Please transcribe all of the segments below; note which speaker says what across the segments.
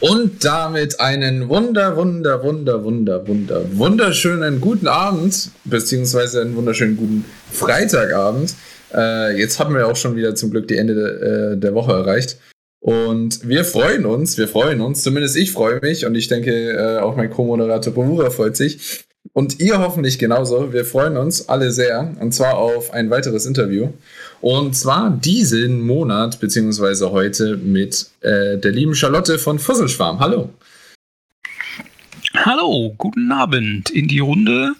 Speaker 1: Und damit einen wunder, wunder, wunder, wunder, wunder, wunderschönen guten Abend, beziehungsweise einen wunderschönen guten Freitagabend. Äh, jetzt haben wir auch schon wieder zum Glück die Ende de, äh, der Woche erreicht. Und wir freuen uns, wir freuen uns, zumindest ich freue mich und ich denke äh, auch mein Co-Moderator Bomura freut sich. Und ihr hoffentlich genauso. Wir freuen uns alle sehr und zwar auf ein weiteres Interview. Und zwar diesen Monat, beziehungsweise heute mit äh, der lieben Charlotte von Fusselschwarm. Hallo.
Speaker 2: Hallo, guten Abend in die Runde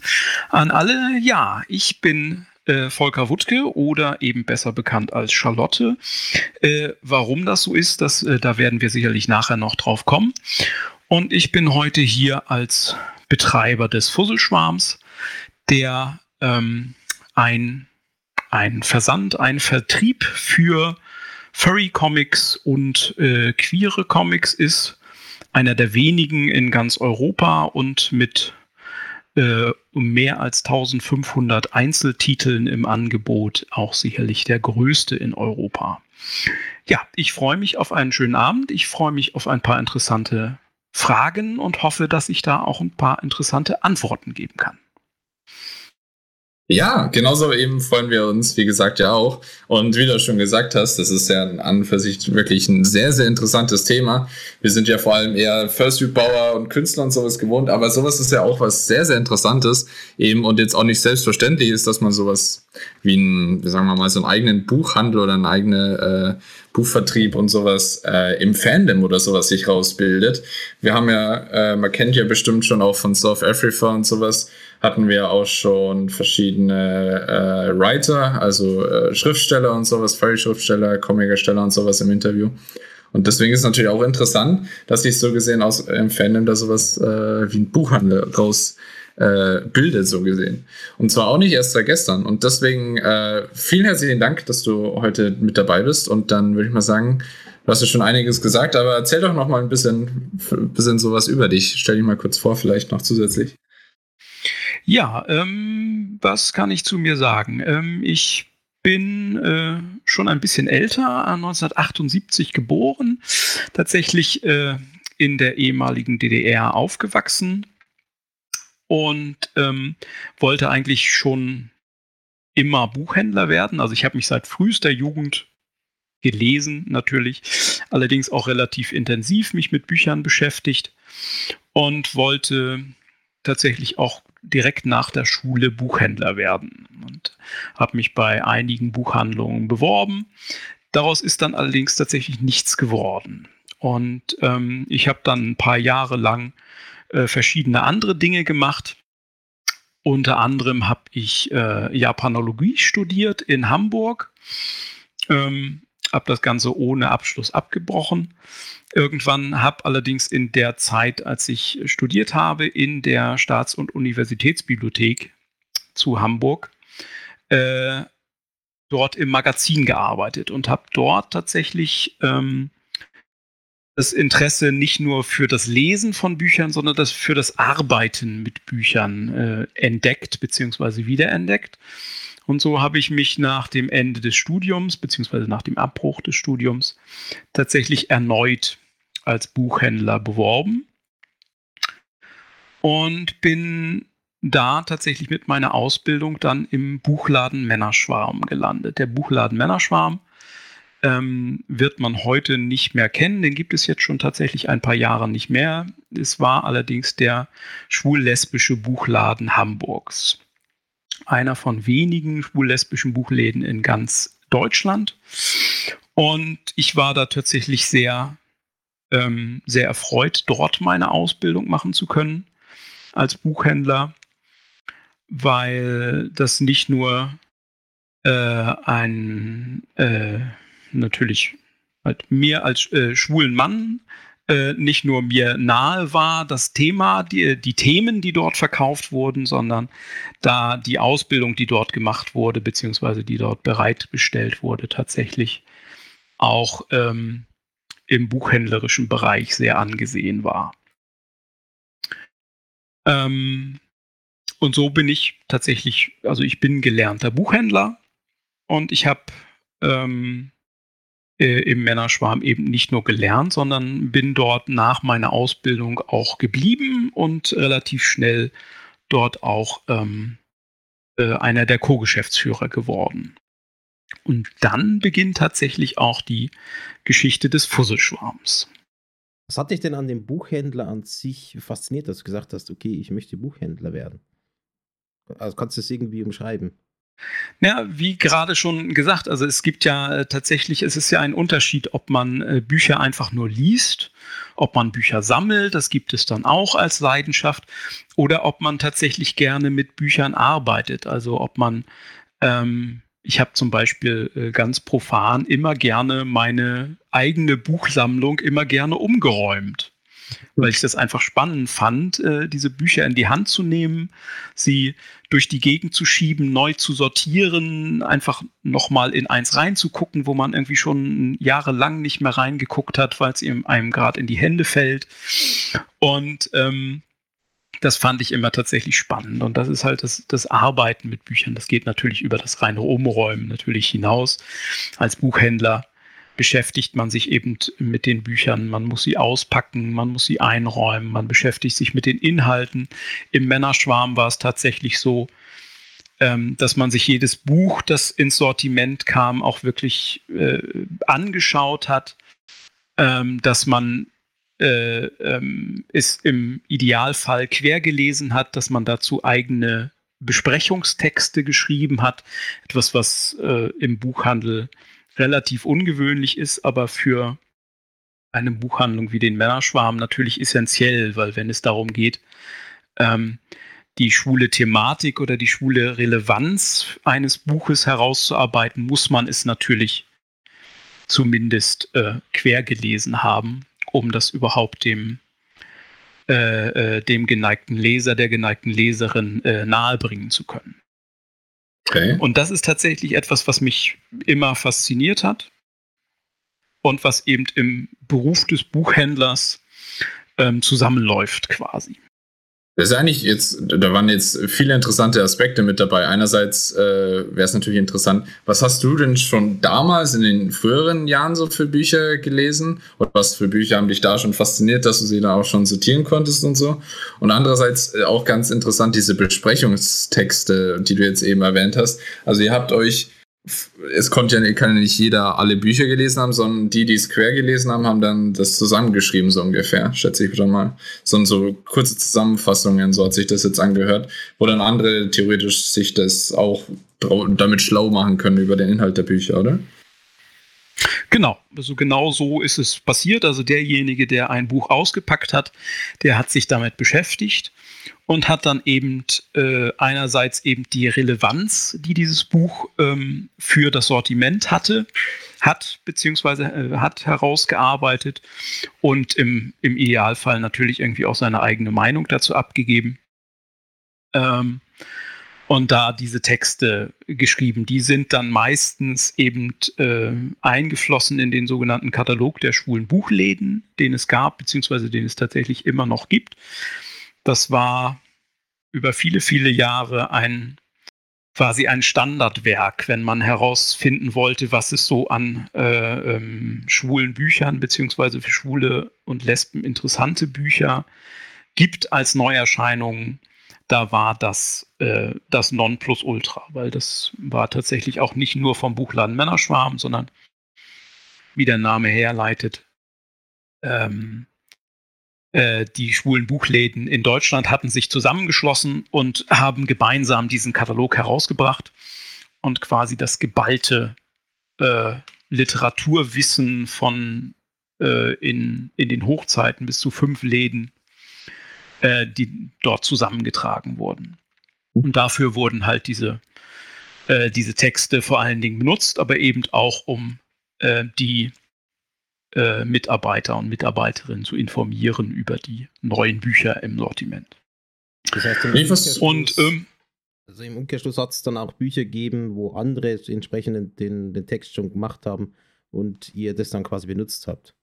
Speaker 2: an alle. Ja, ich bin äh, Volker Wuttke oder eben besser bekannt als Charlotte. Äh, warum das so ist, das, äh, da werden wir sicherlich nachher noch drauf kommen. Und ich bin heute hier als Betreiber des Fusselschwarms, der ähm, ein ein Versand, ein Vertrieb für Furry Comics und äh, queere Comics ist. Einer der wenigen in ganz Europa und mit äh, mehr als 1500 Einzeltiteln im Angebot auch sicherlich der größte in Europa. Ja, ich freue mich auf einen schönen Abend. Ich freue mich auf ein paar interessante Fragen und hoffe, dass ich da auch ein paar interessante Antworten geben kann.
Speaker 1: Ja, genauso eben freuen wir uns, wie gesagt, ja auch. Und wie du schon gesagt hast, das ist ja an und für sich wirklich ein sehr, sehr interessantes Thema. Wir sind ja vor allem eher Fursuit-Bauer und Künstler und sowas gewohnt, aber sowas ist ja auch was sehr, sehr Interessantes eben und jetzt auch nicht selbstverständlich ist, dass man sowas wie ein, sagen wir mal, so einen eigenen Buchhandel oder einen eigenen äh, Buchvertrieb und sowas äh, im Fandom oder sowas sich rausbildet. Wir haben ja, äh, man kennt ja bestimmt schon auch von South Africa und sowas, hatten wir auch schon verschiedene äh, Writer, also äh, Schriftsteller und sowas, Furry-Schriftsteller, Comic-Ersteller und sowas im Interview. Und deswegen ist es natürlich auch interessant, dass sich so gesehen aus im Fandom da sowas äh, wie ein Buchhandel raus äh, bildet, so gesehen. Und zwar auch nicht erst seit gestern. Und deswegen äh, vielen herzlichen Dank, dass du heute mit dabei bist. Und dann würde ich mal sagen, du hast ja schon einiges gesagt, aber erzähl doch noch mal ein bisschen, bisschen sowas über dich. Stell dich mal kurz vor, vielleicht noch zusätzlich.
Speaker 2: Ja, ähm, was kann ich zu mir sagen? Ähm, ich bin äh, schon ein bisschen älter, 1978 geboren, tatsächlich äh, in der ehemaligen DDR aufgewachsen und ähm, wollte eigentlich schon immer Buchhändler werden. Also ich habe mich seit frühester Jugend gelesen, natürlich, allerdings auch relativ intensiv mich mit Büchern beschäftigt und wollte tatsächlich auch direkt nach der Schule Buchhändler werden und habe mich bei einigen Buchhandlungen beworben. Daraus ist dann allerdings tatsächlich nichts geworden. Und ähm, ich habe dann ein paar Jahre lang äh, verschiedene andere Dinge gemacht. Unter anderem habe ich äh, Japanologie studiert in Hamburg. Ähm, habe das Ganze ohne Abschluss abgebrochen. Irgendwann habe allerdings in der Zeit, als ich studiert habe, in der Staats- und Universitätsbibliothek zu Hamburg äh, dort im Magazin gearbeitet und habe dort tatsächlich ähm, das Interesse nicht nur für das Lesen von Büchern, sondern das für das Arbeiten mit Büchern äh, entdeckt bzw. wiederentdeckt. Und so habe ich mich nach dem Ende des Studiums bzw. nach dem Abbruch des Studiums tatsächlich erneut als Buchhändler beworben und bin da tatsächlich mit meiner Ausbildung dann im Buchladen Männerschwarm gelandet. Der Buchladen Männerschwarm ähm, wird man heute nicht mehr kennen. Den gibt es jetzt schon tatsächlich ein paar Jahre nicht mehr. Es war allerdings der schwul-lesbische Buchladen Hamburgs. Einer von wenigen schwul-lesbischen Buchläden in ganz Deutschland. Und ich war da tatsächlich sehr, ähm, sehr erfreut, dort meine Ausbildung machen zu können als Buchhändler, weil das nicht nur äh, ein äh, natürlich halt mir als äh, schwulen Mann äh, nicht nur mir nahe war, das Thema, die, die Themen, die dort verkauft wurden, sondern da die Ausbildung, die dort gemacht wurde, beziehungsweise die dort bereitgestellt wurde, tatsächlich auch ähm, im buchhändlerischen Bereich sehr angesehen war. Ähm, und so bin ich tatsächlich, also ich bin gelernter Buchhändler und ich habe ähm, äh, im Männerschwarm eben nicht nur gelernt, sondern bin dort nach meiner Ausbildung auch geblieben und relativ schnell dort auch ähm, äh, einer der Co-Geschäftsführer geworden. Und dann beginnt tatsächlich auch die Geschichte des Fusselschwarms.
Speaker 3: Was hat dich denn an dem Buchhändler an sich fasziniert, dass du gesagt hast, okay, ich möchte Buchhändler werden? Also kannst du es irgendwie umschreiben?
Speaker 2: Ja, wie gerade schon gesagt, also es gibt ja äh, tatsächlich, es ist ja ein Unterschied, ob man äh, Bücher einfach nur liest, ob man Bücher sammelt, das gibt es dann auch als Leidenschaft, oder ob man tatsächlich gerne mit Büchern arbeitet. Also ob man, ähm, ich habe zum Beispiel äh, ganz profan immer gerne meine eigene Buchsammlung immer gerne umgeräumt weil ich das einfach spannend fand, äh, diese Bücher in die Hand zu nehmen, sie durch die Gegend zu schieben, neu zu sortieren, einfach nochmal in eins reinzugucken, wo man irgendwie schon jahrelang nicht mehr reingeguckt hat, weil es einem gerade in die Hände fällt. Und ähm, das fand ich immer tatsächlich spannend. Und das ist halt das, das Arbeiten mit Büchern. Das geht natürlich über das reine Umräumen natürlich hinaus als Buchhändler beschäftigt man sich eben mit den Büchern. Man muss sie auspacken, man muss sie einräumen, man beschäftigt sich mit den Inhalten. Im Männerschwarm war es tatsächlich so, ähm, dass man sich jedes Buch, das ins Sortiment kam, auch wirklich äh, angeschaut hat, ähm, dass man äh, ähm, es im Idealfall quer gelesen hat, dass man dazu eigene Besprechungstexte geschrieben hat. Etwas, was äh, im Buchhandel relativ ungewöhnlich ist, aber für eine Buchhandlung wie den Männerschwarm natürlich essentiell, weil wenn es darum geht, ähm, die schwule Thematik oder die schwule Relevanz eines Buches herauszuarbeiten, muss man es natürlich zumindest äh, quer gelesen haben, um das überhaupt dem, äh, äh, dem geneigten Leser, der geneigten Leserin äh, nahebringen zu können. Okay. Und das ist tatsächlich etwas, was mich immer fasziniert hat und was eben im Beruf des Buchhändlers ähm, zusammenläuft quasi.
Speaker 1: Das ist eigentlich jetzt, da waren jetzt viele interessante Aspekte mit dabei. Einerseits äh, wäre es natürlich interessant, was hast du denn schon damals in den früheren Jahren so für Bücher gelesen? Oder was für Bücher haben dich da schon fasziniert, dass du sie da auch schon sortieren konntest und so? Und andererseits äh, auch ganz interessant diese Besprechungstexte, die du jetzt eben erwähnt hast. Also ihr habt euch es konnte ja, kann nicht jeder alle Bücher gelesen haben, sondern die, die es quer gelesen haben, haben dann das zusammengeschrieben, so ungefähr, schätze ich wieder mal. Sondern so kurze Zusammenfassungen, so hat sich das jetzt angehört, wo dann andere theoretisch sich das auch damit schlau machen können über den Inhalt der Bücher, oder?
Speaker 2: Genau, also genau so ist es passiert. Also derjenige, der ein Buch ausgepackt hat, der hat sich damit beschäftigt und hat dann eben äh, einerseits eben die Relevanz, die dieses Buch ähm, für das Sortiment hatte, hat beziehungsweise äh, hat herausgearbeitet und im, im Idealfall natürlich irgendwie auch seine eigene Meinung dazu abgegeben. Ähm, und da diese Texte geschrieben. Die sind dann meistens eben äh, eingeflossen in den sogenannten Katalog der schwulen Buchläden, den es gab, beziehungsweise den es tatsächlich immer noch gibt. Das war über viele, viele Jahre ein quasi ein Standardwerk, wenn man herausfinden wollte, was es so an äh, ähm, schwulen Büchern beziehungsweise für Schwule und Lesben interessante Bücher gibt als Neuerscheinungen da war das äh, das Nonplusultra, weil das war tatsächlich auch nicht nur vom Buchladen Männerschwarm, sondern wie der Name herleitet, ähm, äh, die schwulen Buchläden in Deutschland hatten sich zusammengeschlossen und haben gemeinsam diesen Katalog herausgebracht und quasi das geballte äh, Literaturwissen von äh, in, in den Hochzeiten bis zu fünf Läden äh, die dort zusammengetragen wurden. Und dafür wurden halt diese, äh, diese Texte vor allen Dingen benutzt, aber eben auch um äh, die äh, Mitarbeiter und Mitarbeiterinnen zu informieren über die neuen Bücher im Sortiment.
Speaker 3: Das heißt, im und ähm, also im Umkehrschluss hat es dann auch Bücher gegeben, wo andere entsprechend den, den Text schon gemacht haben und ihr das dann quasi benutzt habt.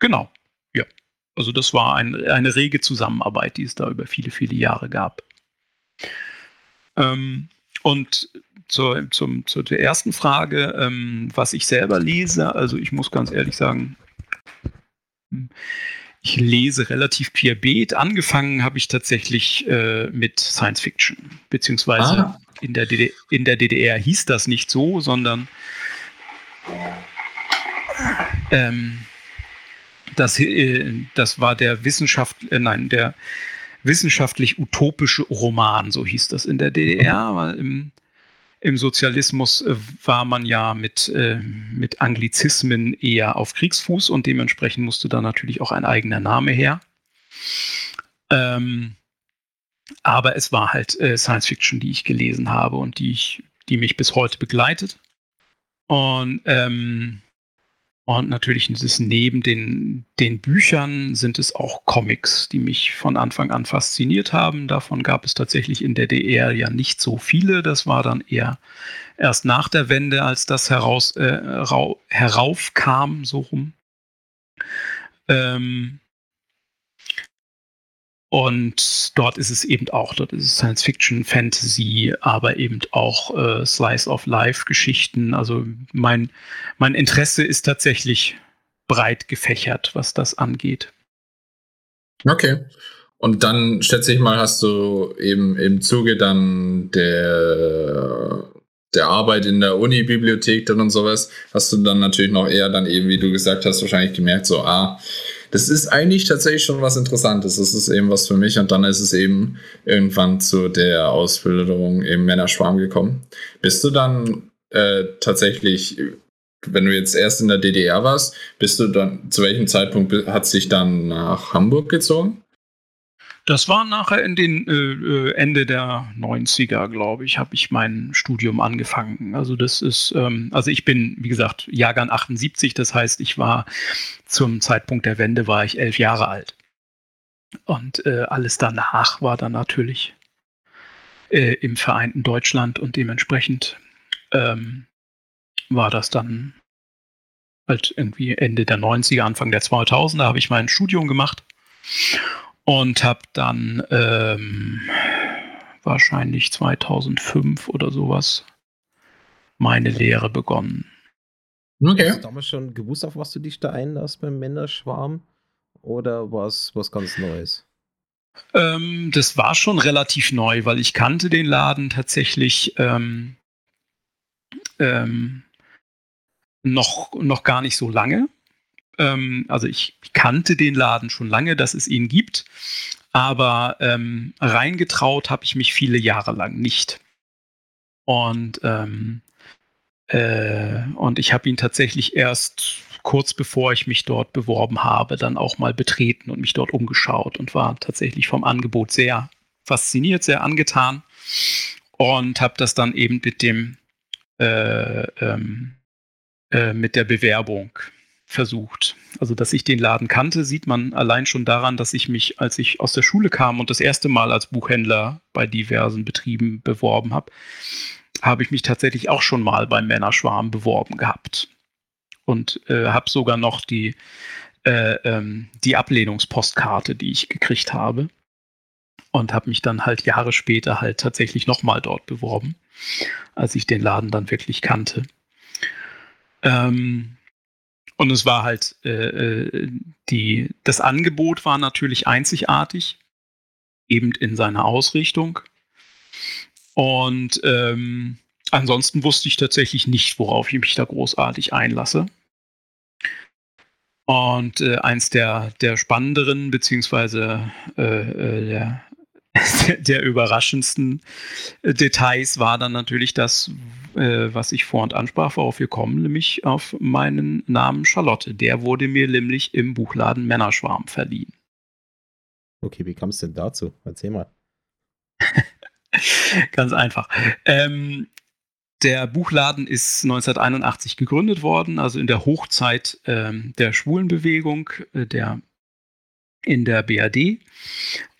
Speaker 2: Genau, ja. Also das war ein, eine rege Zusammenarbeit, die es da über viele, viele Jahre gab. Ähm, und zur, zum, zur ersten Frage, ähm, was ich selber lese, also ich muss ganz ehrlich sagen, ich lese relativ querbeet. Angefangen habe ich tatsächlich äh, mit Science Fiction, beziehungsweise ah. in, der in der DDR hieß das nicht so, sondern ähm, das, äh, das war der Wissenschaft, äh, nein, der wissenschaftlich utopische Roman, so hieß das in der DDR, weil im, im Sozialismus äh, war man ja mit, äh, mit Anglizismen eher auf Kriegsfuß und dementsprechend musste da natürlich auch ein eigener Name her. Ähm, aber es war halt äh, Science Fiction, die ich gelesen habe und die, ich, die mich bis heute begleitet. Und ähm, und natürlich ist es neben den, den Büchern sind es auch Comics, die mich von Anfang an fasziniert haben. Davon gab es tatsächlich in der DR ja nicht so viele. Das war dann eher erst nach der Wende, als das heraus, äh, heraufkam, so rum. Ähm, und dort ist es eben auch, dort ist es Science Fiction, Fantasy, aber eben auch äh, Slice of Life Geschichten. Also mein, mein Interesse ist tatsächlich breit gefächert, was das angeht.
Speaker 1: Okay. Und dann schätze ich mal, hast du eben im Zuge dann der, der Arbeit in der Uni-Bibliothek dann und sowas, hast du dann natürlich noch eher dann eben, wie du gesagt hast, wahrscheinlich gemerkt, so, ah, das ist eigentlich tatsächlich schon was Interessantes. Das ist eben was für mich. Und dann ist es eben irgendwann zu der Ausbildung im Männerschwarm gekommen. Bist du dann äh, tatsächlich, wenn du jetzt erst in der DDR warst, bist du dann, zu welchem Zeitpunkt hat sich dann nach Hamburg gezogen?
Speaker 2: Das war nachher in den äh, äh Ende der 90er, glaube ich, habe ich mein Studium angefangen. Also das ist, ähm, also ich bin, wie gesagt, Jahrgang 78, das heißt, ich war zum Zeitpunkt der Wende war ich elf Jahre alt. Und äh, alles danach war dann natürlich äh, im vereinten Deutschland und dementsprechend ähm, war das dann halt irgendwie Ende der 90er, Anfang der 2000er habe ich mein Studium gemacht und habe dann ähm, wahrscheinlich 2005 oder sowas meine Lehre begonnen.
Speaker 3: Okay. Hast du damals schon gewusst, auf was du dich da einlässt beim Männerschwarm? Oder war es was ganz Neues?
Speaker 2: Ähm, das war schon relativ neu, weil ich kannte den Laden tatsächlich ähm, ähm, noch, noch gar nicht so lange. Ähm, also ich kannte den Laden schon lange, dass es ihn gibt, aber ähm, reingetraut habe ich mich viele Jahre lang nicht. Und, ähm, äh, und ich habe ihn tatsächlich erst kurz bevor ich mich dort beworben habe, dann auch mal betreten und mich dort umgeschaut und war tatsächlich vom Angebot sehr fasziniert, sehr angetan und habe das dann eben mit dem äh, ähm, äh, mit der Bewerbung versucht. Also, dass ich den Laden kannte, sieht man allein schon daran, dass ich mich, als ich aus der Schule kam und das erste Mal als Buchhändler bei diversen Betrieben beworben habe, habe ich mich tatsächlich auch schon mal beim Männerschwarm beworben gehabt. Und äh, habe sogar noch die, äh, ähm, die Ablehnungspostkarte, die ich gekriegt habe. Und habe mich dann halt Jahre später halt tatsächlich nochmal dort beworben, als ich den Laden dann wirklich kannte. Ähm, und es war halt, äh, äh, die, das Angebot war natürlich einzigartig, eben in seiner Ausrichtung. Und ähm, ansonsten wusste ich tatsächlich nicht, worauf ich mich da großartig einlasse. Und äh, eins der, der spannenderen, beziehungsweise äh, äh der der überraschendsten äh, Details war dann natürlich das, äh, was ich vor und ansprach, worauf wir kommen, nämlich auf meinen Namen Charlotte. Der wurde mir nämlich im Buchladen Männerschwarm verliehen.
Speaker 3: Okay, wie kam es denn dazu? Erzähl mal.
Speaker 2: Ganz einfach. Ähm, der Buchladen ist 1981 gegründet worden, also in der Hochzeit ähm, der Schwulenbewegung, äh, der in der BAD.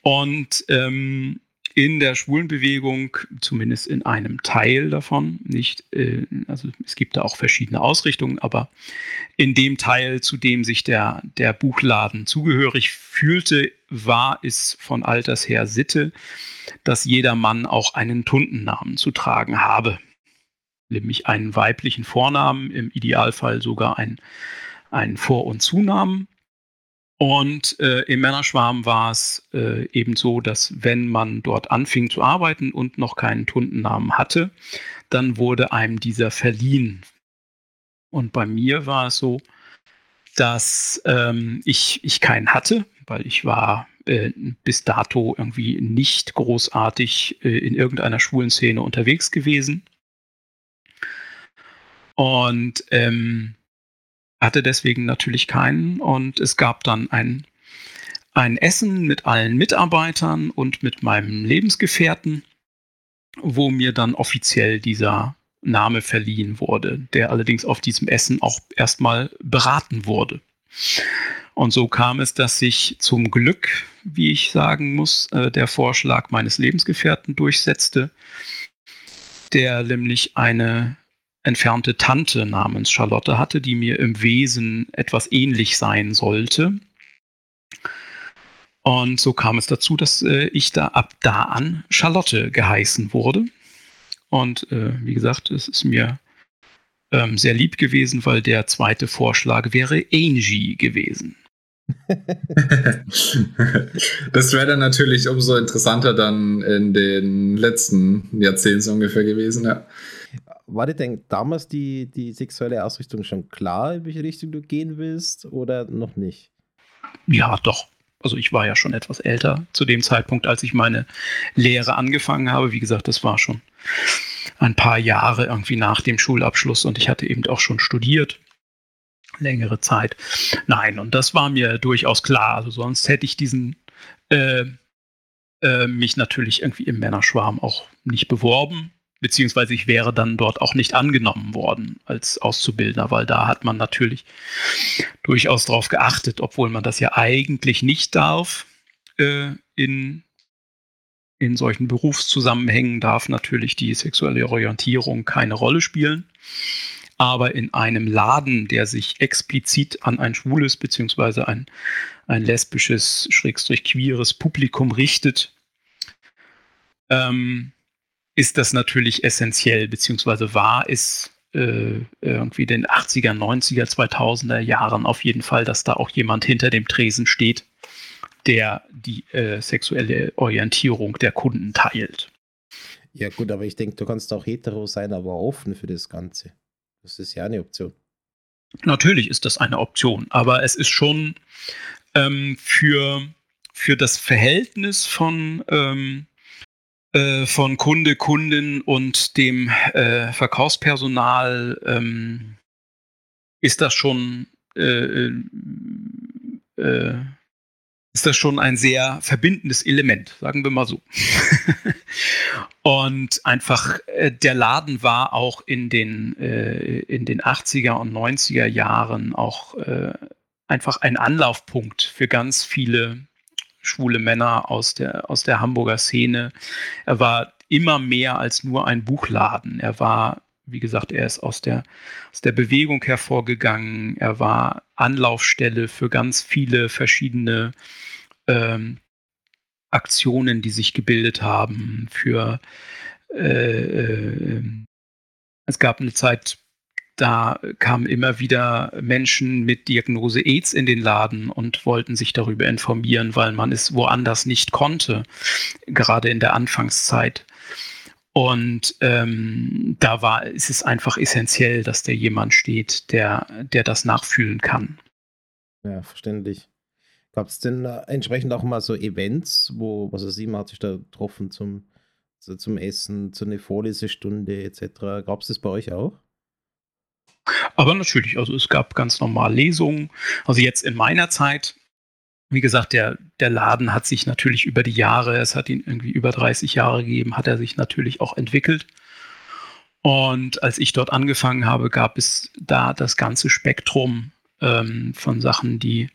Speaker 2: Und ähm, in der Schwulenbewegung, zumindest in einem Teil davon, nicht, äh, also es gibt da auch verschiedene Ausrichtungen, aber in dem Teil, zu dem sich der, der Buchladen zugehörig fühlte, war es von alters her Sitte, dass jeder Mann auch einen Tundennamen zu tragen habe. Nämlich einen weiblichen Vornamen, im Idealfall sogar einen, einen Vor- und Zunamen und äh, im Männerschwarm war es äh, eben so, dass wenn man dort anfing zu arbeiten und noch keinen Tundennamen hatte, dann wurde einem dieser verliehen. Und bei mir war es so, dass ähm, ich, ich keinen hatte, weil ich war äh, bis dato irgendwie nicht großartig äh, in irgendeiner schwulen Szene unterwegs gewesen. Und ähm, hatte deswegen natürlich keinen und es gab dann ein, ein Essen mit allen Mitarbeitern und mit meinem Lebensgefährten, wo mir dann offiziell dieser Name verliehen wurde, der allerdings auf diesem Essen auch erstmal beraten wurde. Und so kam es, dass sich zum Glück, wie ich sagen muss, äh, der Vorschlag meines Lebensgefährten durchsetzte, der nämlich eine entfernte Tante namens Charlotte hatte, die mir im Wesen etwas ähnlich sein sollte. Und so kam es dazu, dass äh, ich da ab da an Charlotte geheißen wurde. Und äh, wie gesagt, es ist mir ähm, sehr lieb gewesen, weil der zweite Vorschlag wäre Angie gewesen.
Speaker 1: das wäre dann natürlich umso interessanter dann in den letzten Jahrzehnten ungefähr gewesen, ja
Speaker 3: war dir denn damals die, die sexuelle Ausrichtung schon klar, in welche Richtung du gehen willst oder noch nicht?
Speaker 2: Ja, doch. Also ich war ja schon etwas älter zu dem Zeitpunkt, als ich meine Lehre angefangen habe. Wie gesagt, das war schon ein paar Jahre irgendwie nach dem Schulabschluss und ich hatte eben auch schon studiert. Längere Zeit. Nein, und das war mir durchaus klar. Also sonst hätte ich diesen äh, äh, mich natürlich irgendwie im Männerschwarm auch nicht beworben beziehungsweise ich wäre dann dort auch nicht angenommen worden als Auszubildender, weil da hat man natürlich durchaus darauf geachtet, obwohl man das ja eigentlich nicht darf. Äh, in, in solchen Berufszusammenhängen darf natürlich die sexuelle Orientierung keine Rolle spielen. Aber in einem Laden, der sich explizit an ein schwules beziehungsweise ein, ein lesbisches, schrägstrich queeres Publikum richtet, ähm, ist das natürlich essentiell, beziehungsweise war es äh, irgendwie den 80er, 90er, 2000er Jahren auf jeden Fall, dass da auch jemand hinter dem Tresen steht, der die äh, sexuelle Orientierung der Kunden teilt.
Speaker 3: Ja gut, aber ich denke, du kannst auch hetero sein, aber offen für das Ganze. Das ist ja eine Option.
Speaker 2: Natürlich ist das eine Option, aber es ist schon ähm, für, für das Verhältnis von ähm, äh, von Kunde, Kundin und dem äh, Verkaufspersonal ähm, ist das schon äh, äh, ist das schon ein sehr verbindendes Element, sagen wir mal so. und einfach äh, der Laden war auch in den, äh, in den 80er und 90er Jahren auch äh, einfach ein Anlaufpunkt für ganz viele schwule Männer aus der, aus der Hamburger Szene. Er war immer mehr als nur ein Buchladen. Er war, wie gesagt, er ist aus der, aus der Bewegung hervorgegangen. Er war Anlaufstelle für ganz viele verschiedene ähm, Aktionen, die sich gebildet haben. Für äh, äh, es gab eine Zeit, da kamen immer wieder Menschen mit Diagnose AIDS in den Laden und wollten sich darüber informieren, weil man es woanders nicht konnte, gerade in der Anfangszeit. Und ähm, da war, ist es einfach essentiell, dass da jemand steht, der, der das nachfühlen kann.
Speaker 3: Ja, verständlich. Gab es denn entsprechend auch mal so Events, wo, was weiß ich, man hat sich da getroffen zum, zum Essen, zu einer Vorlesestunde etc. Gab es das bei euch auch?
Speaker 2: Aber natürlich, also es gab ganz normal Lesungen. Also jetzt in meiner Zeit, wie gesagt, der, der Laden hat sich natürlich über die Jahre, es hat ihn irgendwie über 30 Jahre gegeben, hat er sich natürlich auch entwickelt. Und als ich dort angefangen habe, gab es da das ganze Spektrum ähm, von Sachen, die,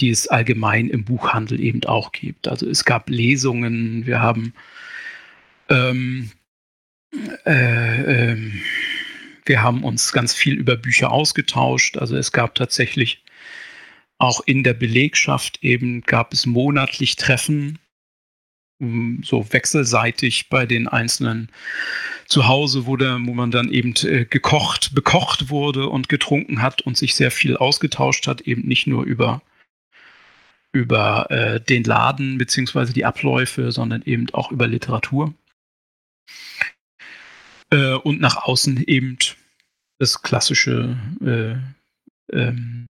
Speaker 2: die es allgemein im Buchhandel eben auch gibt. Also es gab Lesungen, wir haben Ähm, äh, äh, wir haben uns ganz viel über Bücher ausgetauscht. Also es gab tatsächlich auch in der Belegschaft eben gab es monatlich Treffen, so wechselseitig bei den einzelnen zu Hause wurde, wo man dann eben äh, gekocht, bekocht wurde und getrunken hat und sich sehr viel ausgetauscht hat, eben nicht nur über über äh, den Laden beziehungsweise die Abläufe, sondern eben auch über Literatur. Äh, und nach außen eben das klassische äh, ähm,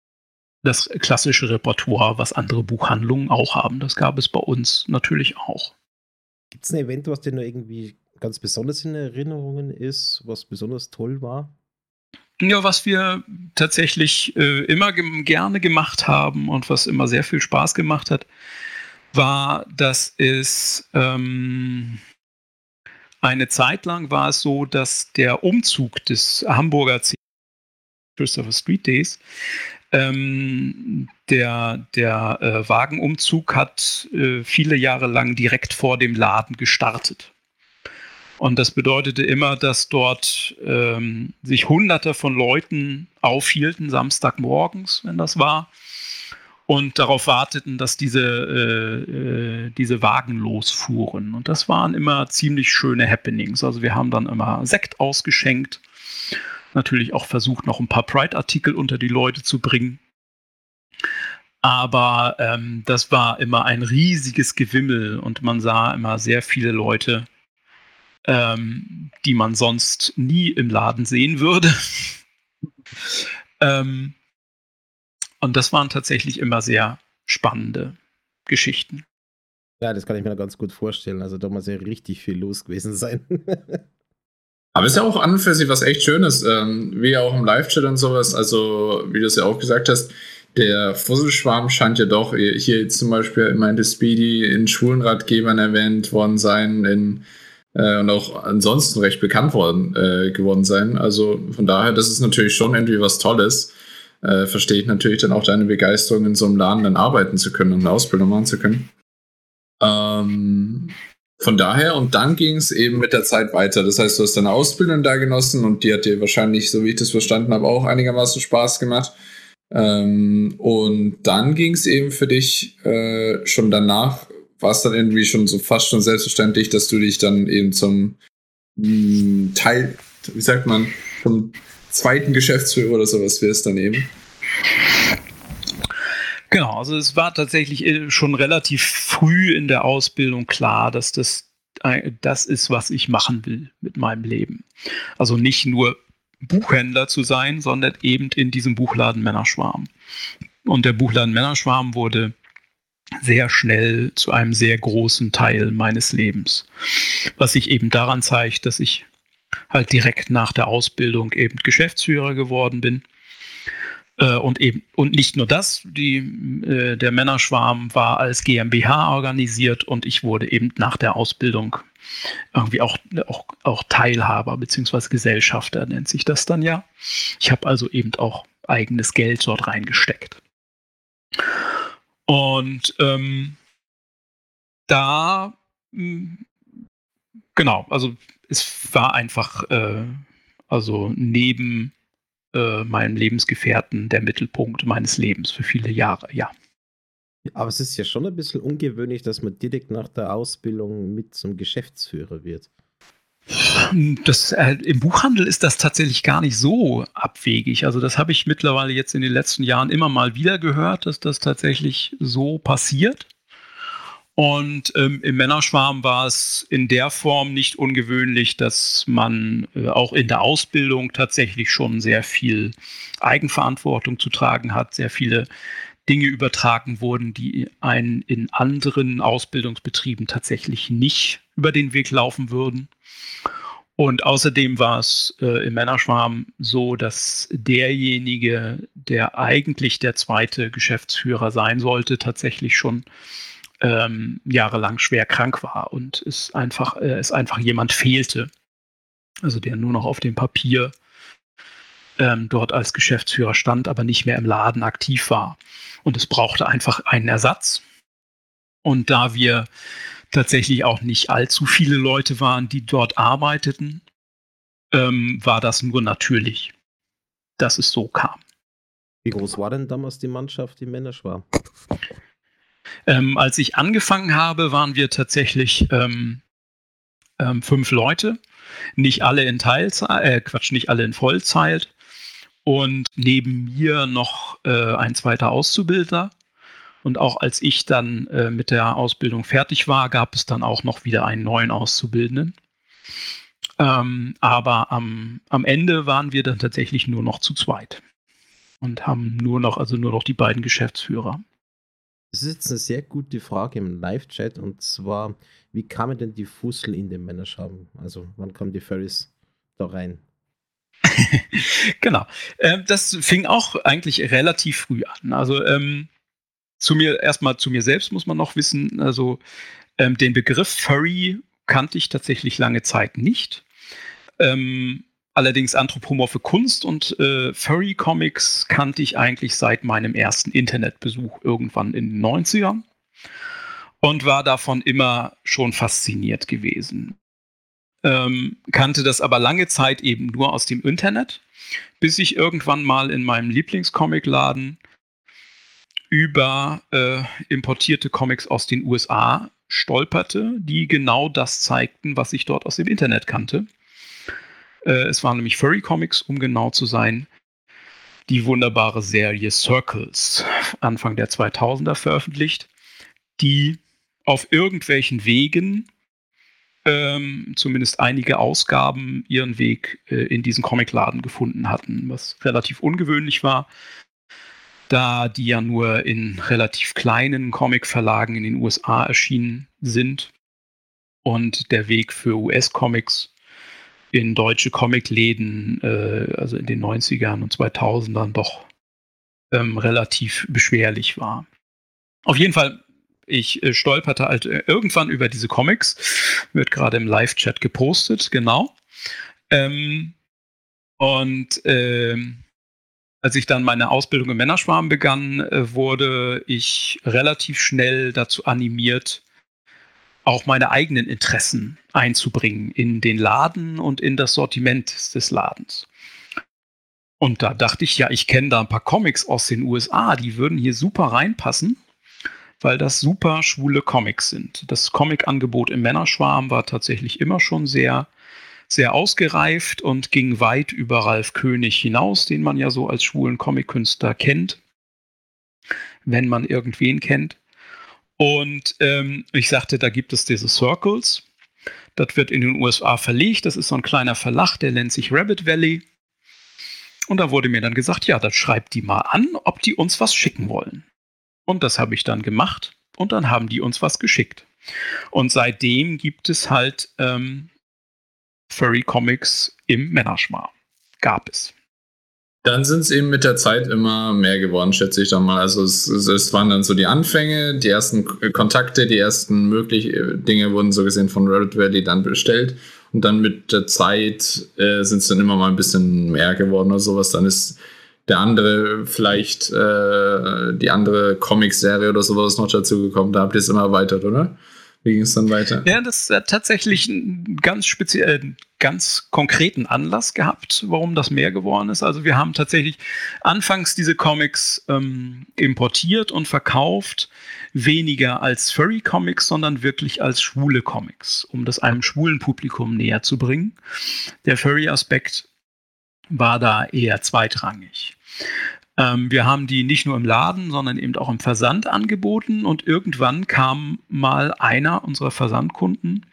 Speaker 2: das klassische Repertoire, was andere Buchhandlungen auch haben. Das gab es bei uns natürlich auch.
Speaker 3: Gibt es ein Event, was dir nur irgendwie ganz besonders in Erinnerungen ist, was besonders toll war?
Speaker 2: Ja, was wir tatsächlich äh, immer ge gerne gemacht haben und was immer sehr viel Spaß gemacht hat, war, dass es ähm, eine Zeit lang war es so, dass der Umzug des Hamburger Christopher Street Days ähm, der der äh, Wagenumzug hat äh, viele Jahre lang direkt vor dem Laden gestartet. Und das bedeutete immer, dass dort ähm, sich Hunderte von Leuten aufhielten, Samstagmorgens, wenn das war, und darauf warteten, dass diese, äh, äh, diese Wagen losfuhren. Und das waren immer ziemlich schöne Happenings. Also wir haben dann immer Sekt ausgeschenkt natürlich auch versucht, noch ein paar Pride-Artikel unter die Leute zu bringen. Aber ähm, das war immer ein riesiges Gewimmel und man sah immer sehr viele Leute, ähm, die man sonst nie im Laden sehen würde. ähm, und das waren tatsächlich immer sehr spannende Geschichten.
Speaker 3: Ja, das kann ich mir ganz gut vorstellen. Also da muss ja richtig viel los gewesen sein.
Speaker 1: Aber ist ja auch an und für sich was echt Schönes, ähm, wie auch im Live-Chat und sowas. Also, wie du es ja auch gesagt hast, der Fusselschwarm scheint ja doch hier jetzt zum Beispiel meinte Speedy in Schulenratgebern erwähnt worden sein in, äh, und auch ansonsten recht bekannt worden äh, geworden sein. Also von daher, das ist natürlich schon irgendwie was Tolles. Äh, verstehe ich natürlich dann auch deine Begeisterung, in so einem Laden dann arbeiten zu können und eine Ausbildung machen zu können. Ähm, von daher, und dann ging es eben mit der Zeit weiter. Das heißt, du hast deine Ausbildung da genossen und die hat dir wahrscheinlich, so wie ich das verstanden habe, auch einigermaßen Spaß gemacht. Ähm, und dann ging es eben für dich äh, schon danach, war es dann irgendwie schon so fast schon selbstverständlich, dass du dich dann eben zum mh, hm, Teil, wie sagt man, zum zweiten Geschäftsführer oder sowas wirst dann eben.
Speaker 2: Genau, also es war tatsächlich äh, schon relativ früh in der Ausbildung klar, dass das äh, das ist, was ich machen will mit meinem Leben. Also nicht nur Buchhändler zu sein, sondern eben in diesem Buchladen Männerschwarm. Und der Buchladen Männerschwarm wurde sehr schnell zu einem sehr großen Teil meines Lebens. Was sich eben daran zeigt, dass ich halt direkt nach der Ausbildung eben Geschäftsführer geworden bin äh, und eben, und nicht nur das, die, äh, der Männerschwarm war als GmbH organisiert und ich wurde eben nach der Ausbildung irgendwie auch, auch, auch Teilhaber bzw. Gesellschafter nennt sich das dann ja. Ich habe also eben auch eigenes Geld dort reingesteckt. Und ähm, da, mh, genau, also es war einfach, äh, also neben äh, meinem Lebensgefährten der Mittelpunkt meines Lebens für viele Jahre, ja.
Speaker 3: Aber es ist ja schon ein bisschen ungewöhnlich, dass man direkt nach der Ausbildung mit zum Geschäftsführer wird.
Speaker 2: Das, äh, Im Buchhandel ist das tatsächlich gar nicht so abwegig. Also das habe ich mittlerweile jetzt in den letzten Jahren immer mal wieder gehört, dass das tatsächlich so passiert. Und ähm, im Männerschwarm war es in der Form nicht ungewöhnlich, dass man äh, auch in der Ausbildung tatsächlich schon sehr viel Eigenverantwortung zu tragen hat, sehr viele Dinge übertragen wurden, die einen in anderen Ausbildungsbetrieben tatsächlich nicht über den Weg laufen würden. Und außerdem war es äh, im Männerschwarm so, dass derjenige, der eigentlich der zweite Geschäftsführer sein sollte, tatsächlich schon ähm, jahrelang schwer krank war und es einfach, äh, es einfach jemand fehlte. Also der nur noch auf dem Papier ähm, dort als Geschäftsführer stand, aber nicht mehr im Laden aktiv war. Und es brauchte einfach einen Ersatz. Und da wir tatsächlich auch nicht allzu viele Leute waren, die dort arbeiteten, ähm, war das nur natürlich, dass es so kam.
Speaker 3: Wie groß war denn damals die Mannschaft, die Männerschwarm?
Speaker 2: Ähm, als ich angefangen habe, waren wir tatsächlich ähm, ähm, fünf Leute. Nicht alle in Teilzeit, äh, Quatsch, nicht alle in Vollzeit. Und neben mir noch äh, ein zweiter Auszubildner. Und auch als ich dann äh, mit der Ausbildung fertig war, gab es dann auch noch wieder einen neuen Auszubildenden. Ähm, aber am, am Ende waren wir dann tatsächlich nur noch zu zweit und haben nur noch, also nur noch die beiden Geschäftsführer.
Speaker 3: Das ist jetzt eine sehr gute Frage im Live-Chat und zwar, wie kamen denn die Fussel in den Männerschaben? Also, wann kamen die Furries da rein?
Speaker 2: genau. Ähm, das fing auch eigentlich relativ früh an. Also, ähm, zu mir, erstmal zu mir selbst muss man noch wissen, also ähm, den Begriff Furry kannte ich tatsächlich lange Zeit nicht. Ähm, Allerdings anthropomorphe Kunst und äh, Furry Comics kannte ich eigentlich seit meinem ersten Internetbesuch irgendwann in den 90ern und war davon immer schon fasziniert gewesen. Ähm, kannte das aber lange Zeit eben nur aus dem Internet, bis ich irgendwann mal in meinem Lieblingscomicladen über äh, importierte Comics aus den USA stolperte, die genau das zeigten, was ich dort aus dem Internet kannte. Äh, es waren nämlich Furry Comics, um genau zu sein. Die wunderbare Serie Circles, Anfang der 2000er veröffentlicht, die auf irgendwelchen Wegen, ähm, zumindest einige Ausgaben, ihren Weg äh, in diesen Comicladen gefunden hatten, was relativ ungewöhnlich war, da die ja nur in relativ kleinen Comicverlagen in den USA erschienen sind und der Weg für US-Comics in deutsche Comicläden, äh, also in den 90ern und 2000ern, doch ähm, relativ beschwerlich war. Auf jeden Fall, ich äh, stolperte halt äh, irgendwann über diese Comics, wird gerade im Live-Chat gepostet, genau. Ähm, und ähm, als ich dann meine Ausbildung im Männerschwarm begann, äh, wurde ich relativ schnell dazu animiert, auch meine eigenen Interessen einzubringen in den Laden und in das Sortiment des Ladens. Und da dachte ich, ja, ich kenne da ein paar Comics aus den USA, die würden hier super reinpassen, weil das super schwule Comics sind. Das Comic-Angebot im Männerschwarm war tatsächlich immer schon sehr, sehr ausgereift und ging weit über Ralf König hinaus, den man ja so als schwulen Comic-Künstler kennt, wenn man irgendwen kennt. Und ähm, ich sagte, da gibt es diese Circles. Das wird in den USA verlegt. Das ist so ein kleiner Verlag, der nennt sich Rabbit Valley. Und da wurde mir dann gesagt, ja, das schreibt die mal an, ob die uns was schicken wollen. Und das habe ich dann gemacht. Und dann haben die uns was geschickt. Und seitdem gibt es halt ähm, Furry Comics im Männerschmar. Gab es.
Speaker 1: Dann sind es eben mit der Zeit immer mehr geworden, schätze ich dann mal. Also es, es waren dann so die Anfänge, die ersten Kontakte, die ersten möglichen äh, Dinge wurden so gesehen von Reddit Valley dann bestellt. Und dann mit der Zeit äh, sind es dann immer mal ein bisschen mehr geworden oder sowas. Dann ist der andere vielleicht äh, die andere Comic-Serie oder sowas noch dazu gekommen. Da habt ihr es immer erweitert, oder? Wie ging es dann weiter?
Speaker 2: Ja, das hat tatsächlich einen ganz speziell, äh, ganz konkreten Anlass gehabt, warum das mehr geworden ist. Also wir haben tatsächlich anfangs diese Comics ähm, importiert und verkauft, weniger als Furry-Comics, sondern wirklich als schwule Comics, um das einem schwulen Publikum näher zu bringen. Der Furry-Aspekt war da eher zweitrangig. Ähm, wir haben die nicht nur im Laden, sondern eben auch im Versand angeboten und irgendwann kam mal einer unserer Versandkunden,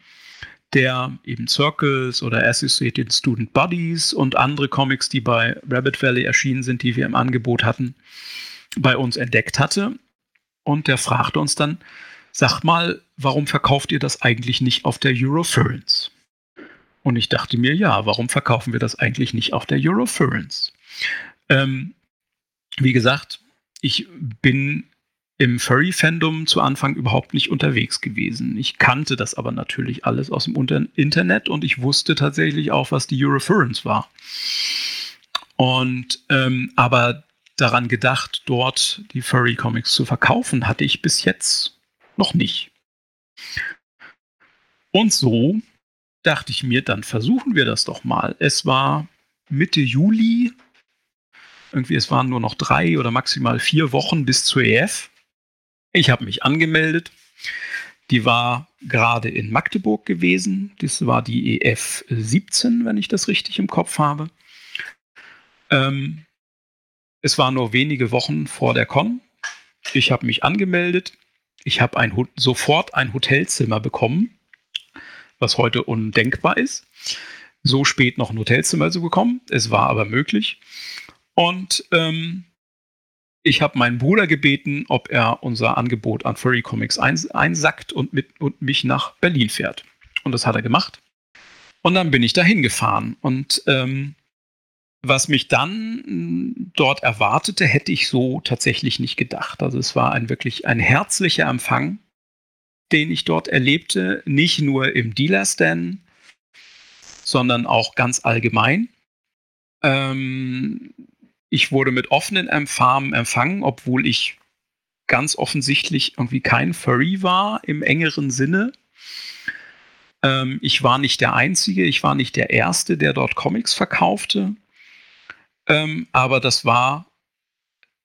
Speaker 2: der eben Circles oder Associated Student Buddies und andere Comics, die bei Rabbit Valley erschienen sind, die wir im Angebot hatten, bei uns entdeckt hatte. Und der fragte uns dann, sagt mal, warum verkauft ihr das eigentlich nicht auf der Eurofurence? Und ich dachte mir, ja, warum verkaufen wir das eigentlich nicht auf der Eurofurence? Ähm, wie gesagt, ich bin im Furry-Fandom zu Anfang überhaupt nicht unterwegs gewesen. Ich kannte das aber natürlich alles aus dem Internet und ich wusste tatsächlich auch, was die Eurofurence war. Und ähm, aber daran gedacht, dort die Furry-Comics zu verkaufen, hatte ich bis jetzt noch nicht. Und so dachte ich mir, dann versuchen wir das doch mal. Es war Mitte Juli. Irgendwie, es waren nur noch drei oder maximal vier Wochen bis zur EF. Ich habe mich angemeldet. Die war gerade in Magdeburg gewesen. Das war die EF 17, wenn ich das richtig im Kopf habe. Ähm, es war nur wenige Wochen vor der Con. Ich habe mich angemeldet. Ich habe ein, sofort ein Hotelzimmer bekommen, was heute undenkbar ist. So spät noch ein Hotelzimmer zu bekommen. Es war aber möglich. Und ähm, ich habe meinen Bruder gebeten, ob er unser Angebot an Furry Comics einsackt und, mit, und mich nach Berlin fährt. Und das hat er gemacht. Und dann bin ich dahin gefahren. Und ähm, was mich dann dort erwartete, hätte ich so tatsächlich nicht gedacht. Also es war ein wirklich ein herzlicher Empfang, den ich dort erlebte, nicht nur im Dealer-Stand, sondern auch ganz allgemein. Ähm, ich wurde mit offenen Farmen empfangen, obwohl ich ganz offensichtlich irgendwie kein Furry war im engeren Sinne. Ähm, ich war nicht der Einzige, ich war nicht der Erste, der dort Comics verkaufte. Ähm, aber das war,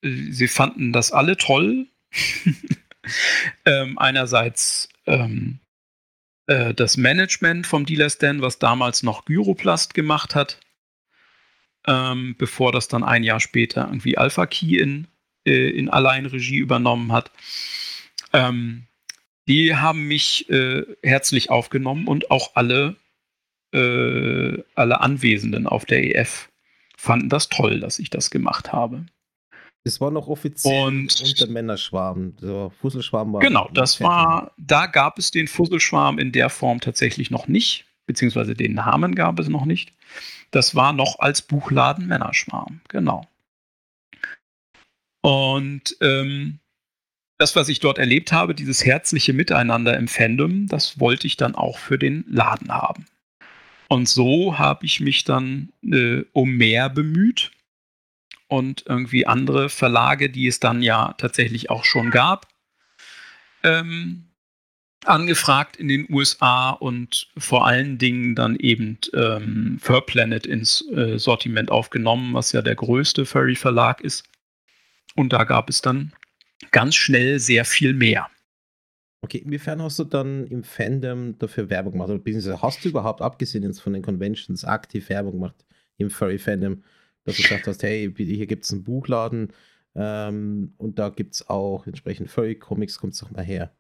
Speaker 2: äh, sie fanden das alle toll. ähm, einerseits ähm, äh, das Management vom Dealer Stand, was damals noch Gyroplast gemacht hat, ähm, bevor das dann ein Jahr später irgendwie Alpha Key in, äh, in Alleinregie übernommen hat. Ähm, die haben mich äh, herzlich aufgenommen und auch alle, äh, alle Anwesenden auf der EF fanden das toll, dass ich das gemacht habe.
Speaker 3: Das war noch offiziell und unter Männerschwarm. Der Fusselschwarm war.
Speaker 2: Genau, das war, da gab es den Fusselschwarm in der Form tatsächlich noch nicht, beziehungsweise den Namen gab es noch nicht. Das war noch als Buchladen Männerschwarm, genau. Und ähm, das, was ich dort erlebt habe, dieses herzliche Miteinander im Fandom, das wollte ich dann auch für den Laden haben. Und so habe ich mich dann äh, um mehr bemüht und irgendwie andere Verlage, die es dann ja tatsächlich auch schon gab, ähm, angefragt in den USA und vor allen Dingen dann eben ähm, Fur Planet ins äh, Sortiment aufgenommen, was ja der größte Furry-Verlag ist. Und da gab es dann ganz schnell sehr viel mehr.
Speaker 3: Okay, inwiefern hast du dann im Fandom dafür Werbung gemacht? Oder beziehungsweise hast du überhaupt, abgesehen jetzt von den Conventions, aktiv Werbung gemacht im Furry-Fandom, dass du gesagt hast, hey, hier gibt es einen Buchladen ähm, und da gibt es auch entsprechend Furry-Comics, kommt doch mal her.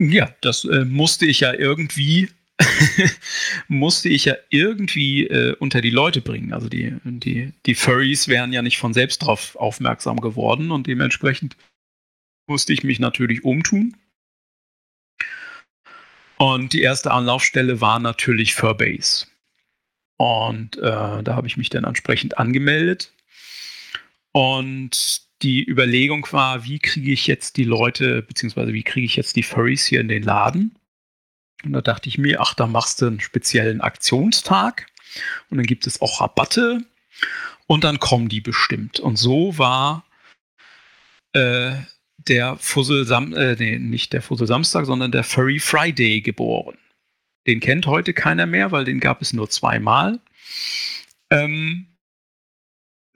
Speaker 2: Ja, das äh, musste ich ja irgendwie musste ich ja irgendwie äh, unter die Leute bringen. Also die, die, die Furries wären ja nicht von selbst darauf aufmerksam geworden und dementsprechend musste ich mich natürlich umtun. Und die erste Anlaufstelle war natürlich Furbase. Und äh, da habe ich mich dann entsprechend angemeldet. Und die Überlegung war, wie kriege ich jetzt die Leute, beziehungsweise wie kriege ich jetzt die Furries hier in den Laden? Und da dachte ich mir, ach, da machst du einen speziellen Aktionstag und dann gibt es auch Rabatte und dann kommen die bestimmt. Und so war äh, der Fussel Sam äh, nee, nicht der Fussel Samstag, sondern der Furry Friday geboren. Den kennt heute keiner mehr, weil den gab es nur zweimal. Ähm,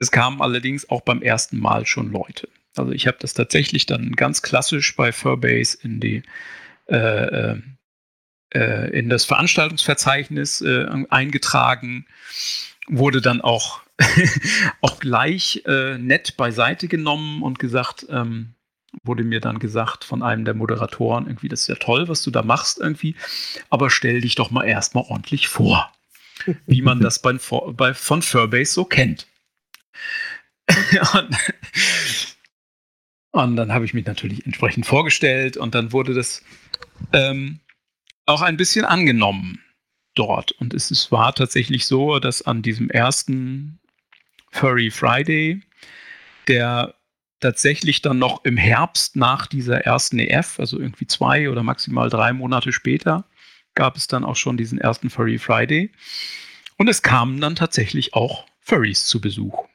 Speaker 2: es kamen allerdings auch beim ersten Mal schon Leute. Also ich habe das tatsächlich dann ganz klassisch bei Furbase in die äh, äh, äh in das Veranstaltungsverzeichnis äh, eingetragen, wurde dann auch, auch gleich äh, nett beiseite genommen und gesagt, ähm, wurde mir dann gesagt von einem der Moderatoren, irgendwie, das ist ja toll, was du da machst irgendwie, aber stell dich doch mal erstmal ordentlich vor, wie man das bei, bei, von Furbase so kennt. und, und, dann habe ich mich natürlich entsprechend vorgestellt und dann wurde das ähm, auch ein bisschen angenommen dort. Und es, es war tatsächlich so, dass an diesem ersten Furry Friday der tatsächlich dann noch im Herbst nach dieser ersten EF, also irgendwie zwei oder maximal drei Monate später, gab es dann auch schon diesen ersten Furry Friday. Und es kamen dann tatsächlich auch Furries zu Besuch.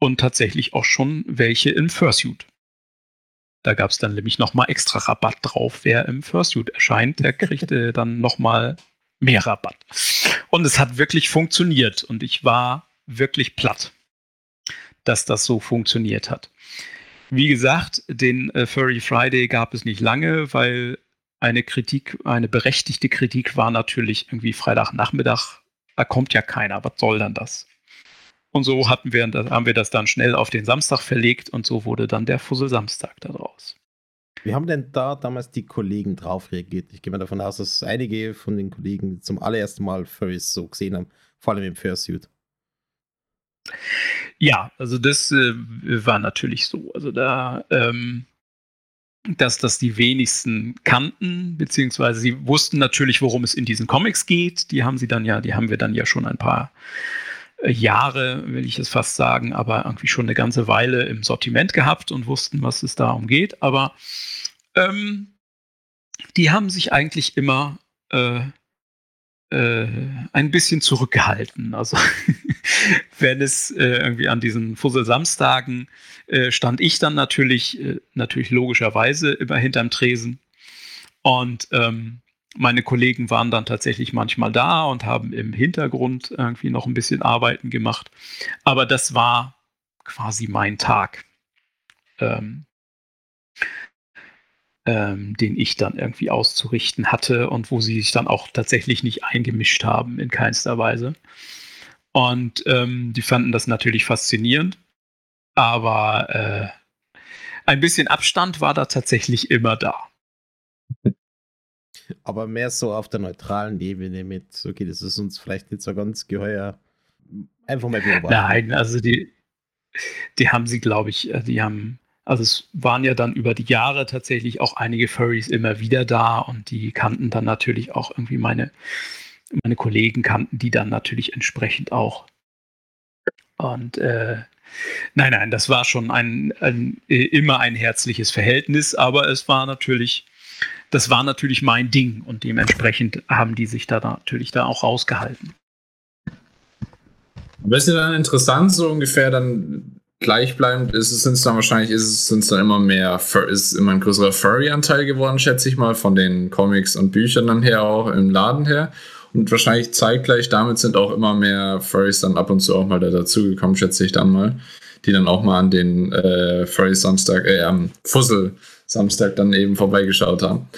Speaker 2: Und tatsächlich auch schon welche in Fursuit. Da gab es dann nämlich nochmal extra Rabatt drauf. Wer im Fursuit erscheint, der kriegte dann nochmal mehr Rabatt. Und es hat wirklich funktioniert. Und ich war wirklich platt, dass das so funktioniert hat. Wie gesagt, den äh, Furry Friday gab es nicht lange, weil eine Kritik, eine berechtigte Kritik war natürlich irgendwie Freitagnachmittag, da kommt ja keiner, was soll dann das? Und so hatten wir, haben wir das dann schnell auf den Samstag verlegt und so wurde dann der Fussel Samstag daraus.
Speaker 3: Wie haben denn da damals die Kollegen drauf reagiert? Ich gehe mal davon aus, dass einige von den Kollegen zum allerersten Mal Furries so gesehen haben, vor allem im Fursuit.
Speaker 2: Ja, also das äh, war natürlich so. Also da, ähm, dass das die wenigsten kannten, beziehungsweise sie wussten natürlich, worum es in diesen Comics geht. Die haben sie dann ja, die haben wir dann ja schon ein paar Jahre, will ich es fast sagen, aber irgendwie schon eine ganze Weile im Sortiment gehabt und wussten, was es darum geht. Aber ähm, die haben sich eigentlich immer äh, äh, ein bisschen zurückgehalten. Also wenn es äh, irgendwie an diesen Fussel-Samstagen äh, stand ich dann natürlich, äh, natürlich logischerweise immer hinterm Tresen. Und ähm, meine Kollegen waren dann tatsächlich manchmal da und haben im Hintergrund irgendwie noch ein bisschen Arbeiten gemacht. Aber das war quasi mein Tag. Ähm, ähm, den ich dann irgendwie auszurichten hatte und wo sie sich dann auch tatsächlich nicht eingemischt haben in keinster Weise. Und ähm, die fanden das natürlich faszinierend, aber äh, ein bisschen Abstand war da tatsächlich immer da.
Speaker 3: Aber mehr so auf der neutralen Ebene mit, okay, das ist uns vielleicht nicht so ganz geheuer. Einfach mal
Speaker 2: beobachten. Nein, also die, die haben sie, glaube ich, äh, die haben also es waren ja dann über die Jahre tatsächlich auch einige Furries immer wieder da und die kannten dann natürlich auch irgendwie meine, meine Kollegen kannten die dann natürlich entsprechend auch. Und äh, nein, nein, das war schon ein, ein, immer ein herzliches Verhältnis, aber es war natürlich, das war natürlich mein Ding und dementsprechend haben die sich da natürlich da auch rausgehalten.
Speaker 1: Aber ist ja dann interessant, so ungefähr dann gleichbleibend ist es, sind dann wahrscheinlich, ist es, dann immer mehr, ist immer ein größerer Furry-Anteil geworden, schätze ich mal, von den Comics und Büchern dann her auch im Laden her. Und wahrscheinlich zeitgleich damit sind auch immer mehr Furries dann ab und zu auch mal da dazugekommen, schätze ich dann mal. Die dann auch mal an den äh, Furry Samstag, äh, am Fussel Samstag dann eben vorbeigeschaut haben.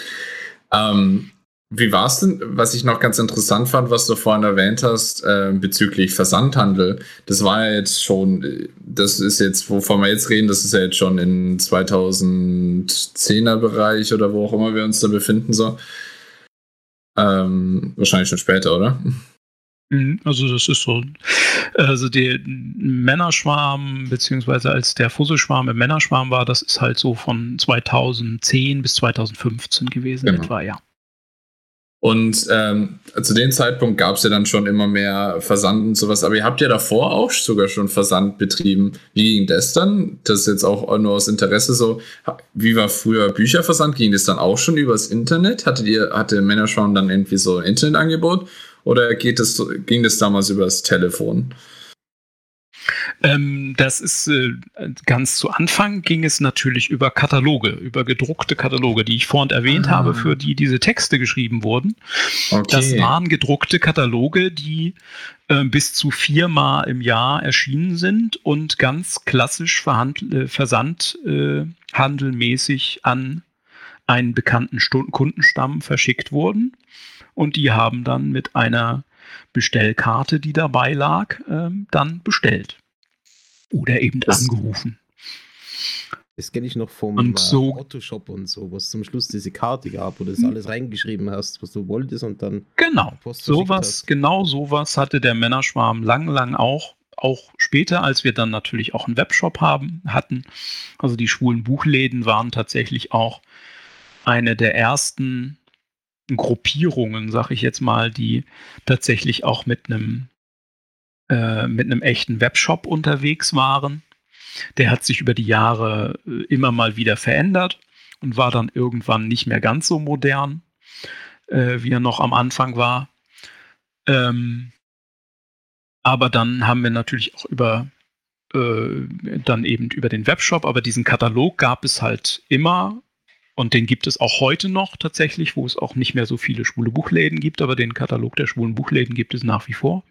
Speaker 1: Ähm, wie war es denn, was ich noch ganz interessant fand, was du vorhin erwähnt hast, äh, bezüglich Versandhandel? Das war ja jetzt schon, das ist jetzt, wovon wir jetzt reden, das ist ja jetzt schon im 2010er Bereich oder wo auch immer wir uns da befinden, so. Ähm, wahrscheinlich schon später, oder?
Speaker 2: Mhm, also das ist so, also der Männerschwarm, beziehungsweise als der Fusselschwarm im Männerschwarm war, das ist halt so von 2010 bis 2015 gewesen genau. etwa, ja.
Speaker 1: Und ähm, zu dem Zeitpunkt gab es ja dann schon immer mehr Versand und sowas. Aber ihr habt ja davor auch sogar schon Versand betrieben. Wie ging das dann? Das ist jetzt auch nur aus Interesse so. Wie war früher Bücherversand? Ging das dann auch schon übers Internet? Hattet ihr, hatte Männerschwarm dann irgendwie so ein Internetangebot? Oder geht das, ging das damals übers Telefon?
Speaker 2: Ähm, das ist äh, ganz zu Anfang ging es natürlich über Kataloge, über gedruckte Kataloge, die ich vorhin erwähnt ah. habe, für die diese Texte geschrieben wurden. Okay. Das waren gedruckte Kataloge, die äh, bis zu viermal im Jahr erschienen sind und ganz klassisch äh, versandhandelmäßig äh, an einen bekannten Stunden Kundenstamm verschickt wurden. Und die haben dann mit einer Bestellkarte, die dabei lag, ähm, dann bestellt. Oder eben das, angerufen.
Speaker 3: Das kenne ich noch vom
Speaker 2: und so,
Speaker 3: Autoshop und so, was zum Schluss diese Karte gab, wo du das hm. alles reingeschrieben hast, was du wolltest und dann.
Speaker 2: Genau. Sowas, genau sowas hatte der Männerschwarm lang, lang auch. Auch später, als wir dann natürlich auch einen Webshop haben, hatten. Also die schwulen Buchläden waren tatsächlich auch eine der ersten Gruppierungen, sag ich jetzt mal, die tatsächlich auch mit einem äh, mit einem echten Webshop unterwegs waren. Der hat sich über die Jahre äh, immer mal wieder verändert und war dann irgendwann nicht mehr ganz so modern, äh, wie er noch am Anfang war. Ähm, aber dann haben wir natürlich auch über äh, dann eben über den Webshop, aber diesen Katalog gab es halt immer und den gibt es auch heute noch tatsächlich, wo es auch nicht mehr so viele schwule Buchläden gibt, aber den Katalog der schwulen Buchläden gibt es nach wie vor,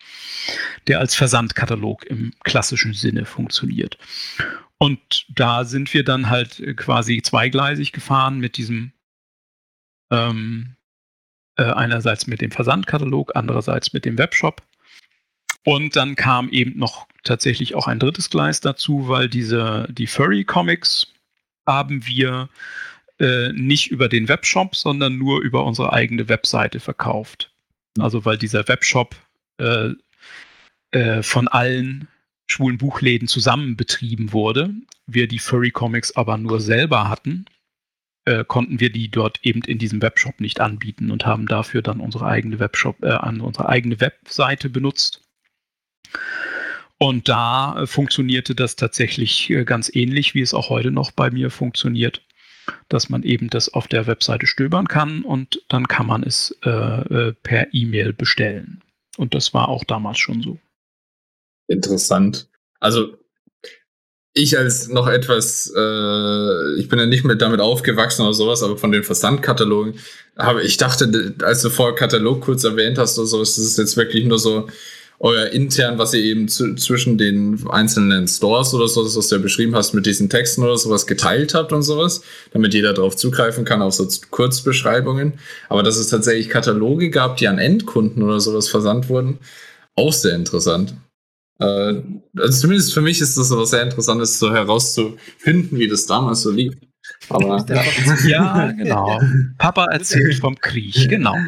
Speaker 2: der als Versandkatalog im klassischen Sinne funktioniert. Und da sind wir dann halt quasi zweigleisig gefahren mit diesem, ähm, äh, einerseits mit dem Versandkatalog, andererseits mit dem Webshop. Und dann kam eben noch tatsächlich auch ein drittes Gleis dazu, weil diese, die Furry Comics haben wir äh, nicht über den Webshop, sondern nur über unsere eigene Webseite verkauft. Mhm. Also weil dieser Webshop äh, äh, von allen schwulen Buchläden zusammen betrieben wurde, wir die Furry Comics aber nur selber hatten, äh, konnten wir die dort eben in diesem Webshop nicht anbieten und haben dafür dann unsere eigene Webshop, äh, unsere eigene Webseite benutzt. Und da äh, funktionierte das tatsächlich ganz ähnlich, wie es auch heute noch bei mir funktioniert dass man eben das auf der Webseite stöbern kann und dann kann man es äh, äh, per E-Mail bestellen. Und das war auch damals schon so.
Speaker 1: Interessant. Also ich als noch etwas, äh, ich bin ja nicht mehr damit aufgewachsen oder sowas, aber von den Versandkatalogen habe ich dachte, als du vorher Katalog kurz erwähnt hast oder so, ist es jetzt wirklich nur so euer intern, was ihr eben zu, zwischen den einzelnen Stores oder so, was du ja beschrieben hast, mit diesen Texten oder sowas geteilt habt und sowas, damit jeder darauf zugreifen kann, auf so Kurzbeschreibungen. Aber dass es tatsächlich Kataloge gab, die an Endkunden oder sowas versandt wurden, auch sehr interessant. Äh, also zumindest für mich ist das was sehr Interessantes, so herauszufinden, wie das damals so lief.
Speaker 2: Aber ja, genau. Papa erzählt vom Krieg, genau.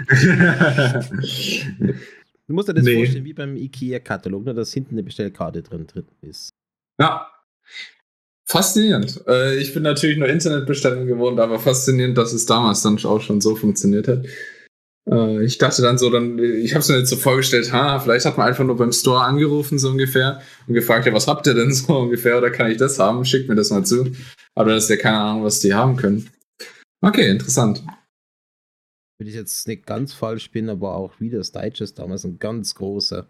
Speaker 3: Du musst dir das nee. vorstellen wie beim IKEA-Katalog, nur dass hinten eine Bestellkarte drin, drin ist.
Speaker 1: Ja. Faszinierend. Äh, ich bin natürlich nur Internetbestellungen gewohnt, aber faszinierend, dass es damals dann auch schon so funktioniert hat. Äh, ich dachte dann so, dann, ich habe es mir jetzt so vorgestellt, ha, vielleicht hat man einfach nur beim Store angerufen, so ungefähr, und gefragt, ja, was habt ihr denn so ungefähr, oder kann ich das haben? Schickt mir das mal zu. Aber das ist ja keine Ahnung, was die haben können. Okay, interessant
Speaker 3: wenn ich jetzt nicht ganz falsch bin, aber auch Reader's Digest damals ein ganz großer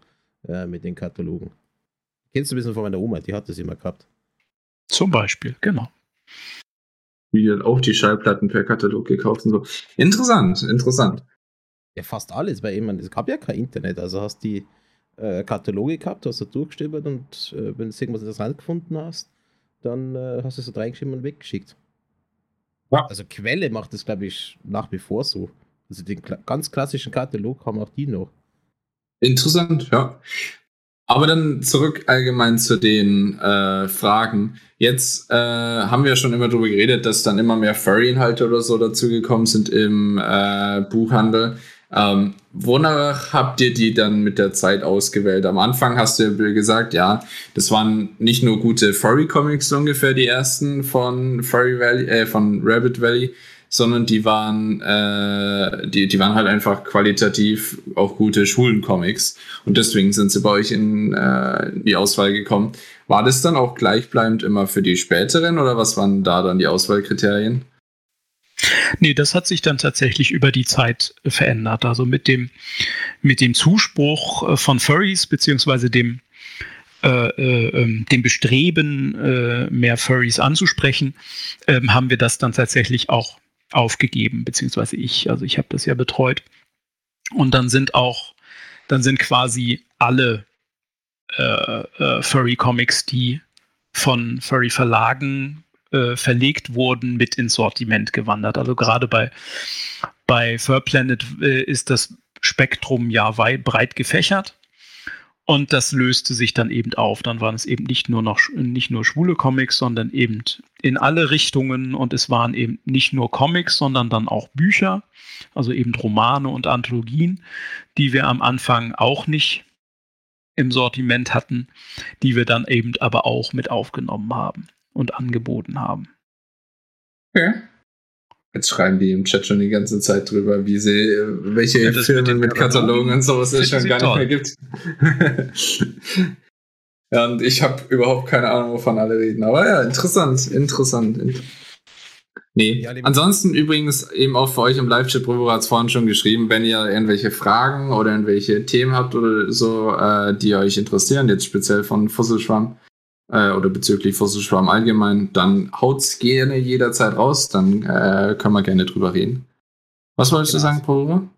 Speaker 3: äh, mit den Katalogen. Kennst du ein bisschen von meiner Oma, die hat das immer gehabt.
Speaker 2: Zum Beispiel, genau.
Speaker 1: Wie hat auch die Schallplatten per Katalog gekauft und so. Interessant, interessant.
Speaker 3: Ja, fast alles, weil eben, es gab ja kein Internet, also hast die äh, Kataloge gehabt, hast du durchgestöbert und äh, wenn du irgendwas interessant gefunden hast, dann äh, hast du es so reingeschrieben und weggeschickt. Ja. Also Quelle macht das, glaube ich, nach wie vor so. Also den ganz klassischen Katalog haben auch die noch.
Speaker 1: Interessant, ja. Aber dann zurück allgemein zu den äh, Fragen. Jetzt äh, haben wir schon immer darüber geredet, dass dann immer mehr Furry-Inhalte oder so dazugekommen sind im äh, Buchhandel. Ähm, wonach habt ihr die dann mit der Zeit ausgewählt? Am Anfang hast du ja gesagt, ja, das waren nicht nur gute Furry-Comics ungefähr die ersten von Furry Valley, äh, von Rabbit Valley, sondern die waren, äh, die, die waren halt einfach qualitativ auch gute Schulencomics. Und deswegen sind sie bei euch in, äh, die Auswahl gekommen. War das dann auch gleichbleibend immer für die späteren oder was waren da dann die Auswahlkriterien?
Speaker 2: Nee, das hat sich dann tatsächlich über die Zeit verändert. Also mit dem, mit dem Zuspruch äh, von Furries, beziehungsweise dem, äh, äh, ähm, dem Bestreben, äh, mehr Furries anzusprechen, ähm, haben wir das dann tatsächlich auch aufgegeben, beziehungsweise ich, also ich habe das ja betreut. Und dann sind auch, dann sind quasi alle äh, äh, Furry-Comics, die von Furry-Verlagen äh, verlegt wurden, mit ins Sortiment gewandert. Also gerade bei, bei Fur Planet äh, ist das Spektrum ja weit, breit gefächert. Und das löste sich dann eben auf. Dann waren es eben nicht nur noch nicht nur schwule Comics, sondern eben in alle Richtungen und es waren eben nicht nur Comics, sondern dann auch Bücher, also eben Romane und Anthologien, die wir am Anfang auch nicht im Sortiment hatten, die wir dann eben aber auch mit aufgenommen haben und angeboten haben.
Speaker 1: Okay. Jetzt schreiben die im Chat schon die ganze Zeit drüber, wie sie, welche ja, Filme mit, Katalogen und sowas es schon gar toll. nicht mehr gibt. ja, und ich habe überhaupt keine Ahnung, wovon alle reden. Aber ja, interessant, interessant. Nee. Ja, Ansonsten übrigens eben auch für euch im Live-Chat, Provo hat es vorhin schon geschrieben, wenn ihr irgendwelche Fragen oder irgendwelche Themen habt oder so, äh, die euch interessieren, jetzt speziell von Fusselschwamm, äh, oder bezüglich Fossilschwarm allgemein, dann haut's gerne jederzeit raus, dann äh, können wir gerne drüber reden. Was wolltest genau. du sagen, Paula?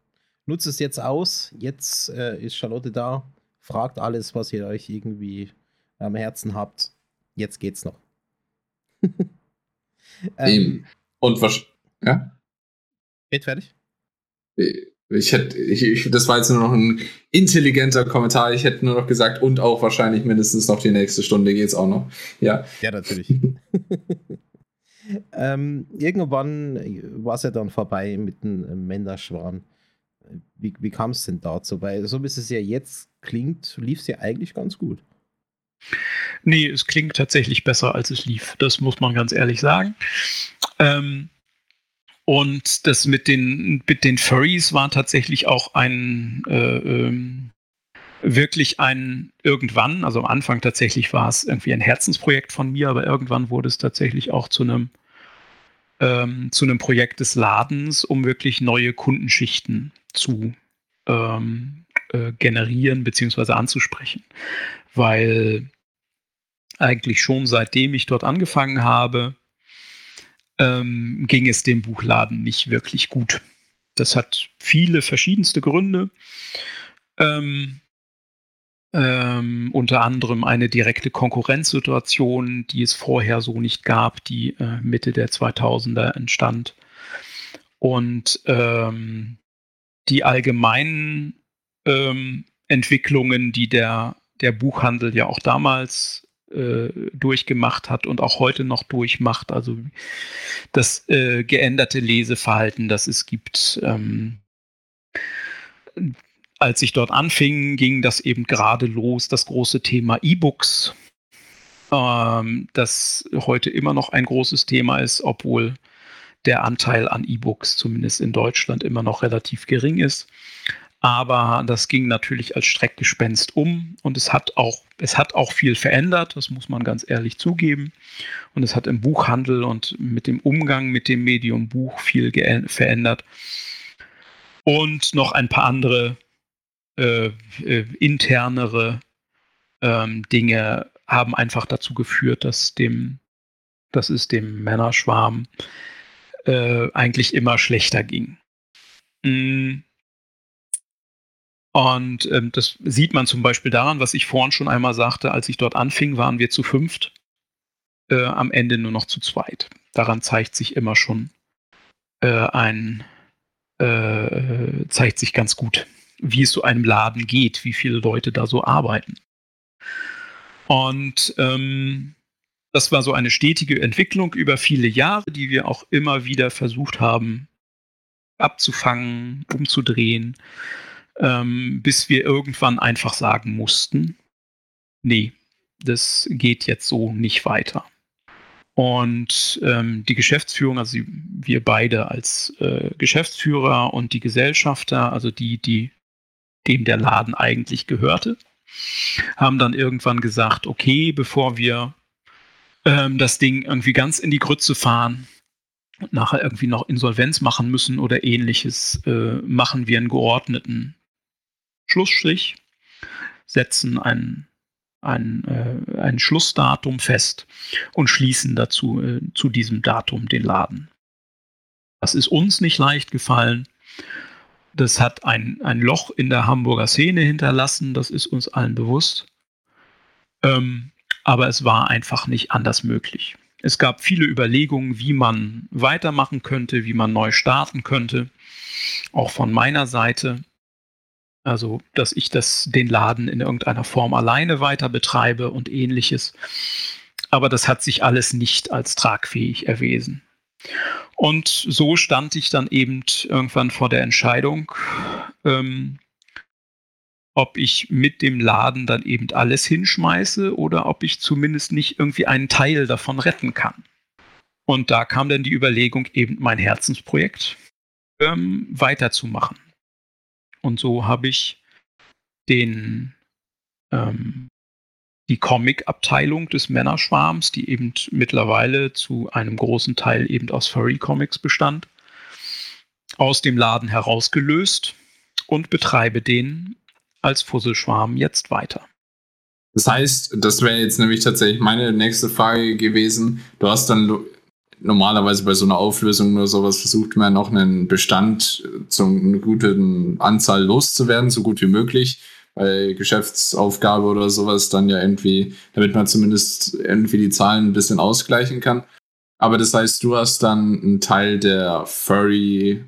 Speaker 3: Nutzt es jetzt aus. Jetzt äh, ist Charlotte da. Fragt alles, was ihr euch irgendwie am Herzen habt. Jetzt geht's noch.
Speaker 1: ähm, Und was? Ja?
Speaker 3: Geht fertig?
Speaker 1: Ich hätte, ich, ich, das war jetzt nur noch ein intelligenter Kommentar. Ich hätte nur noch gesagt, und auch wahrscheinlich mindestens noch die nächste Stunde geht es auch noch. Ja.
Speaker 3: Ja, natürlich. ähm, irgendwann war es ja dann vorbei mit dem Männerschwan. Wie, wie kam es denn dazu? Weil so wie es ja jetzt klingt, lief es ja eigentlich ganz gut.
Speaker 2: Nee, es klingt tatsächlich besser, als es lief. Das muss man ganz ehrlich sagen. Ähm, und das mit den, mit den Furries war tatsächlich auch ein äh, ähm, wirklich ein irgendwann, also am Anfang tatsächlich war es irgendwie ein Herzensprojekt von mir, aber irgendwann wurde es tatsächlich auch zu einem ähm, zu einem Projekt des Ladens, um wirklich neue Kundenschichten zu ähm, äh, generieren bzw. anzusprechen. Weil eigentlich schon seitdem ich dort angefangen habe, ähm, ging es dem Buchladen nicht wirklich gut. Das hat viele verschiedenste Gründe. Ähm, ähm, unter anderem eine direkte Konkurrenzsituation, die es vorher so nicht gab, die äh, Mitte der 2000er entstand. Und ähm, die allgemeinen ähm, Entwicklungen, die der, der Buchhandel ja auch damals durchgemacht hat und auch heute noch durchmacht. Also das äh, geänderte Leseverhalten, das es gibt. Ähm, als ich dort anfing, ging das eben gerade los, das große Thema E-Books, ähm, das heute immer noch ein großes Thema ist, obwohl der Anteil an E-Books zumindest in Deutschland immer noch relativ gering ist. Aber das ging natürlich als Streckgespenst um und es hat auch, es hat auch viel verändert, das muss man ganz ehrlich zugeben. Und es hat im Buchhandel und mit dem Umgang mit dem Medium Buch viel verändert. Und noch ein paar andere äh, äh, internere ähm, Dinge haben einfach dazu geführt, dass dem, dass es dem Männerschwarm äh, eigentlich immer schlechter ging. Mm. Und ähm, das sieht man zum Beispiel daran, was ich vorhin schon einmal sagte, als ich dort anfing, waren wir zu fünft, äh, am Ende nur noch zu zweit. Daran zeigt sich immer schon äh, ein, äh, zeigt sich ganz gut, wie es so einem Laden geht, wie viele Leute da so arbeiten. Und ähm, das war so eine stetige Entwicklung über viele Jahre, die wir auch immer wieder versucht haben abzufangen, umzudrehen ähm, bis wir irgendwann einfach sagen mussten, nee, das geht jetzt so nicht weiter. Und ähm, die Geschäftsführung, also wir beide als äh, Geschäftsführer und die Gesellschafter, also die, die dem der Laden eigentlich gehörte, haben dann irgendwann gesagt, okay, bevor wir ähm, das Ding irgendwie ganz in die Grütze fahren und nachher irgendwie noch Insolvenz machen müssen oder ähnliches, äh, machen wir einen geordneten Schlussstrich, setzen ein, ein, äh, ein Schlussdatum fest und schließen dazu äh, zu diesem Datum den Laden. Das ist uns nicht leicht gefallen. Das hat ein, ein Loch in der Hamburger Szene hinterlassen, das ist uns allen bewusst. Ähm, aber es war einfach nicht anders möglich. Es gab viele Überlegungen, wie man weitermachen könnte, wie man neu starten könnte. Auch von meiner Seite. Also, dass ich das, den Laden in irgendeiner Form alleine weiter betreibe und ähnliches. Aber das hat sich alles nicht als tragfähig erwiesen. Und so stand ich dann eben irgendwann vor der Entscheidung, ähm, ob ich mit dem Laden dann eben alles hinschmeiße oder ob ich zumindest nicht irgendwie einen Teil davon retten kann. Und da kam dann die Überlegung, eben mein Herzensprojekt ähm, weiterzumachen. Und so habe ich den, ähm, die Comic-Abteilung des Männerschwarms, die eben mittlerweile zu einem großen Teil eben aus Furry-Comics bestand, aus dem Laden herausgelöst und betreibe den als Fusselschwarm jetzt weiter.
Speaker 1: Das heißt, das wäre jetzt nämlich tatsächlich meine nächste Frage gewesen. Du hast dann normalerweise bei so einer Auflösung nur sowas versucht man noch einen Bestand zu einer guten Anzahl loszuwerden, so gut wie möglich. Bei Geschäftsaufgabe oder sowas dann ja irgendwie, damit man zumindest irgendwie die Zahlen ein bisschen ausgleichen kann. Aber das heißt, du hast dann einen Teil der Furry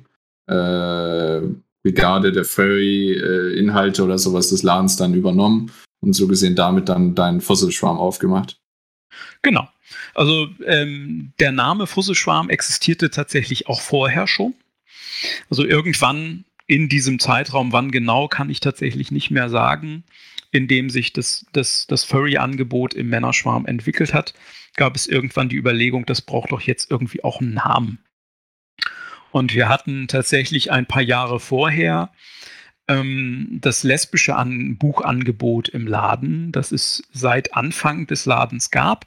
Speaker 1: äh, Brigade, der Furry-Inhalte äh, oder sowas des Ladens dann übernommen und so gesehen damit dann deinen Fusselschwarm aufgemacht.
Speaker 2: Genau. Also ähm, der Name Fusselschwarm existierte tatsächlich auch vorher schon. Also irgendwann in diesem Zeitraum, wann genau, kann ich tatsächlich nicht mehr sagen, in dem sich das, das, das Furry-Angebot im Männerschwarm entwickelt hat, gab es irgendwann die Überlegung, das braucht doch jetzt irgendwie auch einen Namen. Und wir hatten tatsächlich ein paar Jahre vorher ähm, das lesbische An Buchangebot im Laden, das es seit Anfang des Ladens gab.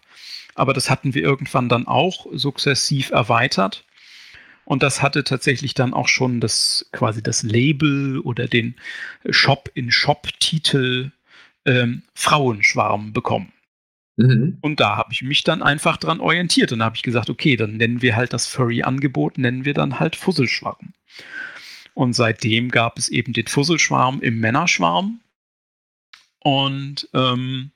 Speaker 2: Aber das hatten wir irgendwann dann auch sukzessiv erweitert. Und das hatte tatsächlich dann auch schon das quasi das Label oder den Shop-in-Shop-Titel ähm, Frauenschwarm bekommen. Mhm. Und da habe ich mich dann einfach dran orientiert. Und da habe ich gesagt, okay, dann nennen wir halt das Furry-Angebot, nennen wir dann halt Fusselschwarm. Und seitdem gab es eben den Fusselschwarm im Männerschwarm. Und ähm,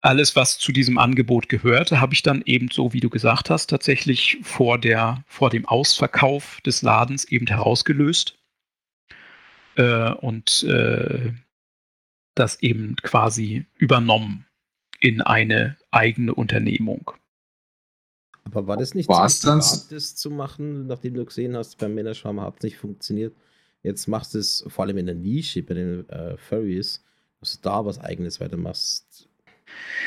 Speaker 2: alles, was zu diesem Angebot gehörte, habe ich dann eben so, wie du gesagt hast, tatsächlich vor, der, vor dem Ausverkauf des Ladens eben herausgelöst. Äh, und äh, das eben quasi übernommen in eine eigene Unternehmung.
Speaker 3: Aber war das nicht
Speaker 1: War's
Speaker 3: zu das? das zu machen, nachdem du gesehen hast, beim Männerschwarm hat es nicht funktioniert? Jetzt machst du es vor allem in der Nische bei den äh, Furries, dass du da was Eigenes weitermachst.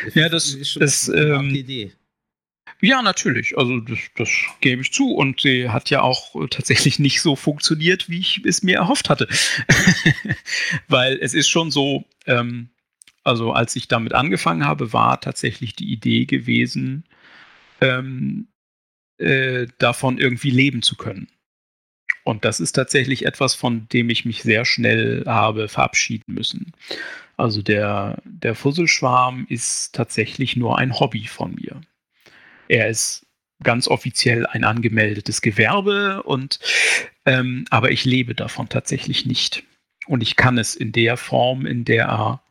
Speaker 2: Das ja, das ist schon das, eine ähm, Idee. Ja, natürlich. Also das, das, gebe ich zu. Und sie hat ja auch tatsächlich nicht so funktioniert, wie ich es mir erhofft hatte. Weil es ist schon so, ähm, also als ich damit angefangen habe, war tatsächlich die Idee gewesen, ähm, äh, davon irgendwie leben zu können. Und das ist tatsächlich etwas, von dem ich mich sehr schnell habe verabschieden müssen. Also der, der Fusselschwarm ist tatsächlich nur ein Hobby von mir. Er ist ganz offiziell ein angemeldetes Gewerbe und ähm, aber ich lebe davon tatsächlich nicht. Und ich kann es in der Form, in der er,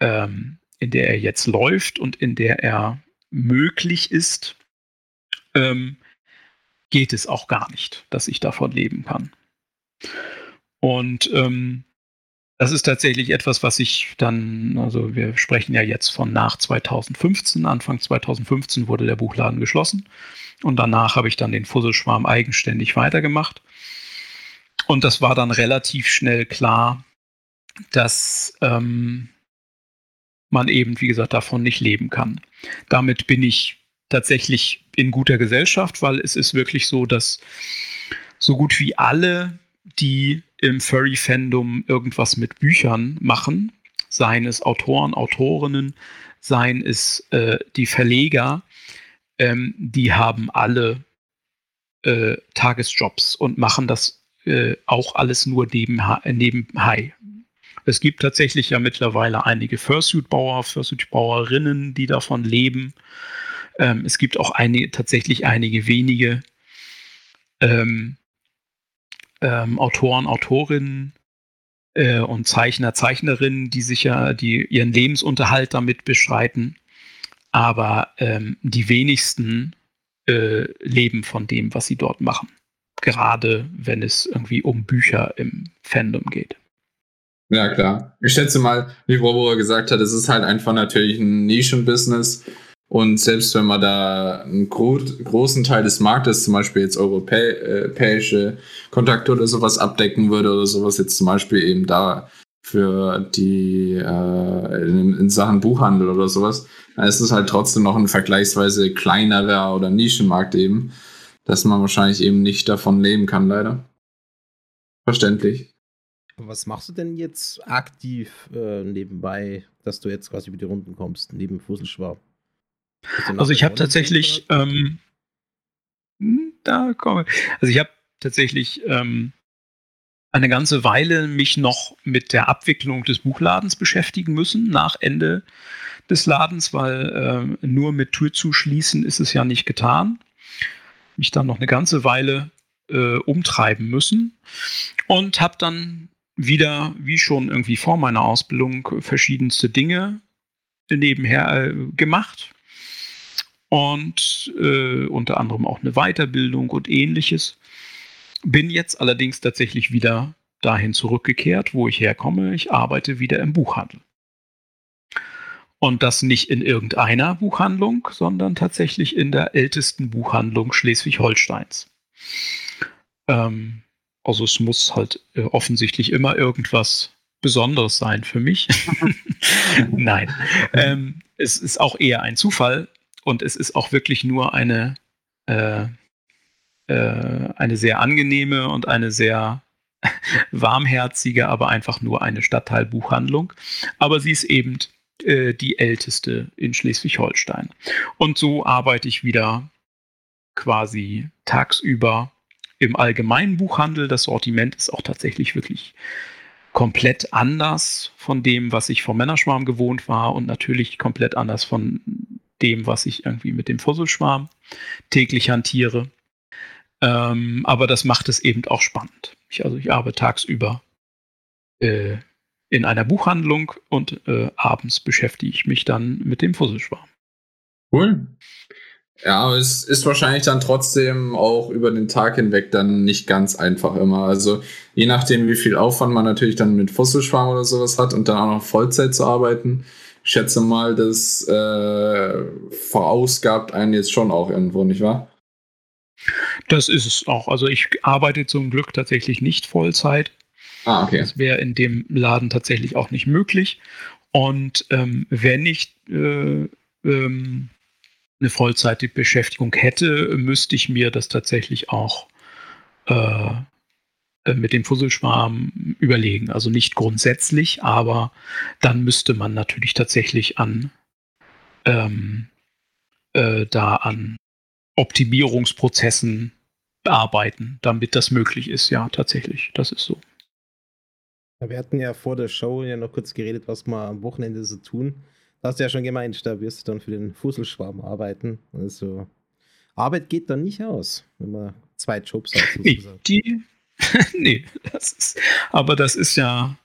Speaker 2: ähm, in der er jetzt läuft und in der er möglich ist, ähm, geht es auch gar nicht, dass ich davon leben kann. Und ähm, das ist tatsächlich etwas, was ich dann, also wir sprechen ja jetzt von nach 2015, Anfang 2015 wurde der Buchladen geschlossen und danach habe ich dann den Fusselschwarm eigenständig weitergemacht. Und das war dann relativ schnell klar, dass ähm, man eben, wie gesagt, davon nicht leben kann. Damit bin ich tatsächlich in guter Gesellschaft, weil es ist wirklich so, dass so gut wie alle, die im Furry-Fandom irgendwas mit Büchern machen, seien es Autoren, Autorinnen, seien es äh, die Verleger, ähm, die haben alle äh, Tagesjobs und machen das äh, auch alles nur nebenbei. nebenbei. Es gibt tatsächlich ja mittlerweile einige Fursuit-Bauer, Fursuit-Bauerinnen, die davon leben. Ähm, es gibt auch einige, tatsächlich einige wenige ähm, ähm, Autoren, Autorinnen äh, und Zeichner, Zeichnerinnen, die sich ja, die ihren Lebensunterhalt damit beschreiten. Aber ähm, die wenigsten äh, leben von dem, was sie dort machen. Gerade wenn es irgendwie um Bücher im Fandom geht.
Speaker 1: Ja, klar. Ich schätze mal, wie Bobo gesagt hat, es ist halt einfach natürlich ein Nischenbusiness. Und selbst wenn man da einen gro großen Teil des Marktes, zum Beispiel jetzt europäische Kontakte oder sowas abdecken würde oder sowas, jetzt zum Beispiel eben da für die äh, in, in, Sachen Buchhandel oder sowas, dann ist es halt trotzdem noch ein vergleichsweise kleinerer oder Nischenmarkt eben, dass man wahrscheinlich eben nicht davon leben kann, leider. Verständlich.
Speaker 3: Was machst du denn jetzt aktiv äh, nebenbei, dass du jetzt quasi über die Runden kommst, neben Fusselschwab?
Speaker 2: Also ich habe tatsächlich, ähm, hm, da komme Also ich habe tatsächlich ähm, eine ganze Weile mich noch mit der Abwicklung des Buchladens beschäftigen müssen nach Ende des Ladens, weil äh, nur mit Tür zuschließen ist es ja nicht getan. Mich dann noch eine ganze Weile äh, umtreiben müssen und habe dann wieder, wie schon irgendwie vor meiner Ausbildung, verschiedenste Dinge nebenher äh, gemacht und äh, unter anderem auch eine Weiterbildung und ähnliches. Bin jetzt allerdings tatsächlich wieder dahin zurückgekehrt, wo ich herkomme. Ich arbeite wieder im Buchhandel. Und das nicht in irgendeiner Buchhandlung, sondern tatsächlich in der ältesten Buchhandlung Schleswig-Holsteins. Ähm, also es muss halt äh, offensichtlich immer irgendwas Besonderes sein für mich. Nein, ähm, es ist auch eher ein Zufall und es ist auch wirklich nur eine, äh, äh, eine sehr angenehme und eine sehr warmherzige, aber einfach nur eine Stadtteilbuchhandlung. Aber sie ist eben äh, die älteste in Schleswig-Holstein. Und so arbeite ich wieder quasi tagsüber im allgemeinen Buchhandel. Das Sortiment ist auch tatsächlich wirklich komplett anders von dem, was ich vom Männerschwarm gewohnt war und natürlich komplett anders von dem, was ich irgendwie mit dem Fusselschwarm täglich hantiere. Ähm, aber das macht es eben auch spannend. Ich, also ich arbeite tagsüber äh, in einer Buchhandlung und äh, abends beschäftige ich mich dann mit dem Fusselschwarm.
Speaker 1: Cool. Ja, es ist wahrscheinlich dann trotzdem auch über den Tag hinweg dann nicht ganz einfach immer. Also je nachdem, wie viel Aufwand man natürlich dann mit Fusselschwarm oder sowas hat und dann auch noch Vollzeit zu arbeiten, schätze mal, das äh, verausgabt einen jetzt schon auch irgendwo, nicht wahr?
Speaker 2: Das ist es auch. Also ich arbeite zum Glück tatsächlich nicht Vollzeit. Ah, okay. Das wäre in dem Laden tatsächlich auch nicht möglich. Und ähm, wenn ich äh, ähm, eine vollzeitige Beschäftigung hätte, müsste ich mir das tatsächlich auch äh, mit dem Fusselschwarm überlegen. Also nicht grundsätzlich, aber dann müsste man natürlich tatsächlich an ähm, äh, da an Optimierungsprozessen arbeiten, damit das möglich ist. Ja, tatsächlich, das ist so.
Speaker 3: Wir hatten ja vor der Show ja noch kurz geredet, was wir am Wochenende so tun. Da hast du ja schon gemeint, da wirst du dann für den Fusselschwarm arbeiten. Also Arbeit geht dann nicht aus, wenn man zwei Jobs hat.
Speaker 2: Sozusagen. Die, nee, das ist, aber das ist ja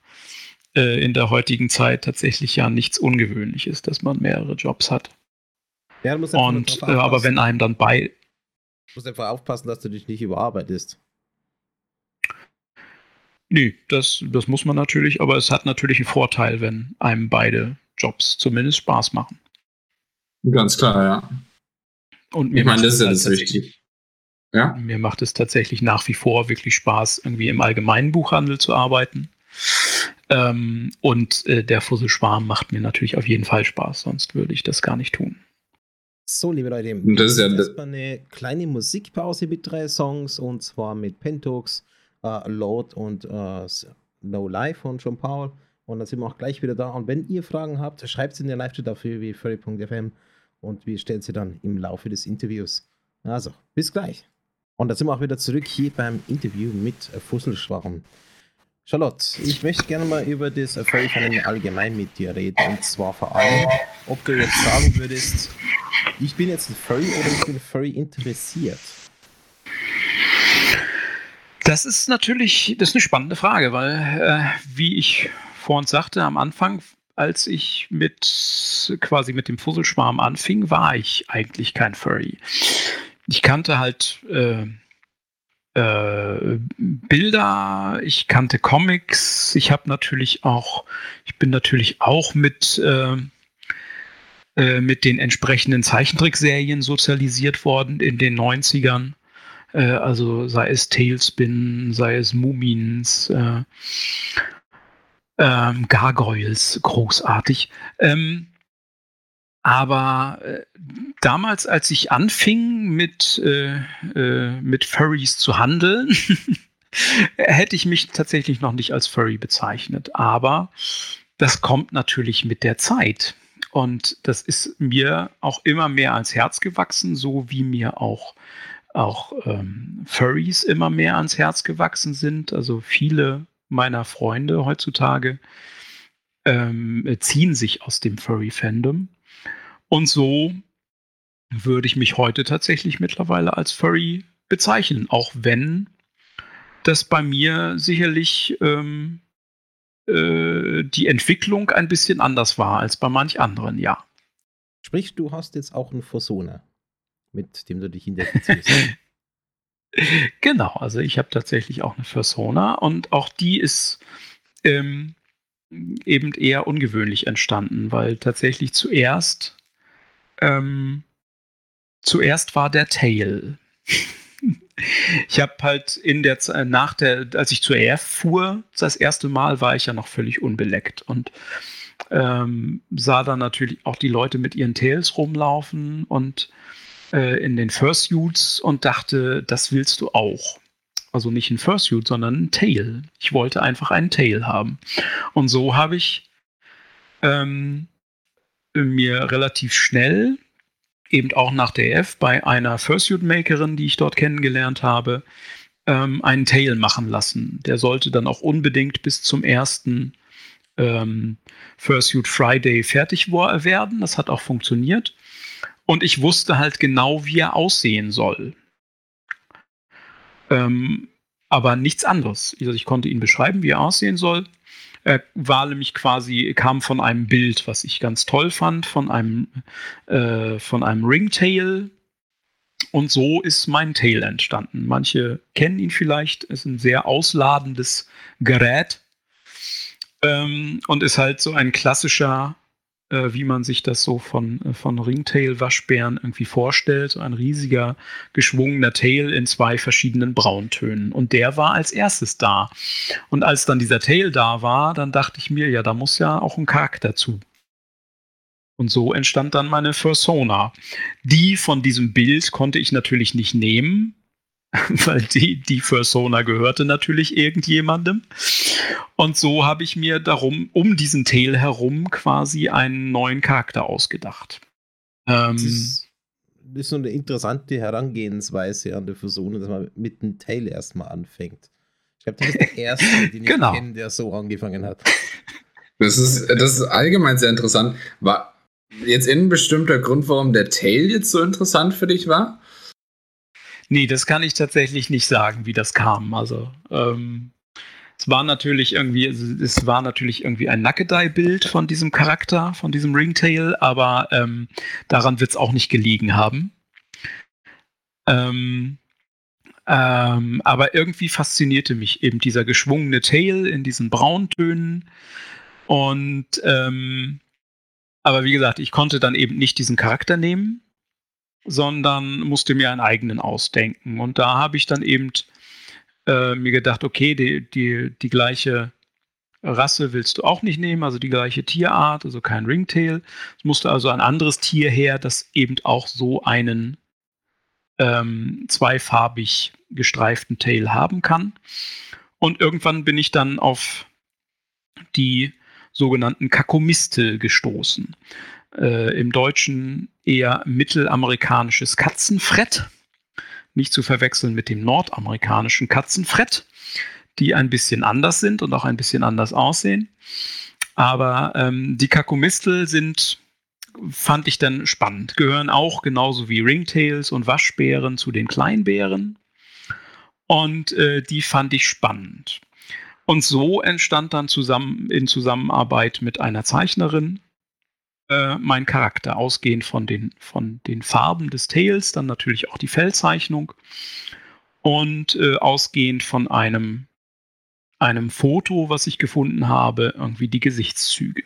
Speaker 2: äh, in der heutigen Zeit tatsächlich ja nichts Ungewöhnliches, dass man mehrere Jobs hat. Ja, du Und, äh, aber wenn einem dann bei.
Speaker 3: Du musst einfach aufpassen, dass du dich nicht überarbeitest.
Speaker 2: Nee, das, das muss man natürlich, aber es hat natürlich einen Vorteil, wenn einem beide Jobs zumindest Spaß machen.
Speaker 1: Ganz klar, ja.
Speaker 2: Und mir ich meine, das ist ja halt das wichtig. Ja? Mir macht es tatsächlich nach wie vor wirklich Spaß, irgendwie im allgemeinen Buchhandel zu arbeiten. Ähm, und äh, der Fusselschwarm macht mir natürlich auf jeden Fall Spaß, sonst würde ich das gar nicht tun.
Speaker 3: So, liebe Leute,
Speaker 1: das ist ja
Speaker 3: erstmal eine kleine Musikpause mit drei Songs und zwar mit Pentox, äh, Lord und äh, No Life von John Paul. Und dann sind wir auch gleich wieder da. Und wenn ihr Fragen habt, schreibt sie in der Live-Chat auf www.furry.fm und wir stellen sie dann im Laufe des Interviews. Also, bis gleich. Und da sind wir auch wieder zurück hier beim Interview mit Fusselschwarm. Charlotte, ich möchte gerne mal über das Furry-Phänomen allgemein mit dir reden. Und zwar vor allem, ob du jetzt sagen würdest, ich bin jetzt ein Furry oder ich bin Furry interessiert.
Speaker 2: Das ist natürlich, das ist eine spannende Frage, weil, äh, wie ich vorhin sagte, am Anfang, als ich mit quasi mit dem Fusselschwarm anfing, war ich eigentlich kein Furry. Ich kannte halt äh, äh, Bilder, ich kannte Comics, ich habe natürlich auch, ich bin natürlich auch mit äh, äh mit den entsprechenden Zeichentrickserien sozialisiert worden in den 90ern. Äh, also sei es Tailspin, sei es Mumins, äh, ähm, Gargoyles, großartig. Ähm, aber äh, damals, als ich anfing mit, äh, äh, mit Furries zu handeln, hätte ich mich tatsächlich noch nicht als Furry bezeichnet. Aber das kommt natürlich mit der Zeit. Und das ist mir auch immer mehr ans Herz gewachsen, so wie mir auch auch ähm, Furries immer mehr ans Herz gewachsen sind. Also viele meiner Freunde heutzutage ähm, ziehen sich aus dem Furry-Fandom. Und so würde ich mich heute tatsächlich mittlerweile als Furry bezeichnen, auch wenn das bei mir sicherlich ähm, äh, die Entwicklung ein bisschen anders war als bei manch anderen, ja.
Speaker 3: Sprich, du hast jetzt auch einen Fursona, mit dem du dich identifizierst.
Speaker 2: genau, also ich habe tatsächlich auch eine Persona und auch die ist ähm, eben eher ungewöhnlich entstanden, weil tatsächlich zuerst ähm, zuerst war der Tail. ich habe halt in der Zeit, nach der, als ich zur EF fuhr, das erste Mal war ich ja noch völlig unbeleckt und ähm, sah dann natürlich auch die Leute mit ihren Tails rumlaufen und äh, in den Fursuits und dachte, das willst du auch. Also nicht ein Fursuit, sondern ein Tail. Ich wollte einfach einen Tail haben. Und so habe ich ähm, mir relativ schnell, eben auch nach der F, bei einer Fursuit-Makerin, die ich dort kennengelernt habe, ähm, einen Tail machen lassen. Der sollte dann auch unbedingt bis zum ersten ähm, Fursuit Friday fertig werden. Das hat auch funktioniert. Und ich wusste halt genau, wie er aussehen soll. Ähm, aber nichts anderes. Also ich konnte ihn beschreiben, wie er aussehen soll. Er war nämlich quasi, kam von einem Bild, was ich ganz toll fand, von einem, äh, von einem Ringtail. Und so ist mein Tail entstanden. Manche kennen ihn vielleicht. Ist ein sehr ausladendes Gerät. Ähm, und ist halt so ein klassischer äh, wie man sich das so von, äh, von Ringtail-Waschbären irgendwie vorstellt. Ein riesiger, geschwungener Tail in zwei verschiedenen Brauntönen. Und der war als erstes da. Und als dann dieser Tail da war, dann dachte ich mir, ja, da muss ja auch ein Charakter zu. Und so entstand dann meine Persona. Die von diesem Bild konnte ich natürlich nicht nehmen, weil die, die Persona gehörte natürlich irgendjemandem. Und so habe ich mir darum, um diesen Tail herum quasi einen neuen Charakter ausgedacht.
Speaker 3: Ähm, das, ist, das ist so eine interessante Herangehensweise an der Persona, dass man mit dem Tail erstmal anfängt. Ich glaube, du bist der Erste, den ich genau. kenne, der so angefangen hat.
Speaker 1: Das ist, das ist allgemein sehr interessant. War jetzt ein bestimmter Grund, warum der Tail jetzt so interessant für dich war?
Speaker 2: Nee, das kann ich tatsächlich nicht sagen, wie das kam. Also, ähm, es war natürlich irgendwie, es war natürlich irgendwie ein Nackedei-Bild von diesem Charakter, von diesem Ringtail, aber ähm, daran wird es auch nicht gelegen haben. Ähm, ähm, aber irgendwie faszinierte mich eben dieser geschwungene Tail in diesen Brauntönen. Und ähm, aber wie gesagt, ich konnte dann eben nicht diesen Charakter nehmen, sondern musste mir einen eigenen ausdenken. Und da habe ich dann eben äh, mir gedacht, okay, die, die, die gleiche Rasse willst du auch nicht nehmen, also die gleiche Tierart, also kein Ringtail. Es musste also ein anderes Tier her, das eben auch so einen ähm, zweifarbig gestreiften Tail haben kann. Und irgendwann bin ich dann auf die sogenannten Kakomistel gestoßen äh, im Deutschen eher mittelamerikanisches Katzenfrett, nicht zu verwechseln mit dem nordamerikanischen Katzenfrett, die ein bisschen anders sind und auch ein bisschen anders aussehen. Aber ähm, die Kakomistel sind, fand ich dann spannend, gehören auch genauso wie Ringtails und Waschbären zu den Kleinbären. Und äh, die fand ich spannend. Und so entstand dann zusammen in Zusammenarbeit mit einer Zeichnerin äh, mein Charakter, ausgehend von den, von den Farben des Tails, dann natürlich auch die Fellzeichnung und äh, ausgehend von einem, einem Foto, was ich gefunden habe, irgendwie die Gesichtszüge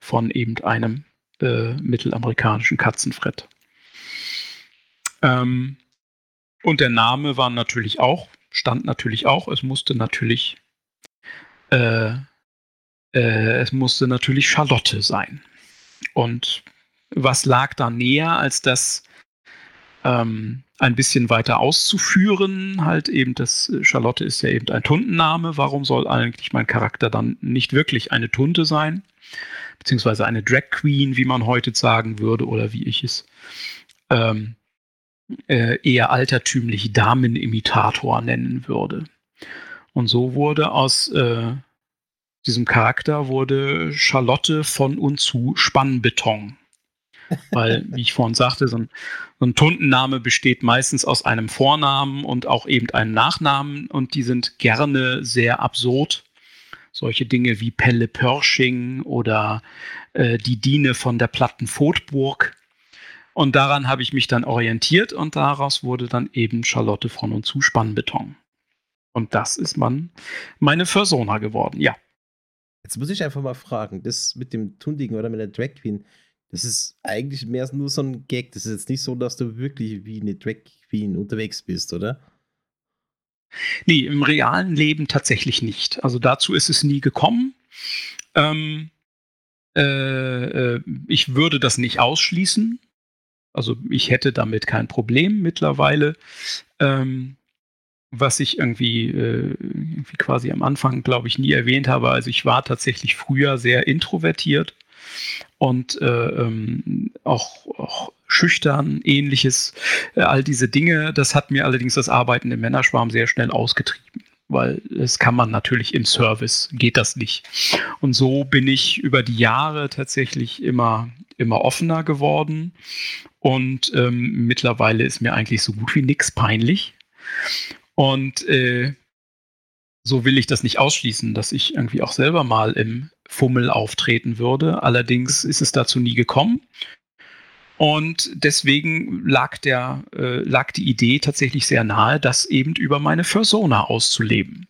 Speaker 2: von eben einem äh, mittelamerikanischen Katzenfrett. Ähm, und der Name war natürlich auch, stand natürlich auch, es musste natürlich, äh, äh, es musste natürlich Charlotte sein. Und was lag da näher, als das ähm, ein bisschen weiter auszuführen? Halt eben, das Charlotte ist ja eben ein Tuntenname. Warum soll eigentlich mein Charakter dann nicht wirklich eine Tunte sein? Beziehungsweise eine Drag Queen, wie man heute sagen würde, oder wie ich es ähm, äh, eher altertümlich Damenimitator nennen würde. Und so wurde aus äh, diesem Charakter wurde Charlotte von und zu Spannbeton. Weil, wie ich vorhin sagte, so ein, so ein Tundenname besteht meistens aus einem Vornamen und auch eben einem Nachnamen und die sind gerne sehr absurd. Solche Dinge wie Pelle Pörsching oder äh, die Diene von der Platten Votburg. Und daran habe ich mich dann orientiert und daraus wurde dann eben Charlotte von und zu Spannbeton. Und das ist man meine Persona geworden, ja.
Speaker 3: Jetzt muss ich einfach mal fragen, das mit dem Tundigen oder mit der Drag Queen, das ist eigentlich mehr nur so ein Gag. Das ist jetzt nicht so, dass du wirklich wie eine Drag Queen unterwegs bist, oder?
Speaker 2: Nee, im realen Leben tatsächlich nicht. Also dazu ist es nie gekommen. Ähm, äh, äh, ich würde das nicht ausschließen. Also ich hätte damit kein Problem mittlerweile. Ähm, was ich irgendwie, äh, irgendwie quasi am Anfang, glaube ich, nie erwähnt habe. Also ich war tatsächlich früher sehr introvertiert und äh, ähm, auch, auch schüchtern, ähnliches, äh, all diese Dinge. Das hat mir allerdings das Arbeiten im Männerschwarm sehr schnell ausgetrieben, weil es kann man natürlich im Service, geht das nicht. Und so bin ich über die Jahre tatsächlich immer, immer offener geworden und ähm, mittlerweile ist mir eigentlich so gut wie nichts peinlich. Und äh, so will ich das nicht ausschließen, dass ich irgendwie auch selber mal im Fummel auftreten würde. Allerdings ist es dazu nie gekommen. Und deswegen lag, der, äh, lag die Idee tatsächlich sehr nahe, das eben über meine Persona auszuleben.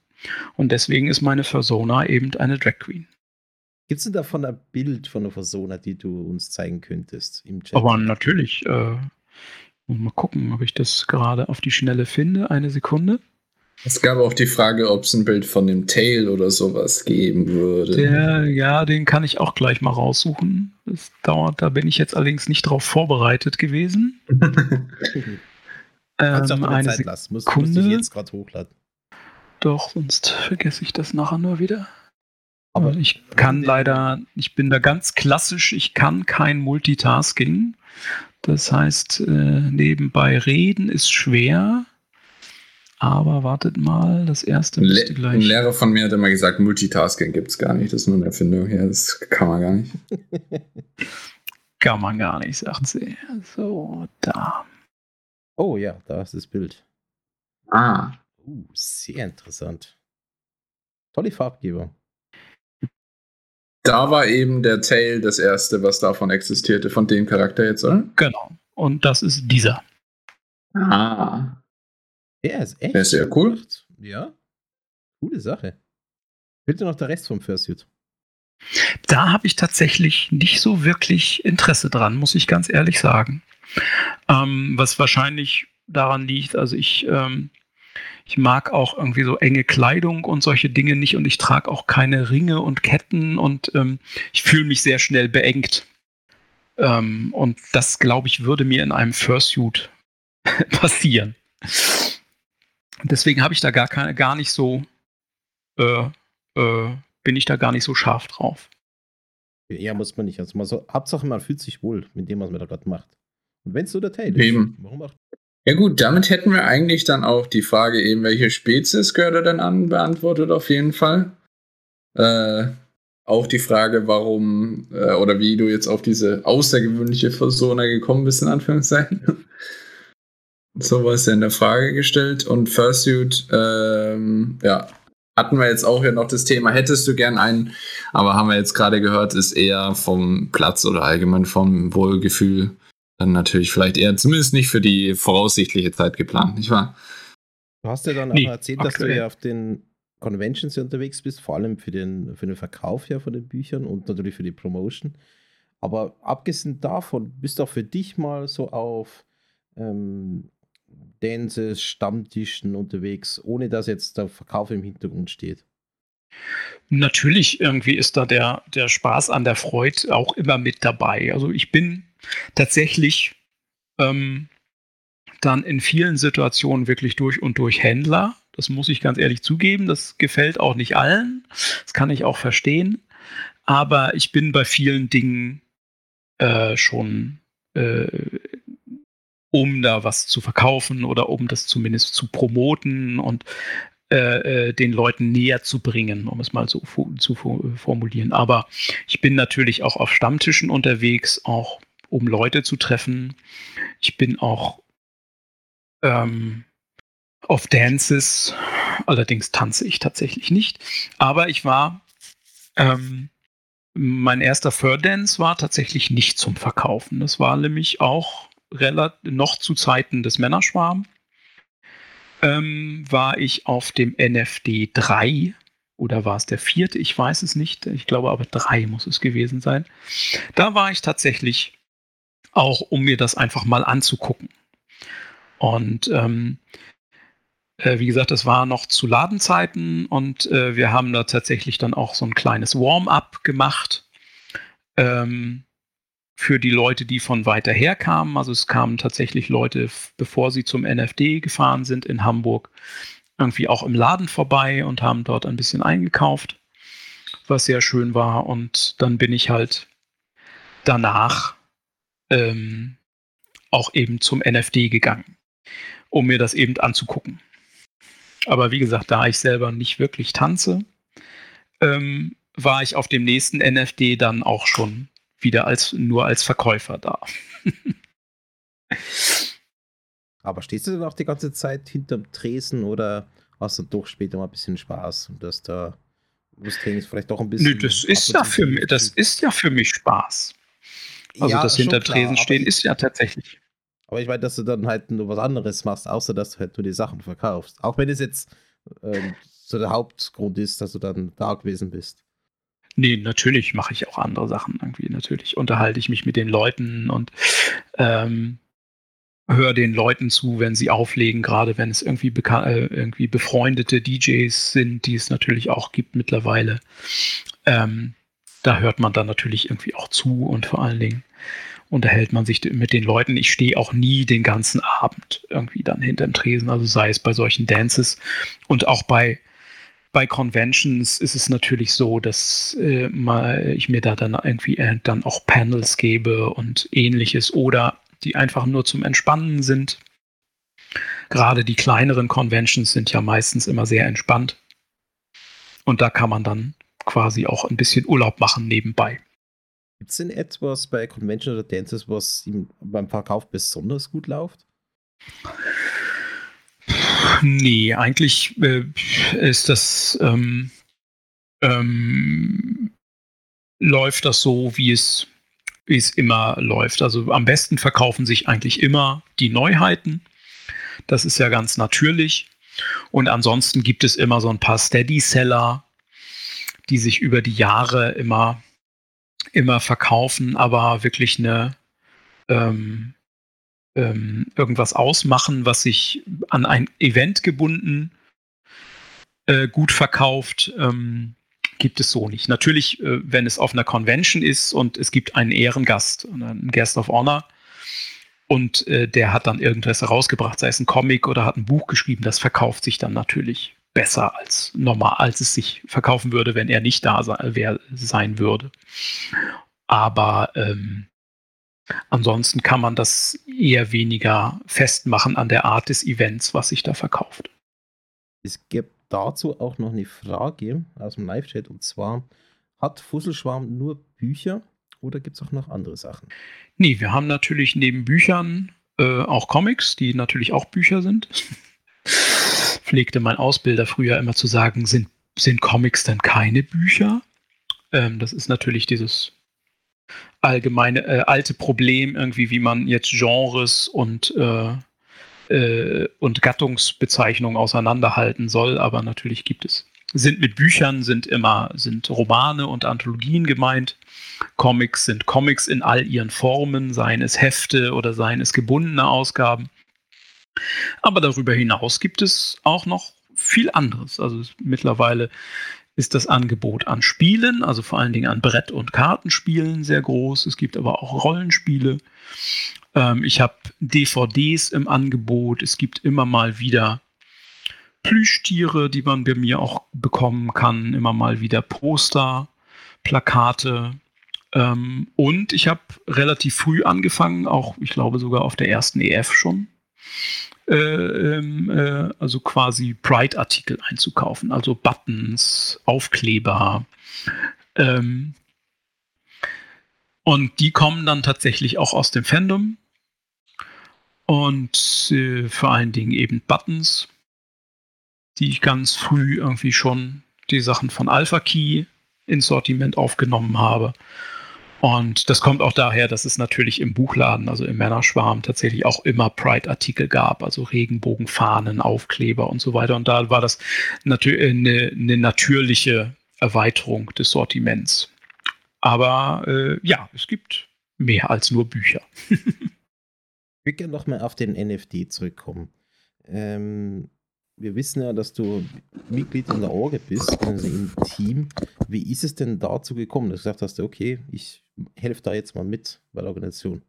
Speaker 2: Und deswegen ist meine Persona eben eine Drag Queen.
Speaker 3: Gibt es denn davon ein Bild von einer Persona, die du uns zeigen könntest
Speaker 2: im Chat? Aber natürlich. Äh, Mal gucken, ob ich das gerade auf die Schnelle finde. Eine Sekunde.
Speaker 1: Es gab auch die Frage, ob es ein Bild von dem Tail oder sowas geben würde.
Speaker 2: Der, ja, den kann ich auch gleich mal raussuchen. Das dauert, da bin ich jetzt allerdings nicht drauf vorbereitet gewesen.
Speaker 3: ähm, eine Zeit lassen. Muss, Sekunde. Muss ich jetzt gerade hochladen.
Speaker 2: Doch, sonst vergesse ich das nachher nur wieder. Aber ich kann leider, ich bin da ganz klassisch, ich kann kein Multitasking. Das heißt, äh, nebenbei reden ist schwer. Aber wartet mal, das erste
Speaker 1: müsste gleich. Ein Lehrer von mir hat immer gesagt, Multitasking gibt es gar nicht. Das ist nur eine Erfindung. Ja, das kann man gar nicht.
Speaker 2: kann man gar nicht, sagt sie. So, da.
Speaker 3: Oh ja, da ist das Bild.
Speaker 1: Ah.
Speaker 3: Uh, sehr interessant. Tolle Farbgebung
Speaker 1: da war eben der Tail das erste, was davon existierte, von dem Charakter jetzt, oder?
Speaker 2: Genau. Und das ist dieser.
Speaker 1: Ah.
Speaker 3: Der ist echt.
Speaker 1: Der ist sehr cool.
Speaker 3: Ja. Coole Sache. Bitte noch der Rest vom Fursuit.
Speaker 2: Da habe ich tatsächlich nicht so wirklich Interesse dran, muss ich ganz ehrlich sagen. Ähm, was wahrscheinlich daran liegt, also ich ähm, ich mag auch irgendwie so enge Kleidung und solche Dinge nicht und ich trage auch keine Ringe und Ketten und ähm, ich fühle mich sehr schnell beengt. Ähm, und das, glaube ich, würde mir in einem Fursuit passieren. Deswegen habe ich da gar, keine, gar nicht so, äh, äh, bin ich da gar nicht so scharf drauf.
Speaker 3: Ja, muss man nicht. Also mal so, Hauptsache man fühlt sich wohl mit dem, was man da gerade macht. Und wenn es so der Teil
Speaker 1: ist, warum auch ja gut, damit hätten wir eigentlich dann auch die Frage eben, welche Spezies gehört er denn an, beantwortet auf jeden Fall. Äh, auch die Frage, warum äh, oder wie du jetzt auf diese außergewöhnliche Persona gekommen bist, in Anführungszeichen. so was ja in der Frage gestellt. Und Fursuit, ähm, ja, hatten wir jetzt auch ja noch das Thema, hättest du gern einen, aber haben wir jetzt gerade gehört, ist eher vom Platz oder allgemein vom Wohlgefühl dann natürlich vielleicht eher, zumindest nicht für die voraussichtliche Zeit geplant, nicht wahr?
Speaker 3: Du hast ja dann nee, auch erzählt, dass du ja auf den Conventions unterwegs bist, vor allem für den, für den Verkauf ja von den Büchern und natürlich für die Promotion. Aber abgesehen davon, bist du auch für dich mal so auf ähm, Dances, Stammtischen unterwegs, ohne dass jetzt der Verkauf im Hintergrund steht?
Speaker 2: Natürlich, irgendwie ist da der, der Spaß an der Freude auch immer mit dabei. Also ich bin tatsächlich ähm, dann in vielen Situationen wirklich durch und durch Händler. Das muss ich ganz ehrlich zugeben. Das gefällt auch nicht allen. Das kann ich auch verstehen. Aber ich bin bei vielen Dingen äh, schon äh, um da was zu verkaufen oder um das zumindest zu promoten und äh, äh den Leuten näher zu bringen, um es mal so zu formulieren. Aber ich bin natürlich auch auf Stammtischen unterwegs, auch um Leute zu treffen. Ich bin auch ähm, auf Dances, allerdings tanze ich tatsächlich nicht. Aber ich war, ähm, mein erster Fur-Dance war tatsächlich nicht zum Verkaufen. Das war nämlich auch noch zu Zeiten des Männerschwarms. Ähm, war ich auf dem NFD 3 oder war es der vierte? Ich weiß es nicht. Ich glaube aber 3 muss es gewesen sein. Da war ich tatsächlich auch, um mir das einfach mal anzugucken. Und ähm, äh, wie gesagt, es war noch zu Ladenzeiten und äh, wir haben da tatsächlich dann auch so ein kleines Warm-up gemacht ähm, für die Leute, die von weiter her kamen. Also es kamen tatsächlich Leute, bevor sie zum NFD gefahren sind in Hamburg, irgendwie auch im Laden vorbei und haben dort ein bisschen eingekauft, was sehr schön war. Und dann bin ich halt danach ähm, auch eben zum NFD gegangen, um mir das eben anzugucken. Aber wie gesagt, da ich selber nicht wirklich tanze, ähm, war ich auf dem nächsten NFD dann auch schon wieder als nur als Verkäufer da.
Speaker 3: Aber stehst du dann auch die ganze Zeit hinterm Tresen oder hast du doch später mal ein bisschen Spaß und dass da das Training vielleicht doch ein bisschen. Nö,
Speaker 2: das ist ja für mich, das ist ja für mich Spaß. Also ja, das hinter Tresen stehen ist ja tatsächlich.
Speaker 3: Aber ich meine, dass du dann halt nur was anderes machst, außer dass du halt nur die Sachen verkaufst. Auch wenn es jetzt ähm, so der Hauptgrund ist, dass du dann da gewesen bist.
Speaker 2: Nee, natürlich mache ich auch andere Sachen irgendwie. Natürlich unterhalte ich mich mit den Leuten und ähm, höre den Leuten zu, wenn sie auflegen, gerade wenn es irgendwie, äh, irgendwie befreundete DJs sind, die es natürlich auch gibt mittlerweile. Ähm, da hört man dann natürlich irgendwie auch zu und vor allen Dingen unterhält man sich mit den Leuten. Ich stehe auch nie den ganzen Abend irgendwie dann hinterm Tresen, also sei es bei solchen Dances und auch bei bei Conventions ist es natürlich so, dass äh, mal ich mir da dann irgendwie äh, dann auch Panels gebe und ähnliches oder die einfach nur zum Entspannen sind. Gerade die kleineren Conventions sind ja meistens immer sehr entspannt. Und da kann man dann quasi auch ein bisschen Urlaub machen nebenbei.
Speaker 3: Gibt es denn etwas bei Convention oder Dances, was beim Verkauf besonders gut läuft?
Speaker 2: Nee, eigentlich äh, ist das ähm, ähm, läuft das so, wie es, wie es immer läuft. Also am besten verkaufen sich eigentlich immer die Neuheiten. Das ist ja ganz natürlich. Und ansonsten gibt es immer so ein paar Steady-Seller, die sich über die Jahre immer, immer verkaufen, aber wirklich eine ähm, ähm, irgendwas ausmachen, was sich an ein Event gebunden äh, gut verkauft, ähm, gibt es so nicht. Natürlich, äh, wenn es auf einer Convention ist und es gibt einen Ehrengast, einen Guest of Honor, und äh, der hat dann irgendwas herausgebracht, sei es ein Comic oder hat ein Buch geschrieben, das verkauft sich dann natürlich besser als normal, als es sich verkaufen würde, wenn er nicht da wer, sein würde. Aber ähm, ansonsten kann man das eher weniger festmachen an der Art des Events, was sich da verkauft.
Speaker 3: Es gibt dazu auch noch eine Frage aus dem Live-Chat und zwar: Hat Fusselschwarm nur Bücher oder gibt es auch noch andere Sachen?
Speaker 2: Nee, wir haben natürlich neben Büchern äh, auch Comics, die natürlich auch Bücher sind. pflegte mein Ausbilder früher immer zu sagen, sind, sind Comics denn keine Bücher? Ähm, das ist natürlich dieses allgemeine äh, alte Problem irgendwie, wie man jetzt Genres und äh, äh, und Gattungsbezeichnungen auseinanderhalten soll, aber natürlich gibt es. Sind mit Büchern sind immer sind Romane und Anthologien gemeint. Comics sind Comics in all ihren Formen, seien es Hefte oder seien es gebundene Ausgaben. Aber darüber hinaus gibt es auch noch viel anderes. Also mittlerweile ist das Angebot an Spielen, also vor allen Dingen an Brett- und Kartenspielen sehr groß. Es gibt aber auch Rollenspiele. Ähm, ich habe DVDs im Angebot. Es gibt immer mal wieder Plüschtiere, die man bei mir auch bekommen kann. Immer mal wieder Poster, Plakate, Ähm, und ich habe relativ früh angefangen, auch ich glaube sogar auf der ersten EF schon, äh, äh, also quasi Pride-Artikel einzukaufen, also Buttons, Aufkleber. Ähm, und die kommen dann tatsächlich auch aus dem Fandom. Und äh, vor allen Dingen eben Buttons, die ich ganz früh irgendwie schon die Sachen von Alpha Key ins Sortiment aufgenommen habe. Und das kommt auch daher, dass es natürlich im Buchladen, also im Männerschwarm, tatsächlich auch immer Pride-Artikel gab, also Regenbogenfahnen, Aufkleber und so weiter. Und da war das natür eine, eine natürliche Erweiterung des Sortiments. Aber äh, ja, es gibt mehr als nur Bücher.
Speaker 3: ich würde gerne nochmal auf den NFT zurückkommen. Ähm, wir wissen ja, dass du Mitglied in der Orga bist, also im Team. Wie ist es denn dazu gekommen, dass du gesagt hast, okay, ich helfe da jetzt mal mit bei der Organisation?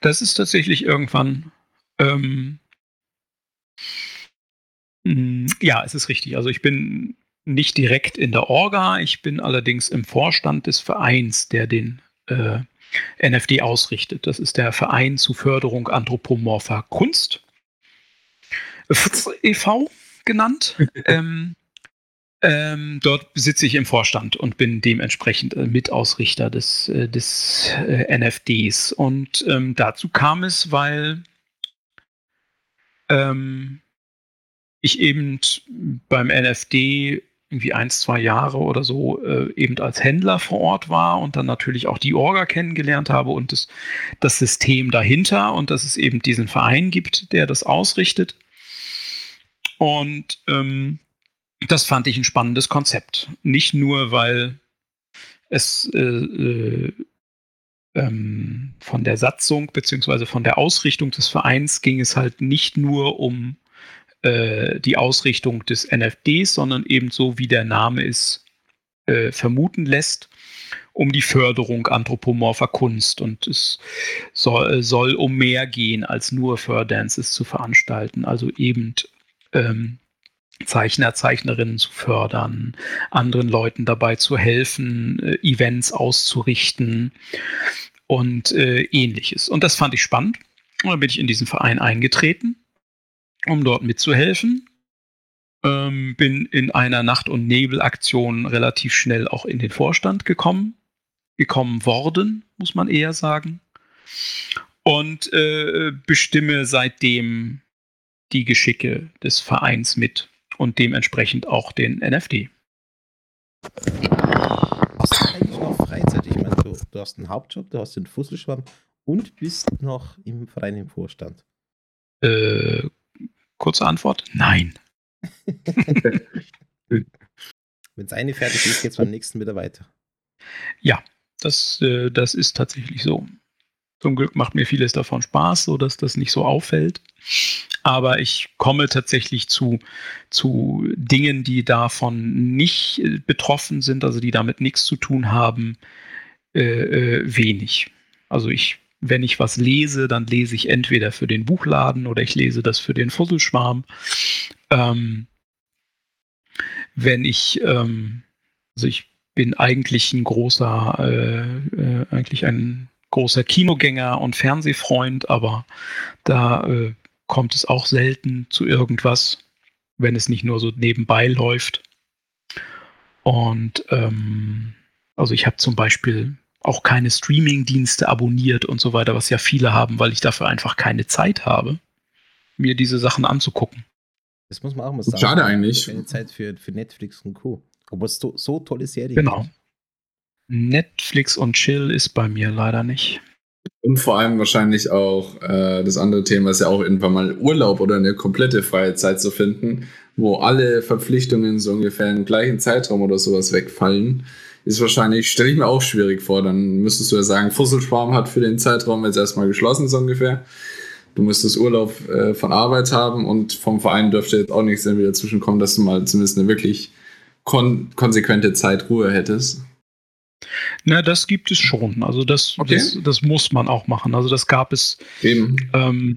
Speaker 2: Das ist tatsächlich irgendwann. Ähm, hm, ja, es ist richtig. Also ich bin nicht direkt in der Orga, ich bin allerdings im Vorstand des Vereins, der den äh, NFD ausrichtet. Das ist der Verein zur Förderung anthropomorpher Kunst. E.V. genannt. ähm, ähm, dort sitze ich im Vorstand und bin dementsprechend äh, Mitausrichter des, äh, des äh, NFDs. Und ähm, dazu kam es, weil ähm, ich eben beim NFD irgendwie ein, zwei Jahre oder so äh, eben als Händler vor Ort war und dann natürlich auch die Orga kennengelernt habe und das, das System dahinter und dass es eben diesen Verein gibt, der das ausrichtet. Und ähm, das fand ich ein spannendes Konzept. Nicht nur, weil es äh, äh, ähm, von der Satzung beziehungsweise von der Ausrichtung des Vereins ging es halt nicht nur um äh, die Ausrichtung des NFDs, sondern ebenso wie der Name es äh, vermuten lässt, um die Förderung anthropomorpher Kunst. Und es soll, soll um mehr gehen, als nur Furdances zu veranstalten. Also eben ähm, Zeichner, Zeichnerinnen zu fördern, anderen Leuten dabei zu helfen, äh, Events auszurichten und äh, ähnliches. Und das fand ich spannend. Und dann bin ich in diesen Verein eingetreten, um dort mitzuhelfen. Ähm, bin in einer Nacht- und Nebelaktion relativ schnell auch in den Vorstand gekommen, gekommen worden, muss man eher sagen. Und äh, bestimme seitdem die Geschicke des Vereins mit und dementsprechend auch den NFT.
Speaker 3: Hast du eigentlich noch Freizeit? Ich meine, du, du hast einen Hauptjob, du hast den Fusselschwamm und bist noch im Verein im Vorstand.
Speaker 2: Äh, kurze Antwort: Nein.
Speaker 3: Wenn es eine fertig ist, geht es beim nächsten wieder weiter.
Speaker 2: Ja, das, äh, das ist tatsächlich so. Zum Glück macht mir vieles davon Spaß, sodass das nicht so auffällt. Aber ich komme tatsächlich zu, zu Dingen, die davon nicht äh, betroffen sind, also die damit nichts zu tun haben, äh, äh, wenig. Also ich, wenn ich was lese, dann lese ich entweder für den Buchladen oder ich lese das für den Fusselschwarm. Ähm, wenn ich, ähm, also ich bin eigentlich ein großer, äh, äh, eigentlich ein großer Kinogänger und Fernsehfreund, aber da äh, kommt es auch selten zu irgendwas, wenn es nicht nur so nebenbei läuft. Und ähm, also ich habe zum Beispiel auch keine Streaming-Dienste abonniert und so weiter, was ja viele haben, weil ich dafür einfach keine Zeit habe, mir diese Sachen anzugucken.
Speaker 3: Das muss man auch mal sagen.
Speaker 1: Schade eigentlich.
Speaker 3: Keine Zeit für, für Netflix und Co. Obwohl es so, so tolle Serien
Speaker 2: Genau.
Speaker 3: gibt.
Speaker 2: Netflix und Chill ist bei mir leider nicht.
Speaker 1: Und vor allem wahrscheinlich auch äh, das andere Thema ist ja auch irgendwann mal Urlaub oder eine komplette freie Zeit zu finden, wo alle Verpflichtungen so ungefähr im gleichen Zeitraum oder sowas wegfallen. Ist wahrscheinlich, stelle ich mir auch schwierig vor. Dann müsstest du ja sagen, Fusselschwarm hat für den Zeitraum jetzt erstmal geschlossen, so ungefähr. Du müsstest Urlaub äh, von Arbeit haben und vom Verein dürfte jetzt auch nichts wieder zwischenkommen, dass du mal zumindest eine wirklich kon konsequente Zeit Ruhe hättest.
Speaker 2: Na, das gibt es schon. Also das,
Speaker 1: Okay.
Speaker 2: das, das muss man auch machen. Also das gab es ähm,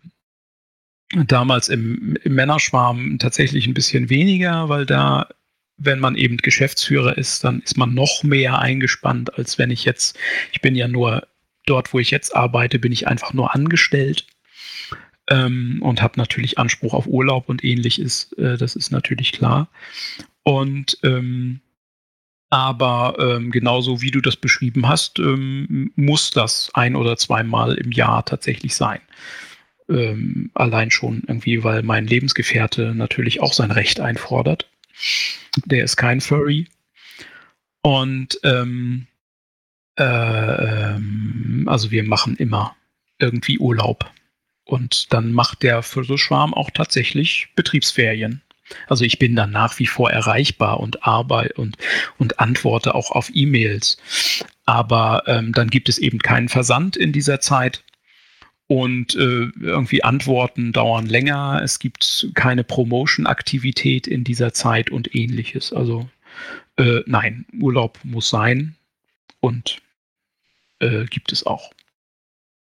Speaker 2: damals im, im Männerschwarm tatsächlich ein bisschen weniger, weil da wenn man eben Geschäftsführer ist, dann ist man noch mehr eingespannt, als wenn ich jetzt, ich bin ja nur dort, wo ich jetzt arbeite, bin ich einfach nur angestellt ähm, und habe natürlich Anspruch auf Urlaub und ähnliches. Äh, das ist natürlich klar. Und ähm, aber ähm, genauso wie du das beschrieben hast, ähm, muss das ein oder zweimal im Jahr tatsächlich sein. Ähm, allein schon irgendwie, weil mein Lebensgefährte natürlich auch sein Recht einfordert. Der ist kein Furry. Und ähm, äh, ähm, also wir machen immer irgendwie Urlaub. Und dann macht der Viertelschwarm auch tatsächlich Betriebsferien. Also ich bin dann nach wie vor erreichbar und arbeite und, und antworte auch auf E-Mails. Aber ähm, dann gibt es eben keinen Versand in dieser Zeit. Und äh, irgendwie Antworten dauern länger. Es gibt keine Promotion-Aktivität in dieser Zeit und ähnliches. Also äh, nein, Urlaub muss sein und äh, gibt es auch.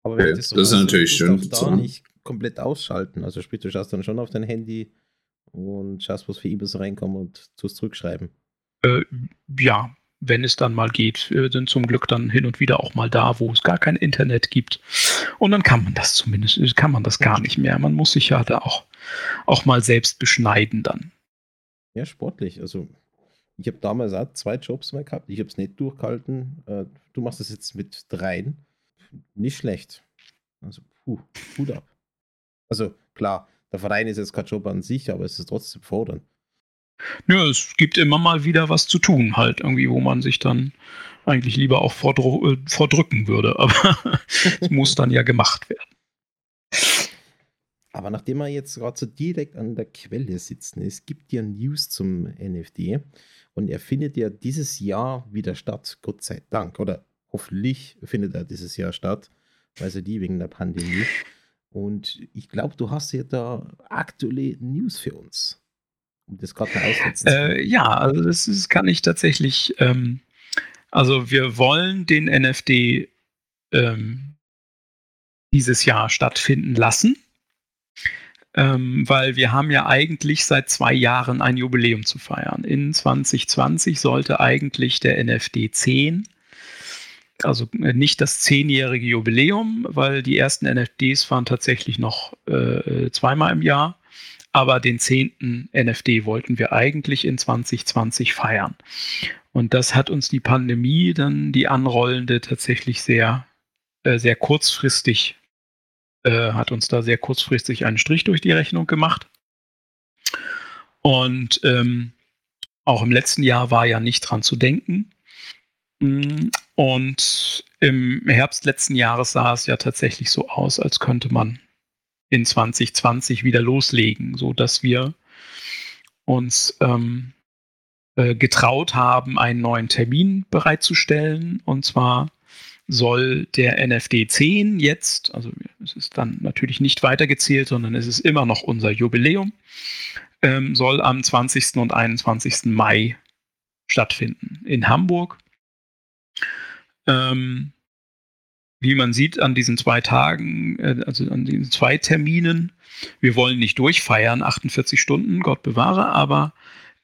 Speaker 3: Aber wenn das, so das ist natürlich schön. Da nicht komplett ausschalten. Also sprich, du schaust dann schon auf dein Handy und schaust, was für E-Mails reinkommen und tust zurückschreiben.
Speaker 2: Äh, ja, wenn es dann mal geht, äh, sind zum Glück dann hin und wieder auch mal da, wo es gar kein Internet gibt. Und dann kann man das zumindest, äh, kann man das gar nicht mehr. Man muss sich ja da auch, auch mal selbst beschneiden dann.
Speaker 3: Ja, sportlich. Also ich habe damals auch zwei Jobs mal gehabt. Ich habe es nicht durchgehalten. Äh, du machst es jetzt mit dreien. Nicht schlecht. Also, puh, Hut ab. Also klar, der Verein ist jetzt kein Job an sich, aber es ist trotzdem fordernd.
Speaker 2: Ja, es gibt immer mal wieder was zu tun, halt irgendwie, wo man sich dann eigentlich lieber auch vordr äh, vordrücken würde. Aber es muss dann ja gemacht werden.
Speaker 3: Aber nachdem wir jetzt gerade so direkt an der Quelle sitzen, es gibt ja News zum NFD und er findet ja dieses Jahr wieder statt, Gott sei Dank. Oder hoffentlich findet er dieses Jahr statt, weil sie die wegen der Pandemie. Und ich glaube, du hast ja da aktuelle News für uns.
Speaker 2: Um das gerade mal äh, Ja, also das ist, kann ich tatsächlich. Ähm, also wir wollen den NFD ähm, dieses Jahr stattfinden lassen. Ähm, weil wir haben ja eigentlich seit zwei Jahren ein Jubiläum zu feiern. In 2020 sollte eigentlich der NFD 10 also äh, nicht das zehnjährige Jubiläum, weil die ersten NFDs waren tatsächlich noch äh, zweimal im Jahr. Aber den zehnten NFD wollten wir eigentlich in 2020 feiern. Und das hat uns die Pandemie dann, die anrollende, tatsächlich sehr, äh, sehr kurzfristig, äh, hat uns da sehr kurzfristig einen Strich durch die Rechnung gemacht. Und ähm, auch im letzten Jahr war ja nicht dran zu denken. Und im Herbst letzten Jahres sah es ja tatsächlich so aus, als könnte man in 2020 wieder loslegen, so dass wir uns ähm, äh, getraut haben, einen neuen Termin bereitzustellen. Und zwar soll der NFD 10 jetzt, also es ist dann natürlich nicht weitergezählt, sondern es ist immer noch unser Jubiläum, ähm, soll am 20. und 21. Mai stattfinden in Hamburg. Ähm, wie man sieht an diesen zwei Tagen, äh, also an diesen zwei Terminen, wir wollen nicht durchfeiern, 48 Stunden, Gott bewahre, aber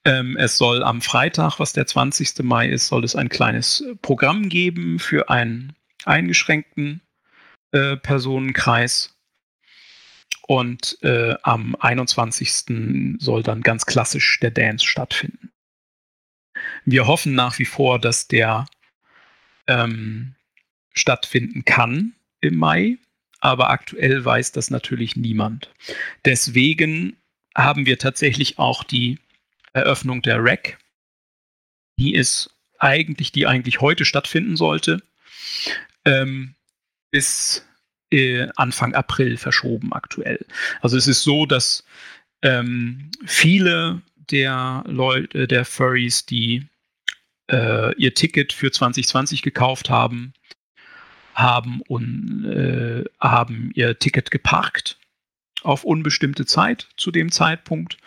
Speaker 2: ähm, es soll am Freitag, was der 20. Mai ist, soll es ein kleines Programm geben für einen eingeschränkten äh, Personenkreis. Und äh, am 21. soll dann ganz klassisch der Dance stattfinden. Wir hoffen nach wie vor, dass der ähm, stattfinden kann im Mai, aber aktuell weiß das natürlich niemand. Deswegen haben wir tatsächlich auch die Eröffnung der REC. Die ist eigentlich, die eigentlich heute stattfinden sollte, ähm, bis äh, Anfang April verschoben aktuell. Also es ist so, dass ähm, viele der Leute, der Furries, die äh, ihr Ticket für 2020 gekauft haben, haben und äh, haben ihr Ticket geparkt auf unbestimmte Zeit zu dem Zeitpunkt.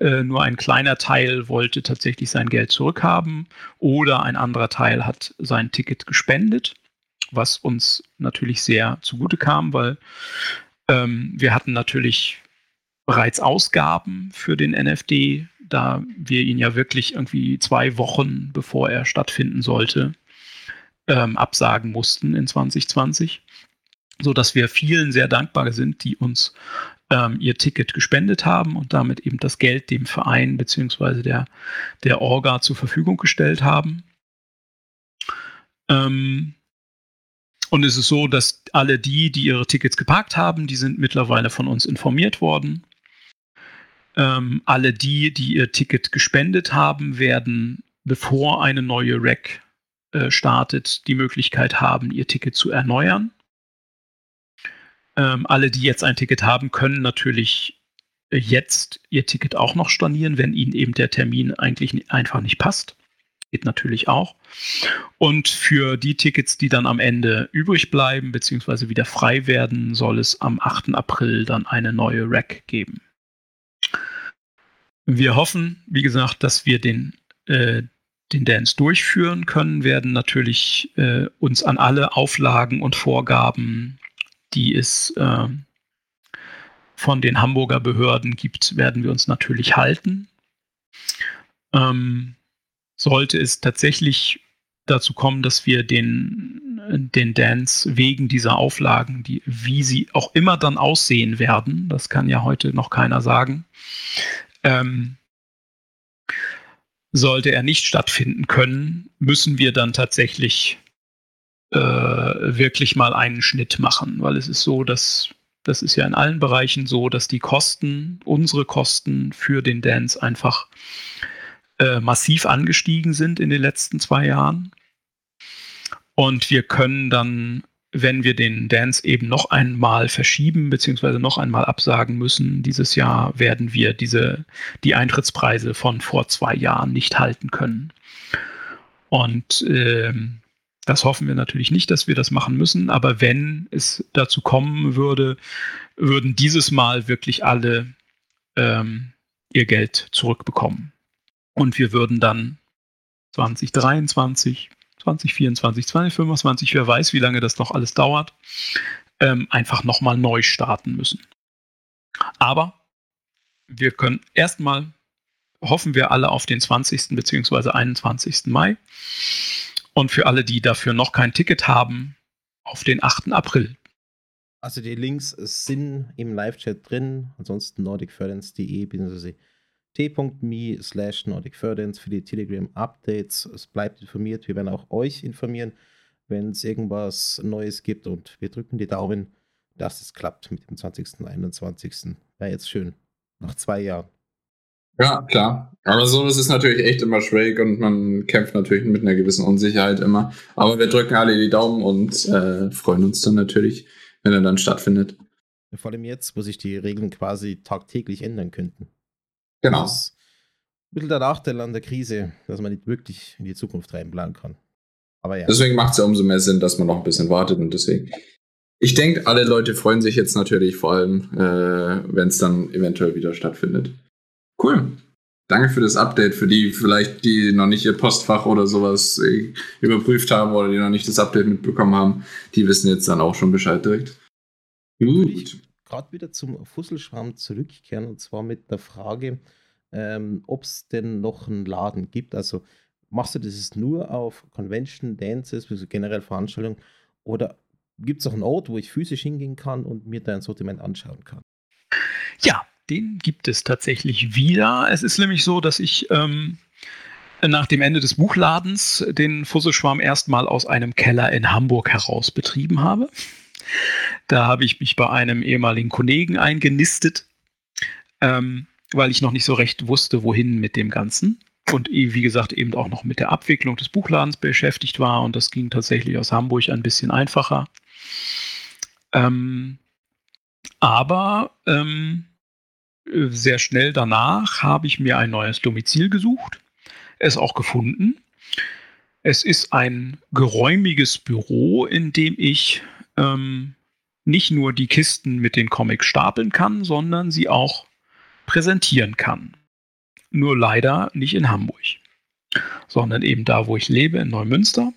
Speaker 2: Äh, nur ein kleiner Teil wollte tatsächlich sein Geld zurückhaben oder ein anderer Teil hat sein Ticket gespendet, was uns natürlich sehr zugute kam, weil ähm, wir hatten natürlich bereits Ausgaben für den NFD, da wir ihn ja wirklich irgendwie zwei Wochen bevor er stattfinden sollte, ähm, absagen mussten in 2020, so dass wir vielen sehr dankbar sind, die uns ähm, ihr Ticket gespendet haben und damit eben das Geld dem Verein bzw. Der, der Orga zur Verfügung gestellt haben. Ähm, und es ist so, dass alle die, die ihre Tickets geparkt haben, die sind mittlerweile von uns informiert worden. Ähm, alle die, die ihr Ticket gespendet haben, werden, bevor eine neue Rack äh, startet, die Möglichkeit haben, ihr Ticket zu erneuern. Ähm, alle, die jetzt ein Ticket haben, können natürlich jetzt ihr Ticket auch noch stornieren, wenn ihnen eben der Termin eigentlich einfach nicht passt. Geht natürlich auch. Und für die Tickets, die dann am Ende übrig bleiben, beziehungsweise wieder frei werden, soll es am 8. April dann eine neue Rack geben. Wir hoffen, wie gesagt, dass wir den, äh, den Dance durchführen können, werden natürlich äh, uns an alle Auflagen und Vorgaben, die es äh, von den Hamburger Behörden gibt, werden wir uns natürlich halten. Ähm, sollte es tatsächlich dazu kommen, dass wir den, den Dance wegen dieser Auflagen, die, wie sie auch immer dann aussehen werden, das kann ja heute noch keiner sagen, ähm, sollte er nicht stattfinden können, müssen wir dann tatsächlich äh, wirklich mal einen Schnitt machen, weil es ist so, dass das ist ja in allen Bereichen so, dass die Kosten, unsere Kosten für den Dance einfach äh, massiv angestiegen sind in den letzten zwei Jahren. Und wir können dann wenn wir den Dance eben noch einmal verschieben beziehungsweise noch einmal absagen müssen dieses Jahr, werden wir diese die Eintrittspreise von vor zwei Jahren nicht halten können. Und äh, das hoffen wir natürlich nicht, dass wir das machen müssen. Aber wenn es dazu kommen würde, würden dieses Mal wirklich alle ähm, ihr Geld zurückbekommen. Und wir würden dann 2023 2024, 2025, wer weiß, wie lange das noch alles dauert, ähm, einfach nochmal neu starten müssen. Aber wir können erstmal, hoffen wir alle auf den 20. bzw. 21. Mai. Und für alle, die dafür noch kein Ticket haben, auf den 8. April.
Speaker 3: Also die Links sind im Live-Chat drin, ansonsten nordicförderns.de bzw t.me slash Nordic für die Telegram-Updates. Es bleibt informiert. Wir werden auch euch informieren, wenn es irgendwas Neues gibt. Und wir drücken die Daumen, dass es klappt mit dem 20. und 21. Ja, jetzt schön. Nach zwei Jahren.
Speaker 1: Ja, klar. Aber so ist es natürlich echt immer schräg und man kämpft natürlich mit einer gewissen Unsicherheit immer. Aber wir drücken alle die Daumen und äh, freuen uns dann natürlich, wenn er dann stattfindet.
Speaker 3: Vor allem jetzt, wo sich die Regeln quasi tagtäglich ändern könnten.
Speaker 1: Genau.
Speaker 3: Das ist ein bisschen der Nachteil an der Krise, dass man nicht wirklich in die Zukunft reinplanen kann.
Speaker 1: Aber ja. Deswegen macht es ja umso mehr Sinn, dass man noch ein bisschen wartet und deswegen. Ich denke, alle Leute freuen sich jetzt natürlich vor allem, äh, wenn es dann eventuell wieder stattfindet. Cool. Danke für das Update. Für die vielleicht, die noch nicht ihr Postfach oder sowas äh, überprüft haben oder die noch nicht das Update mitbekommen haben, die wissen jetzt dann auch schon Bescheid direkt.
Speaker 3: Gut gerade wieder zum Fusselschwamm zurückkehren und zwar mit der Frage, ähm, ob es denn noch einen Laden gibt. Also machst du das nur auf Convention, Dances, also generell Veranstaltungen oder gibt es auch einen Ort, wo ich physisch hingehen kann und mir dein Sortiment anschauen kann?
Speaker 2: Ja, den gibt es tatsächlich wieder. Es ist nämlich so, dass ich ähm, nach dem Ende des Buchladens den Fusselschwarm erstmal aus einem Keller in Hamburg heraus betrieben habe. Da habe ich mich bei einem ehemaligen Kollegen eingenistet, ähm, weil ich noch nicht so recht wusste, wohin mit dem Ganzen. Und wie gesagt, eben auch noch mit der Abwicklung des Buchladens beschäftigt war. Und das ging tatsächlich aus Hamburg ein bisschen einfacher. Ähm, aber ähm, sehr schnell danach habe ich mir ein neues Domizil gesucht, es auch gefunden. Es ist ein geräumiges Büro, in dem ich ähm, nicht nur die Kisten mit den Comics stapeln kann, sondern sie auch präsentieren kann. Nur leider nicht in Hamburg, sondern eben da, wo ich lebe, in Neumünster,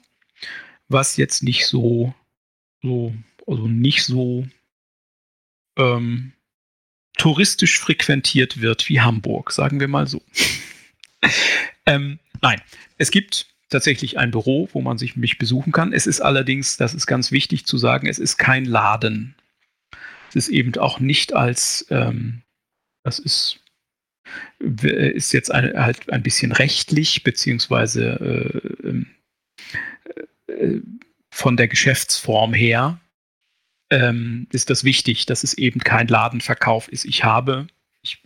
Speaker 2: was jetzt nicht so, so also nicht so ähm, touristisch frequentiert wird wie Hamburg, sagen wir mal so. ähm, nein, es gibt tatsächlich ein Büro, wo man sich mich besuchen kann. Es ist allerdings, das ist ganz wichtig zu sagen, es ist kein Laden. Es ist eben auch nicht als, ähm, das ist, ist jetzt ein, halt ein bisschen rechtlich, beziehungsweise äh, ähm, äh, von der Geschäftsform her ähm, ist das wichtig, dass es eben kein Ladenverkauf ist. Ich habe,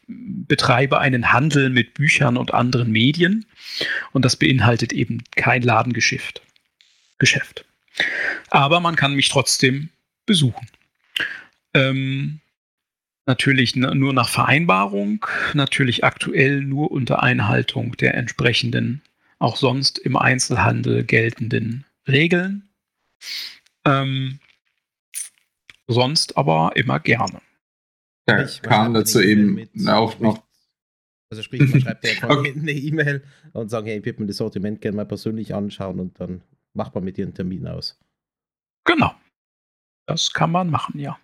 Speaker 2: betreibe einen Handel mit Büchern und anderen Medien und das beinhaltet eben kein Ladengeschäft. Geschäft. Aber man kann mich trotzdem besuchen. Ähm, natürlich nur nach Vereinbarung, natürlich aktuell nur unter Einhaltung der entsprechenden, auch sonst im Einzelhandel geltenden Regeln. Ähm, sonst aber immer gerne.
Speaker 1: Ja, ich kam dazu eben auch noch.
Speaker 3: Also sprich, man schreibt ja einfach okay. eine E-Mail und sagt, hey, ich würde mir das Sortiment gerne mal persönlich anschauen und dann macht man mit dir einen Termin aus.
Speaker 2: Genau. Das kann man machen, ja.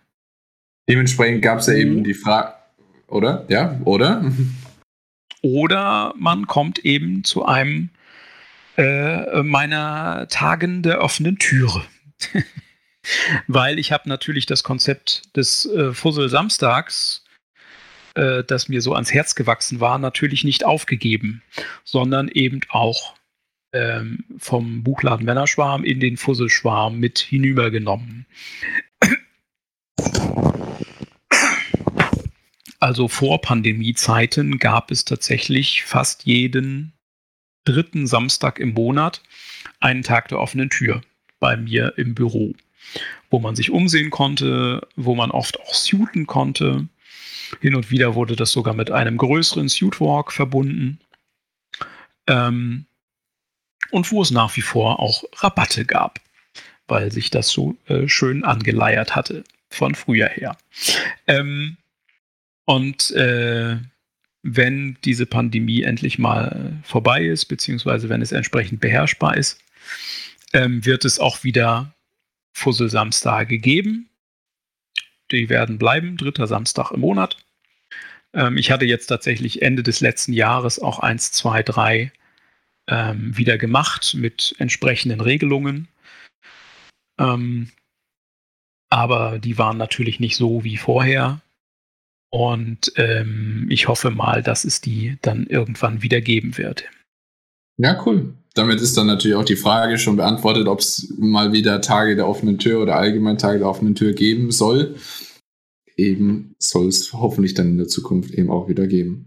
Speaker 1: Dementsprechend gab es ja eben mhm. die Frage, oder? Ja, oder?
Speaker 2: Oder man kommt eben zu einem äh, meiner Tagen der offenen Türe. Weil ich habe natürlich das Konzept des äh, Fussel-Samstags, äh, das mir so ans Herz gewachsen war, natürlich nicht aufgegeben, sondern eben auch ähm, vom Buchladen Männerschwarm in den Fusselschwarm mit hinübergenommen. Also vor Pandemiezeiten gab es tatsächlich fast jeden dritten Samstag im Monat einen Tag der offenen Tür bei mir im Büro wo man sich umsehen konnte, wo man oft auch suiten konnte. Hin und wieder wurde das sogar mit einem größeren Suitwalk verbunden. Ähm, und wo es nach wie vor auch Rabatte gab, weil sich das so äh, schön angeleiert hatte von früher her. Ähm, und äh, wenn diese Pandemie endlich mal vorbei ist, beziehungsweise wenn es entsprechend beherrschbar ist, ähm, wird es auch wieder Fussel-Samstage geben. Die werden bleiben, dritter Samstag im Monat. Ähm, ich hatte jetzt tatsächlich Ende des letzten Jahres auch eins, zwei, drei ähm, wieder gemacht mit entsprechenden Regelungen. Ähm, aber die waren natürlich nicht so wie vorher. Und ähm, ich hoffe mal, dass es die dann irgendwann wieder geben wird.
Speaker 1: Ja, cool damit ist dann natürlich auch die Frage schon beantwortet, ob es mal wieder Tage der offenen Tür oder allgemein Tage der offenen Tür geben soll. Eben soll es hoffentlich dann in der Zukunft eben auch wieder geben.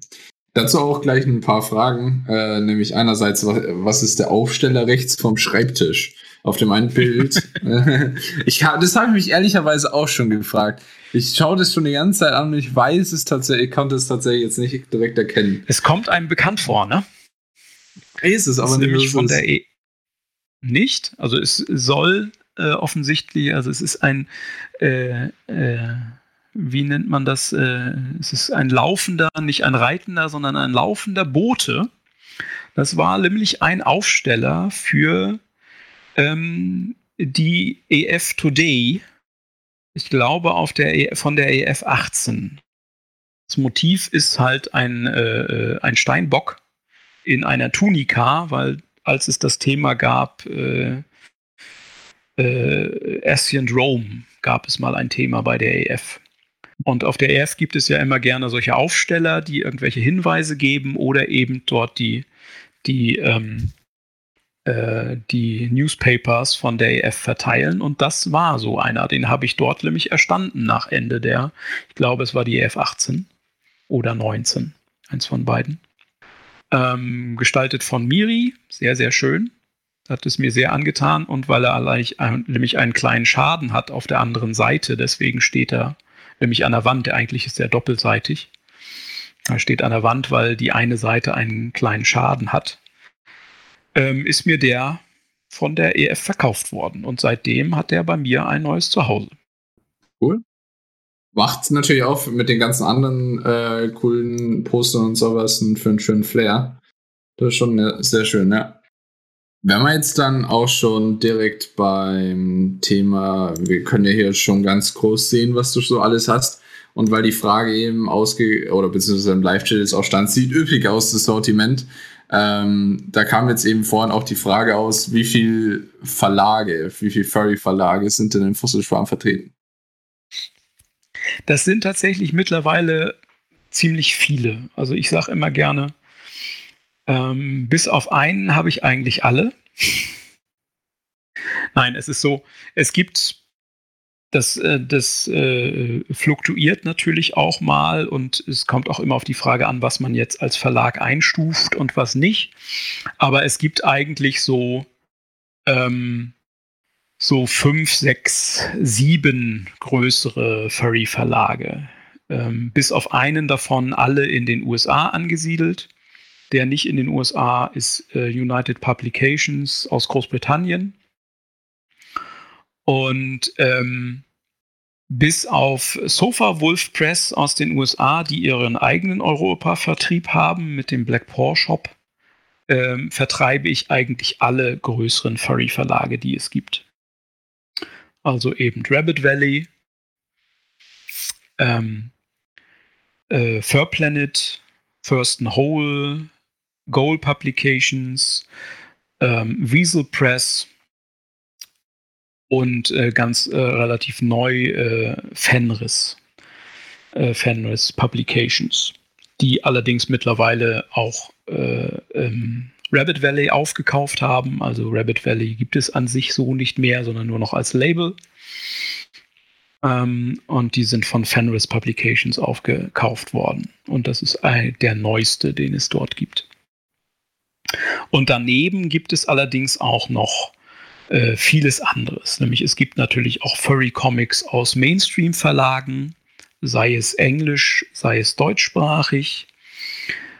Speaker 1: Dazu auch gleich ein paar Fragen, äh, nämlich einerseits, was ist der Aufsteller rechts vom Schreibtisch? Auf dem einen Bild. ich, das habe ich mich ehrlicherweise auch schon gefragt. Ich schaue das schon die ganze Zeit an und ich weiß es tatsächlich, ich konnte es tatsächlich jetzt nicht direkt erkennen.
Speaker 2: Es kommt einem bekannt vor, ne?
Speaker 1: Ist es, aber
Speaker 2: nicht von der e nicht. Also es soll äh, offensichtlich, also es ist ein, äh, äh, wie nennt man das? Äh, es ist ein laufender, nicht ein reitender, sondern ein laufender Bote. Das war nämlich ein Aufsteller für ähm, die EF Today. Ich glaube auf der e von der EF 18. Das Motiv ist halt ein, äh, äh, ein Steinbock in einer Tunika, weil als es das Thema gab, äh, äh, Ancient Rome, gab es mal ein Thema bei der EF. Und auf der EF gibt es ja immer gerne solche Aufsteller, die irgendwelche Hinweise geben oder eben dort die, die, ähm, äh, die Newspapers von der EF verteilen. Und das war so einer. Den habe ich dort nämlich erstanden nach Ende der, ich glaube, es war die EF 18 oder 19. Eins von beiden. Ähm, gestaltet von Miri, sehr, sehr schön. Hat es mir sehr angetan und weil er allein, nämlich einen kleinen Schaden hat auf der anderen Seite, deswegen steht er nämlich an der Wand. Eigentlich ist er doppelseitig. Er steht an der Wand, weil die eine Seite einen kleinen Schaden hat. Ähm, ist mir der von der EF verkauft worden und seitdem hat er bei mir ein neues Zuhause.
Speaker 1: Cool macht natürlich auch mit den ganzen anderen äh, coolen Postern und sowas für einen schönen Flair. Das ist schon sehr schön, ja. Wenn wir jetzt dann auch schon direkt beim Thema, wir können ja hier schon ganz groß sehen, was du so alles hast. Und weil die Frage eben ausge oder beziehungsweise im Live-Chat jetzt auch stand, sieht üppig aus, das Sortiment. Ähm, da kam jetzt eben vorhin auch die Frage aus, wie viel Verlage, wie viel Furry-Verlage sind denn im Fossilschwarm vertreten?
Speaker 2: Das sind tatsächlich mittlerweile ziemlich viele. Also ich sage immer gerne, ähm, bis auf einen habe ich eigentlich alle. Nein, es ist so, es gibt das, äh, das äh, fluktuiert natürlich auch mal und es kommt auch immer auf die Frage an, was man jetzt als Verlag einstuft und was nicht. Aber es gibt eigentlich so, ähm, so fünf, sechs, sieben größere Furry-Verlage. Ähm, bis auf einen davon alle in den USA angesiedelt. Der nicht in den USA ist äh, United Publications aus Großbritannien. Und ähm, bis auf Sofa Wolf Press aus den USA, die ihren eigenen Europa-Vertrieb haben mit dem Black Paw Shop, ähm, vertreibe ich eigentlich alle größeren Furry-Verlage, die es gibt. Also eben Rabbit Valley, ähm, äh, Fur Planet, First and Whole, Goal Publications, ähm, Weasel Press, und äh, ganz äh, relativ neu äh, Fenris, äh, Fenris Publications, die allerdings mittlerweile auch äh, ähm, Rabbit Valley aufgekauft haben. Also Rabbit Valley gibt es an sich so nicht mehr, sondern nur noch als Label. Ähm, und die sind von Fenris Publications aufgekauft worden. Und das ist der neueste, den es dort gibt. Und daneben gibt es allerdings auch noch äh, vieles anderes. Nämlich es gibt natürlich auch Furry Comics aus Mainstream-Verlagen, sei es englisch, sei es deutschsprachig.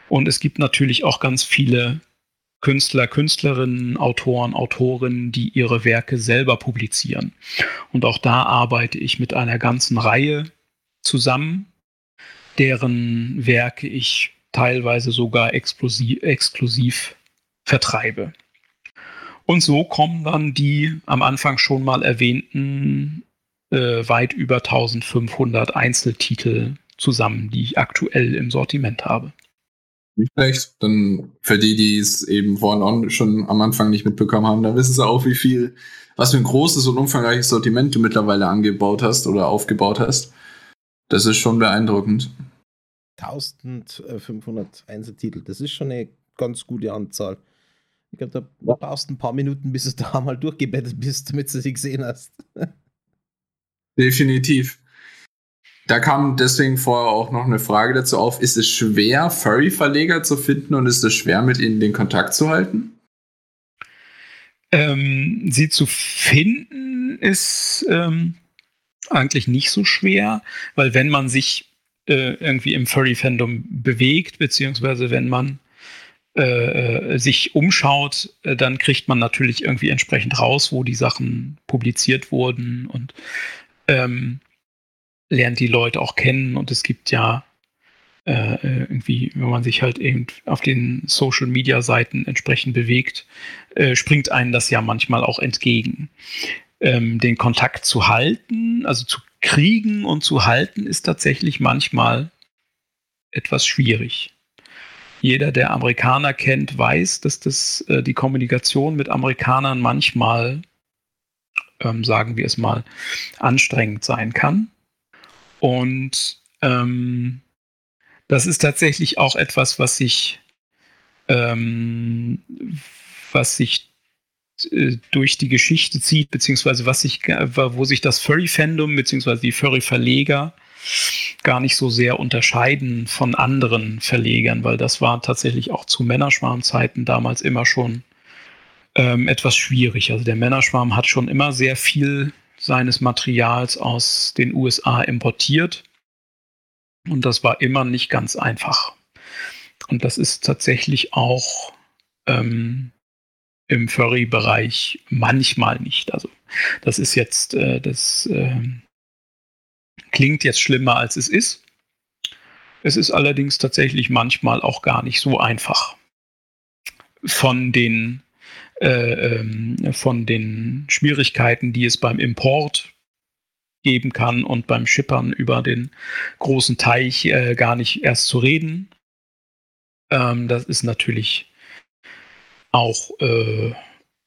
Speaker 2: Und es gibt natürlich auch ganz viele Künstler, Künstlerinnen, Autoren, Autorinnen, die ihre Werke selber publizieren. Und auch da arbeite ich mit einer ganzen Reihe zusammen, deren Werke ich teilweise sogar exklusiv, exklusiv vertreibe. Und so kommen dann die am Anfang schon mal erwähnten äh, weit über 1500 Einzeltitel zusammen, die ich aktuell im Sortiment habe.
Speaker 1: Nicht schlecht. Dann für die, die es eben vorhin schon am Anfang nicht mitbekommen haben, dann wissen sie auch, wie viel, was für ein großes und umfangreiches Sortiment du mittlerweile angebaut hast oder aufgebaut hast. Das ist schon beeindruckend.
Speaker 3: 1500 Einzeltitel, das ist schon eine ganz gute Anzahl. Ich glaube, da brauchst du ein paar Minuten, bis du da mal durchgebettet bist, damit du sie gesehen hast.
Speaker 1: Definitiv. Da kam deswegen vorher auch noch eine Frage dazu auf. Ist es schwer, Furry-Verleger zu finden und ist es schwer, mit ihnen den Kontakt zu halten?
Speaker 2: Ähm, sie zu finden ist ähm, eigentlich nicht so schwer, weil wenn man sich äh, irgendwie im Furry-Fandom bewegt, beziehungsweise wenn man äh, äh, sich umschaut, äh, dann kriegt man natürlich irgendwie entsprechend raus, wo die Sachen publiziert wurden und ähm, lernt die Leute auch kennen. Und es gibt ja äh, irgendwie, wenn man sich halt eben auf den Social Media Seiten entsprechend bewegt, äh, springt einem das ja manchmal auch entgegen. Ähm, den Kontakt zu halten, also zu kriegen und zu halten, ist tatsächlich manchmal etwas schwierig jeder, der Amerikaner kennt, weiß, dass das äh, die Kommunikation mit Amerikanern manchmal, ähm, sagen wir es mal, anstrengend sein kann. Und ähm, das ist tatsächlich auch etwas, was sich, ähm, was sich äh, durch die Geschichte zieht, beziehungsweise was sich, wo sich das Furry-Fandom, beziehungsweise die Furry-Verleger gar nicht so sehr unterscheiden von anderen Verlegern, weil das war tatsächlich auch zu Männerschwarmzeiten damals immer schon ähm, etwas schwierig. Also der Männerschwarm hat schon immer sehr viel seines Materials aus den USA importiert und das war immer nicht ganz einfach. Und das ist tatsächlich auch ähm, im Furry-Bereich manchmal nicht. Also das ist jetzt äh, das äh, Klingt jetzt schlimmer, als es ist. Es ist allerdings tatsächlich manchmal auch gar nicht so einfach. Von den, äh, ähm, von den Schwierigkeiten, die es beim Import geben kann und beim Schippern über den großen Teich äh, gar nicht erst zu reden. Ähm, das ist natürlich auch äh,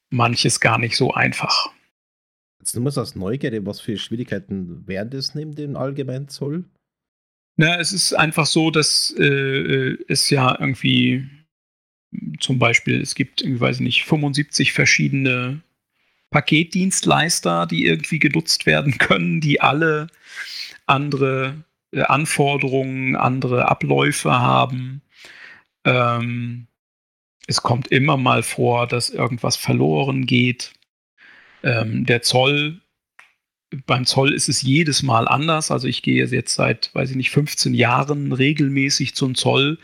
Speaker 2: manches gar nicht so einfach.
Speaker 3: Jetzt nur mal aus Neugierde, was für Schwierigkeiten wären das neben dem allgemeinen Zoll?
Speaker 2: Na, es ist einfach so, dass äh, äh es ja irgendwie zum Beispiel, es gibt, ich weiß nicht, 75 verschiedene Paketdienstleister, die irgendwie genutzt werden können, die alle andere äh, Anforderungen, andere Abläufe haben. Ähm, es kommt immer mal vor, dass irgendwas verloren geht. Ähm, der Zoll, beim Zoll ist es jedes Mal anders. Also ich gehe jetzt seit, weiß ich nicht, 15 Jahren regelmäßig zum Zoll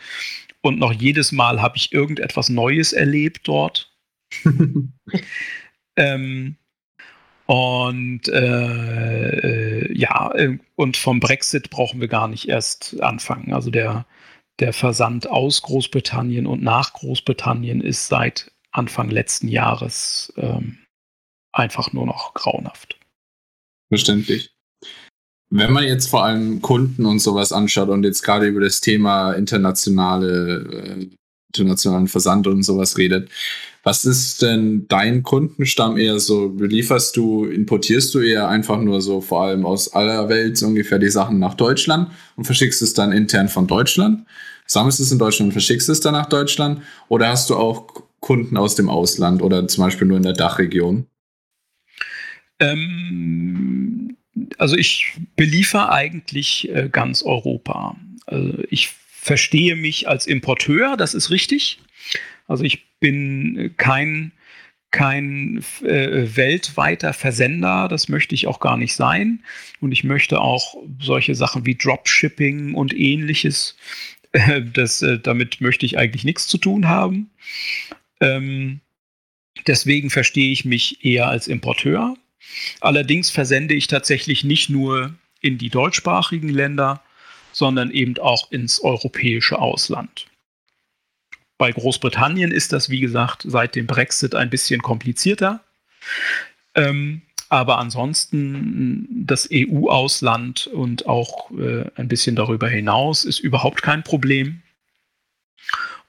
Speaker 2: und noch jedes Mal habe ich irgendetwas Neues erlebt dort. ähm, und äh, äh, ja, äh, und vom Brexit brauchen wir gar nicht erst anfangen. Also der, der Versand aus Großbritannien und nach Großbritannien ist seit Anfang letzten Jahres ähm, einfach nur noch grauenhaft.
Speaker 1: Verständlich. Wenn man jetzt vor allem Kunden und sowas anschaut und jetzt gerade über das Thema internationale, äh, internationalen Versand und sowas redet, was ist denn dein Kundenstamm eher so? Belieferst du, importierst du eher einfach nur so vor allem aus aller Welt ungefähr die Sachen nach Deutschland und verschickst es dann intern von Deutschland? Sammelst es in Deutschland und verschickst es dann nach Deutschland? Oder hast du auch Kunden aus dem Ausland oder zum Beispiel nur in der Dachregion?
Speaker 2: Ähm, also ich beliefer eigentlich äh, ganz Europa. Also ich verstehe mich als Importeur, das ist richtig. Also ich bin kein, kein äh, weltweiter Versender, das möchte ich auch gar nicht sein. Und ich möchte auch solche Sachen wie Dropshipping und ähnliches, äh, das, äh, damit möchte ich eigentlich nichts zu tun haben. Ähm, deswegen verstehe ich mich eher als Importeur. Allerdings versende ich tatsächlich nicht nur in die deutschsprachigen Länder, sondern eben auch ins europäische Ausland. Bei Großbritannien ist das, wie gesagt, seit dem Brexit ein bisschen komplizierter. Ähm, aber ansonsten das EU-Ausland und auch äh, ein bisschen darüber hinaus ist überhaupt kein Problem.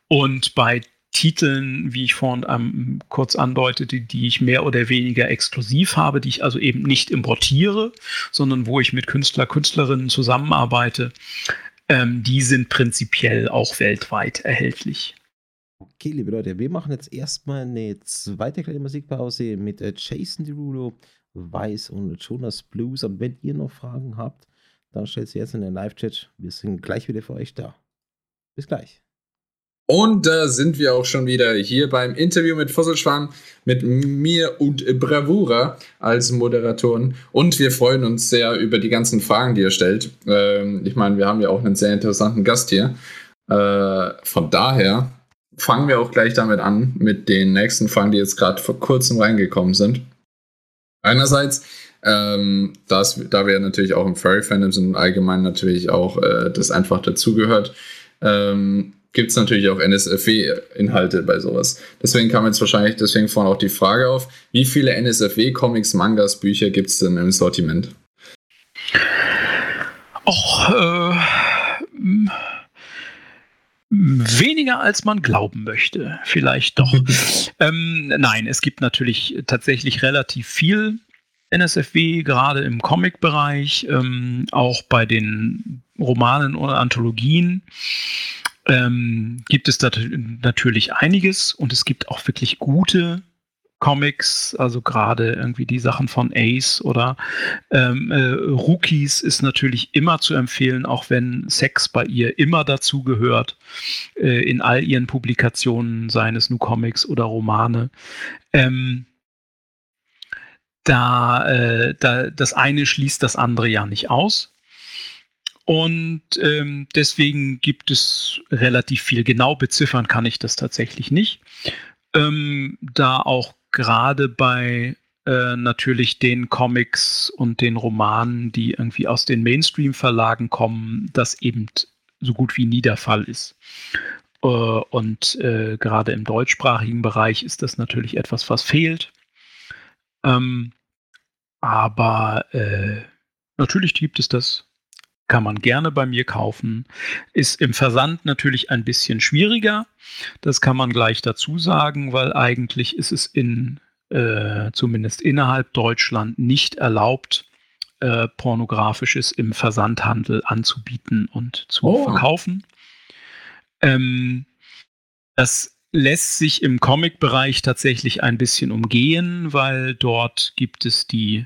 Speaker 2: Und bei Titeln, wie ich vorhin ähm, kurz andeutete, die ich mehr oder weniger exklusiv habe, die ich also eben nicht importiere, sondern wo ich mit Künstler, Künstlerinnen zusammenarbeite, ähm, die sind prinzipiell auch weltweit erhältlich.
Speaker 3: Okay, liebe Leute, wir machen jetzt erstmal eine zweite kleine Musikpause mit äh, Jason Derulo, Weiß und Jonas Blues. Und wenn ihr noch Fragen habt, dann stellt sie jetzt in den Live-Chat. Wir sind gleich wieder für euch da. Bis gleich.
Speaker 1: Und da sind wir auch schon wieder hier beim Interview mit Fossilschwarm mit mir und Bravura als Moderatoren. Und wir freuen uns sehr über die ganzen Fragen, die ihr stellt. Ähm, ich meine, wir haben ja auch einen sehr interessanten Gast hier. Äh, von daher fangen wir auch gleich damit an, mit den nächsten Fragen, die jetzt gerade vor kurzem reingekommen sind. Einerseits, ähm, das, da wir natürlich auch im Furry-Fandom sind und allgemein natürlich auch äh, das einfach dazugehört, ähm, gibt es natürlich auch NSFW-Inhalte bei sowas. Deswegen kam jetzt wahrscheinlich deswegen vorhin auch die Frage auf, wie viele NSFW-Comics, Mangas, Bücher gibt es denn im Sortiment?
Speaker 2: Och, äh, weniger als man glauben möchte. Vielleicht doch. ähm, nein, es gibt natürlich tatsächlich relativ viel NSFW, gerade im Comic-Bereich, ähm, auch bei den Romanen oder Anthologien ähm, gibt es da natürlich einiges und es gibt auch wirklich gute Comics, also gerade irgendwie die Sachen von Ace oder ähm, äh, Rookies ist natürlich immer zu empfehlen, auch wenn Sex bei ihr immer dazu gehört, äh, in all ihren Publikationen, seien es nur Comics oder Romane. Ähm, da, äh, da das eine schließt das andere ja nicht aus. Und ähm, deswegen gibt es relativ viel. Genau beziffern kann ich das tatsächlich nicht. Ähm, da auch gerade bei äh, natürlich den Comics und den Romanen, die irgendwie aus den Mainstream-Verlagen kommen, das eben so gut wie nie der Fall ist. Äh, und äh, gerade im deutschsprachigen Bereich ist das natürlich etwas, was fehlt. Ähm, aber äh, natürlich gibt es das. Kann man gerne bei mir kaufen. Ist im Versand natürlich ein bisschen schwieriger. Das kann man gleich dazu sagen, weil eigentlich ist es in, äh, zumindest innerhalb Deutschland, nicht erlaubt, äh, pornografisches im Versandhandel anzubieten und zu oh. verkaufen. Ähm, das lässt sich im Comic-Bereich tatsächlich ein bisschen umgehen, weil dort gibt es die,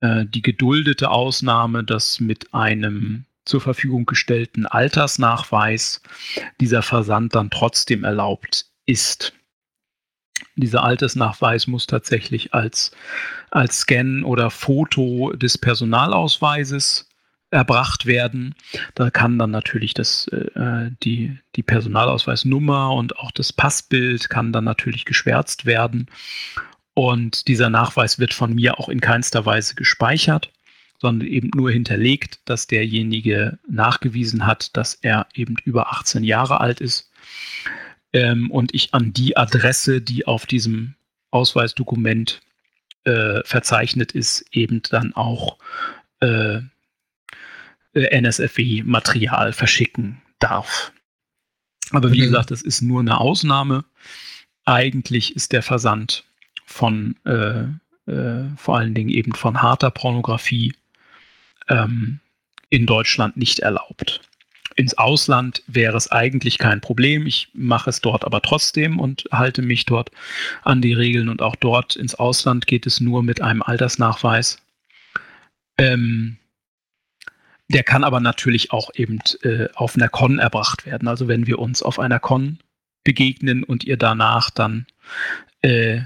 Speaker 2: äh, die geduldete Ausnahme, dass mit einem zur Verfügung gestellten Altersnachweis dieser Versand dann trotzdem erlaubt ist. Dieser Altersnachweis muss tatsächlich als, als Scan oder Foto des Personalausweises erbracht werden. Da kann dann natürlich das, äh, die, die Personalausweisnummer und auch das Passbild kann dann natürlich geschwärzt werden. Und dieser Nachweis wird von mir auch in keinster Weise gespeichert, sondern eben nur hinterlegt, dass derjenige nachgewiesen hat, dass er eben über 18 Jahre alt ist. Ähm, und ich an die Adresse, die auf diesem Ausweisdokument äh, verzeichnet ist, eben dann auch äh, äh, NSFW-Material verschicken darf. Aber wie mhm. gesagt, das ist nur eine Ausnahme. Eigentlich ist der Versand von äh, äh, vor allen Dingen eben von harter Pornografie ähm, in Deutschland nicht erlaubt. Ins Ausland wäre es eigentlich kein Problem. Ich mache es dort aber trotzdem und halte mich dort an die Regeln. Und auch dort ins Ausland geht es nur mit einem Altersnachweis. Ähm, der kann aber natürlich auch eben äh, auf einer Con erbracht werden. Also wenn wir uns auf einer Con begegnen und ihr danach dann äh,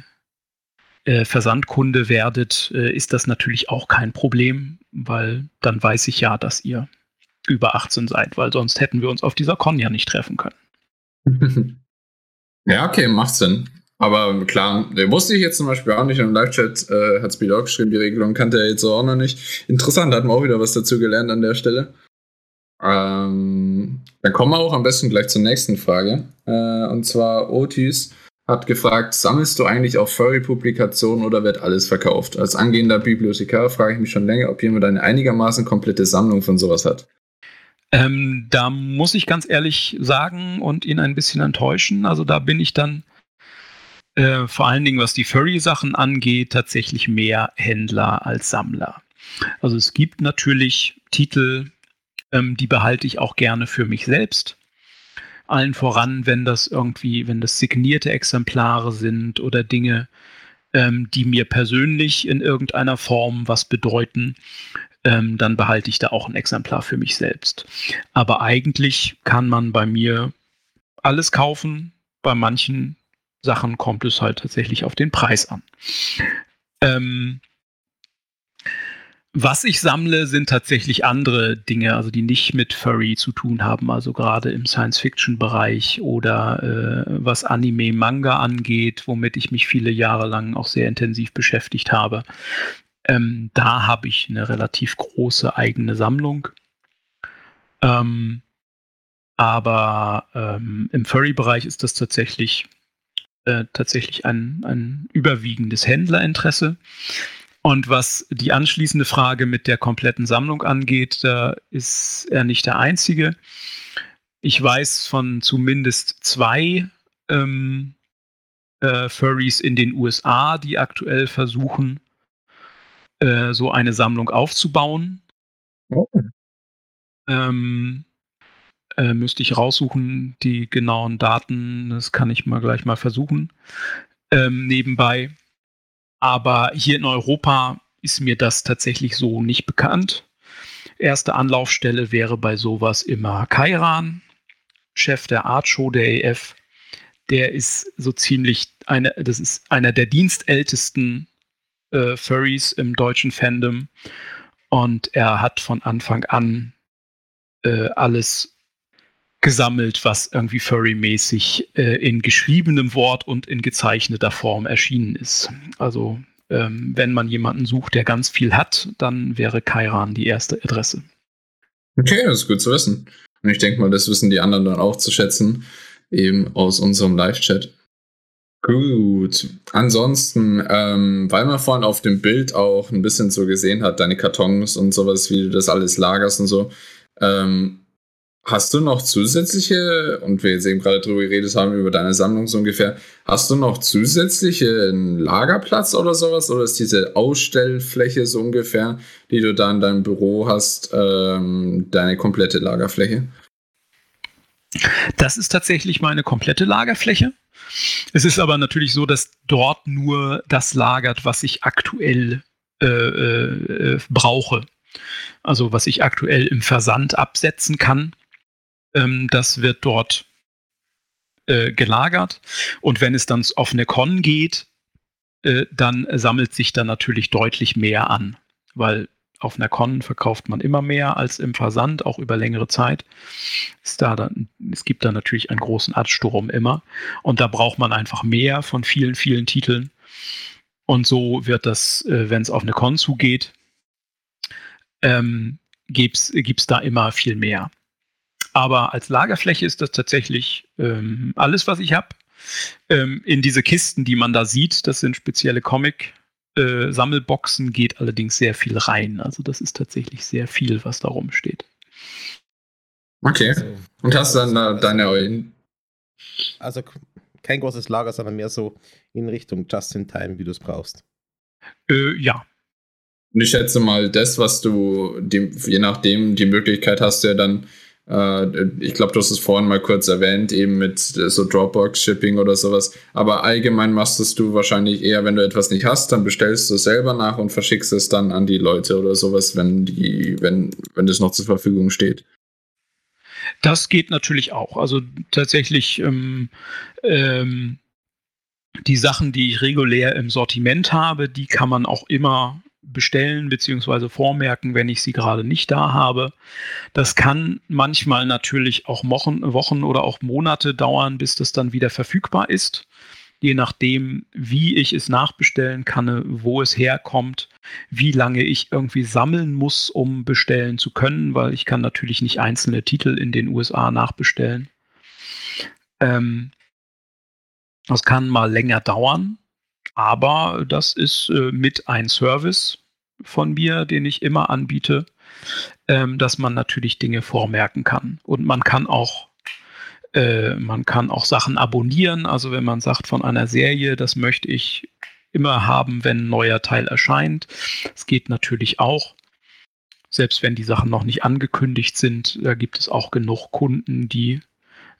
Speaker 2: äh, Versandkunde werdet, äh, ist das natürlich auch kein Problem, weil dann weiß ich ja, dass ihr über 18 seid, weil sonst hätten wir uns auf dieser Con ja nicht treffen können.
Speaker 1: Ja, okay, macht Sinn. Aber klar, wusste ich jetzt zum Beispiel auch nicht. Im Live-Chat äh, hat Speed auch geschrieben, die Regelung kannte er jetzt auch noch nicht. Interessant, hatten wir auch wieder was dazu gelernt an der Stelle. Ähm, dann kommen wir auch am besten gleich zur nächsten Frage. Äh, und zwar Otis hat gefragt, sammelst du eigentlich auch Furry-Publikationen oder wird alles verkauft? Als angehender Bibliothekar frage ich mich schon länger, ob jemand eine einigermaßen komplette Sammlung von sowas hat.
Speaker 2: Ähm, da muss ich ganz ehrlich sagen und ihn ein bisschen enttäuschen. Also da bin ich dann äh, vor allen Dingen was die Furry-Sachen angeht, tatsächlich mehr Händler als Sammler. Also es gibt natürlich Titel, ähm, die behalte ich auch gerne für mich selbst. Allen voran, wenn das irgendwie, wenn das signierte Exemplare sind oder Dinge, ähm, die mir persönlich in irgendeiner Form was bedeuten, ähm, dann behalte ich da auch ein Exemplar für mich selbst. Aber eigentlich kann man bei mir alles kaufen. Bei manchen Sachen kommt es halt tatsächlich auf den Preis an. Ähm, was ich sammle, sind tatsächlich andere Dinge, also die nicht mit Furry zu tun haben, also gerade im Science-Fiction-Bereich oder äh, was Anime, Manga angeht, womit ich mich viele Jahre lang auch sehr intensiv beschäftigt habe. Ähm, da habe ich eine relativ große eigene Sammlung. Ähm, aber ähm, im Furry-Bereich ist das tatsächlich äh, tatsächlich ein, ein überwiegendes Händlerinteresse. Und was die anschließende Frage mit der kompletten Sammlung angeht, da ist er nicht der Einzige. Ich weiß von zumindest zwei ähm, äh, Furries in den USA, die aktuell versuchen, äh, so eine Sammlung aufzubauen. Oh. Ähm, äh, müsste ich raussuchen, die genauen Daten. Das kann ich mal gleich mal versuchen. Ähm, nebenbei. Aber hier in Europa ist mir das tatsächlich so nicht bekannt. Erste Anlaufstelle wäre bei sowas immer Kairan, Chef der Art Show der EF. Der ist so ziemlich eine, das ist einer der dienstältesten äh, Furries im deutschen Fandom. Und er hat von Anfang an äh, alles gesammelt, was irgendwie Furry-mäßig äh, in geschriebenem Wort und in gezeichneter Form erschienen ist. Also ähm, wenn man jemanden sucht, der ganz viel hat, dann wäre Kairan die erste Adresse.
Speaker 1: Okay, das ist gut zu wissen. Und ich denke mal, das wissen die anderen dann auch zu schätzen, eben aus unserem Live-Chat. Gut. Ansonsten, ähm, weil man vorhin auf dem Bild auch ein bisschen so gesehen hat, deine Kartons und sowas, wie du das alles lagerst und so, ähm, Hast du noch zusätzliche, und wir jetzt eben gerade drüber geredet haben, über deine Sammlung so ungefähr, hast du noch zusätzliche einen Lagerplatz oder sowas? Oder ist diese Ausstellfläche so ungefähr, die du da in deinem Büro hast, ähm, deine komplette Lagerfläche?
Speaker 2: Das ist tatsächlich meine komplette Lagerfläche. Es ist aber natürlich so, dass dort nur das lagert, was ich aktuell äh, äh, brauche. Also was ich aktuell im Versand absetzen kann. Ähm, das wird dort äh, gelagert. Und wenn es dann auf eine Con geht, äh, dann sammelt sich da natürlich deutlich mehr an. Weil auf einer Con verkauft man immer mehr als im Versand, auch über längere Zeit. Ist da dann, es gibt da natürlich einen großen Ansturm immer. Und da braucht man einfach mehr von vielen, vielen Titeln. Und so wird das, äh, wenn es auf eine Con zugeht, ähm, gibt es da immer viel mehr. Aber als Lagerfläche ist das tatsächlich ähm, alles, was ich habe. Ähm, in diese Kisten, die man da sieht, das sind spezielle Comic-Sammelboxen, äh, geht allerdings sehr viel rein. Also das ist tatsächlich sehr viel, was da rumsteht.
Speaker 1: Okay. Also, Und hast dann da deine.
Speaker 3: Also kein großes Lager, sondern mehr so in Richtung Just in Time, wie du es brauchst.
Speaker 2: Äh, ja.
Speaker 1: Und ich schätze mal, das, was du, die, je nachdem, die Möglichkeit hast, ja dann äh, ich glaube, du hast es vorhin mal kurz erwähnt, eben mit so Dropbox-Shipping oder sowas. Aber allgemein machst es du wahrscheinlich eher, wenn du etwas nicht hast, dann bestellst du es selber nach und verschickst es dann an die Leute oder sowas, wenn die, wenn, wenn das noch zur Verfügung steht.
Speaker 2: Das geht natürlich auch. Also tatsächlich ähm, ähm, die Sachen, die ich regulär im Sortiment habe, die kann man auch immer bestellen bzw. vormerken, wenn ich sie gerade nicht da habe. Das kann manchmal natürlich auch Wochen, oder auch Monate dauern, bis das dann wieder verfügbar ist. Je nachdem, wie ich es nachbestellen kann, wo es herkommt, wie lange ich irgendwie sammeln muss, um bestellen zu können, weil ich kann natürlich nicht einzelne Titel in den USA nachbestellen. Ähm, das kann mal länger dauern, aber das ist äh, mit ein Service von mir, den ich immer anbiete, ähm, dass man natürlich Dinge vormerken kann. Und man kann auch äh, man kann auch Sachen abonnieren. Also wenn man sagt von einer Serie, das möchte ich immer haben, wenn ein neuer Teil erscheint. Es geht natürlich auch. Selbst wenn die Sachen noch nicht angekündigt sind, da gibt es auch genug Kunden, die,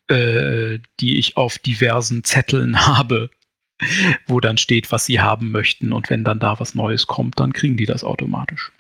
Speaker 2: äh, die ich auf diversen Zetteln habe, wo dann steht, was sie haben möchten. Und wenn dann da was Neues kommt, dann kriegen die das automatisch.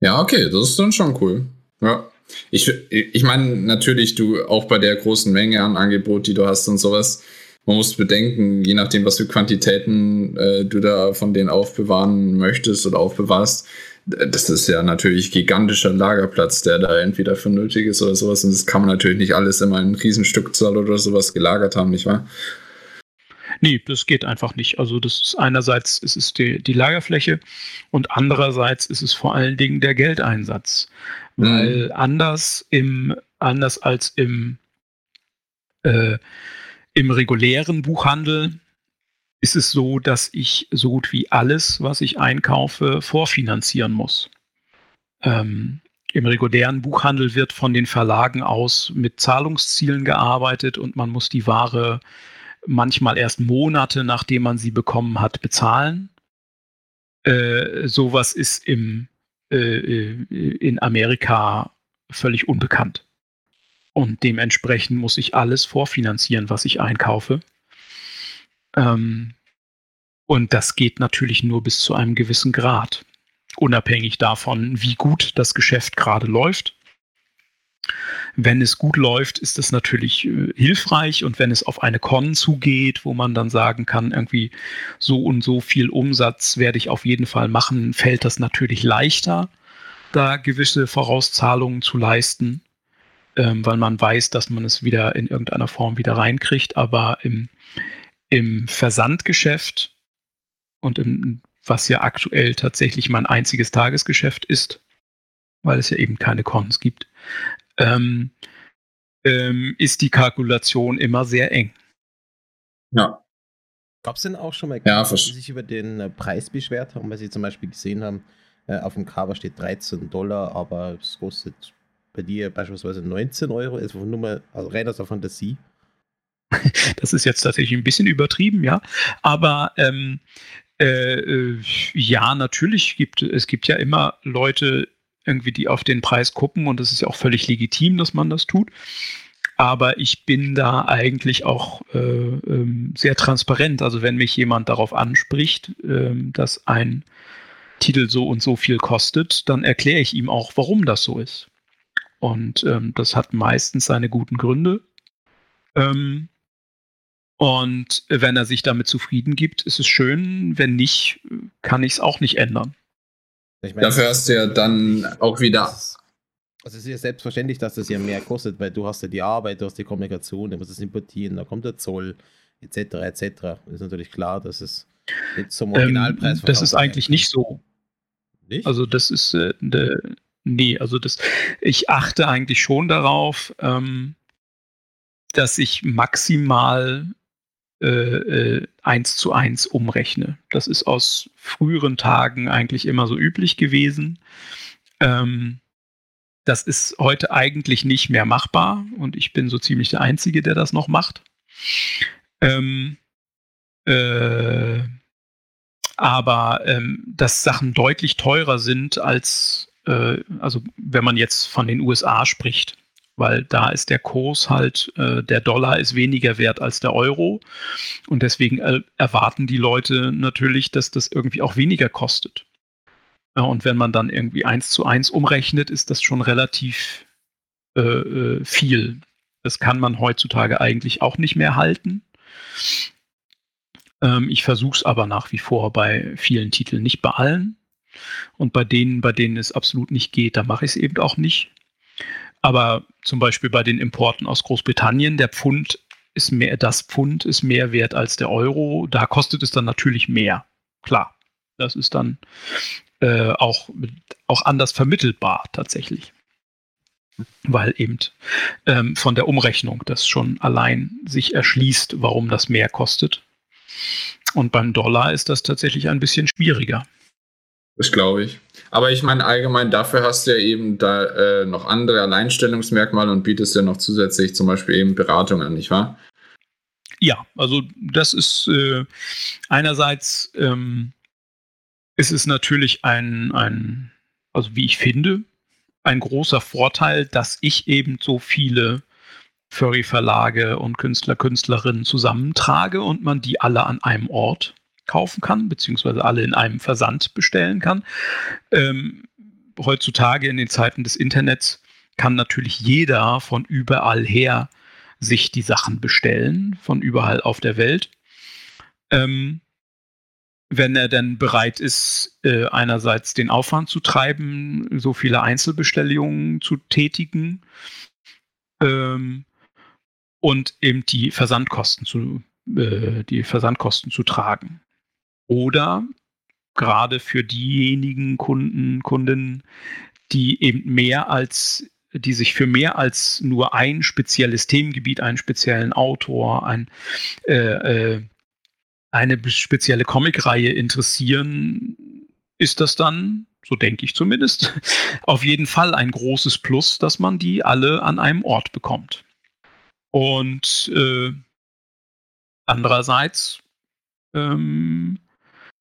Speaker 1: Ja, okay, das ist dann schon cool. Ja. Ich, ich meine, natürlich, du auch bei der großen Menge an Angebot, die du hast und sowas, man muss bedenken, je nachdem, was für Quantitäten äh, du da von denen aufbewahren möchtest oder aufbewahrst, das ist ja natürlich gigantischer Lagerplatz, der da entweder für nötig ist oder sowas. Und das kann man natürlich nicht alles immer in Riesenstückzahl oder sowas gelagert haben, nicht wahr?
Speaker 2: Nee, das geht einfach nicht. Also das ist einerseits ist es die, die Lagerfläche und andererseits ist es vor allen Dingen der Geldeinsatz. Mhm. Weil anders im, anders als im, äh, im regulären Buchhandel ist es so, dass ich so gut wie alles, was ich einkaufe, vorfinanzieren muss. Ähm, Im regulären Buchhandel wird von den Verlagen aus mit Zahlungszielen gearbeitet und man muss die Ware manchmal erst Monate, nachdem man sie bekommen hat, bezahlen. Äh, sowas ist im, äh, äh, in Amerika völlig unbekannt. Und dementsprechend muss ich alles vorfinanzieren, was ich einkaufe. Ähm, und das geht natürlich nur bis zu einem gewissen Grad. Unabhängig davon, wie gut das Geschäft gerade läuft wenn es gut läuft, ist es natürlich äh, hilfreich und wenn es auf eine Con zugeht, wo man dann sagen kann, irgendwie so und so viel Umsatz werde ich auf jeden Fall machen, fällt das natürlich leichter, da gewisse Vorauszahlungen zu leisten, ähm, weil man weiß, dass man es wieder in irgendeiner Form wieder reinkriegt. Aber im, im Versandgeschäft und im, was ja aktuell tatsächlich mein einziges Tagesgeschäft ist, weil es ja eben keine Cons gibt, ähm, ähm, ist die Kalkulation immer sehr eng.
Speaker 1: Ja.
Speaker 3: Gab es denn auch schon mal,
Speaker 1: ja,
Speaker 3: die sich über den äh, Preis beschwert haben, weil sie zum Beispiel gesehen haben, äh, auf dem Cover steht 13 Dollar, aber es kostet bei dir beispielsweise 19 Euro, also nur mal also rein aus der Fantasie.
Speaker 2: Das ist jetzt tatsächlich ein bisschen übertrieben, ja. Aber ähm, äh, äh, ja, natürlich gibt es gibt ja immer Leute irgendwie, die auf den Preis gucken und das ist ja auch völlig legitim, dass man das tut. Aber ich bin da eigentlich auch äh, ähm, sehr transparent. Also wenn mich jemand darauf anspricht, äh, dass ein Titel so und so viel kostet, dann erkläre ich ihm auch, warum das so ist. Und ähm, das hat meistens seine guten Gründe. Ähm, und wenn er sich damit zufrieden gibt, ist es schön. Wenn nicht, kann ich es auch nicht ändern.
Speaker 1: Ich meine, Dafür hast du ja dann auch wieder.
Speaker 3: Also es ist ja selbstverständlich, dass das ja mehr kostet, weil du hast ja die Arbeit, du hast die Kommunikation, du musst es importieren, da kommt der Zoll, etc. etc. Ist natürlich klar, dass es
Speaker 2: jetzt zum Originalpreis ähm, Das ist eigentlich nicht so. Nicht? Also das ist äh, de, nee, also das ich achte eigentlich schon darauf, ähm, dass ich maximal eins zu eins umrechne. Das ist aus früheren Tagen eigentlich immer so üblich gewesen. Ähm, das ist heute eigentlich nicht mehr machbar und ich bin so ziemlich der Einzige, der das noch macht. Ähm, äh, aber ähm, dass Sachen deutlich teurer sind als, äh, also wenn man jetzt von den USA spricht weil da ist der Kurs halt, äh, der Dollar ist weniger wert als der Euro und deswegen äh, erwarten die Leute natürlich, dass das irgendwie auch weniger kostet. Ja, und wenn man dann irgendwie eins zu eins umrechnet, ist das schon relativ äh, äh viel. Das kann man heutzutage eigentlich auch nicht mehr halten. Ähm, ich versuche es aber nach wie vor bei vielen Titeln, nicht bei allen. Und bei denen, bei denen es absolut nicht geht, da mache ich es eben auch nicht. Aber zum Beispiel bei den Importen aus Großbritannien, der Pfund ist mehr, das Pfund ist mehr wert als der Euro. Da kostet es dann natürlich mehr. Klar. Das ist dann äh, auch, auch anders vermittelbar tatsächlich. Weil eben ähm, von der Umrechnung das schon allein sich erschließt, warum das mehr kostet. Und beim Dollar ist das tatsächlich ein bisschen schwieriger.
Speaker 1: Das glaube ich. Aber ich meine, allgemein dafür hast du ja eben da äh, noch andere Alleinstellungsmerkmale und bietest ja noch zusätzlich zum Beispiel eben Beratung an, nicht wahr?
Speaker 2: Ja, also das ist äh, einerseits ähm, ist es natürlich ein, ein, also wie ich finde, ein großer Vorteil, dass ich eben so viele Furry-Verlage und Künstler, Künstlerinnen zusammentrage und man die alle an einem Ort kaufen kann, beziehungsweise alle in einem Versand bestellen kann. Ähm, heutzutage in den Zeiten des Internets kann natürlich jeder von überall her sich die Sachen bestellen, von überall auf der Welt. Ähm, wenn er denn bereit ist, äh, einerseits den Aufwand zu treiben, so viele Einzelbestellungen zu tätigen ähm, und eben die Versandkosten zu, äh, die Versandkosten zu tragen. Oder gerade für diejenigen Kunden, Kundinnen, die eben mehr als, die sich für mehr als nur ein spezielles Themengebiet, einen speziellen Autor, ein, äh, äh, eine spezielle Comicreihe interessieren, ist das dann, so denke ich zumindest, auf jeden Fall ein großes Plus, dass man die alle an einem Ort bekommt. Und äh, andererseits ähm,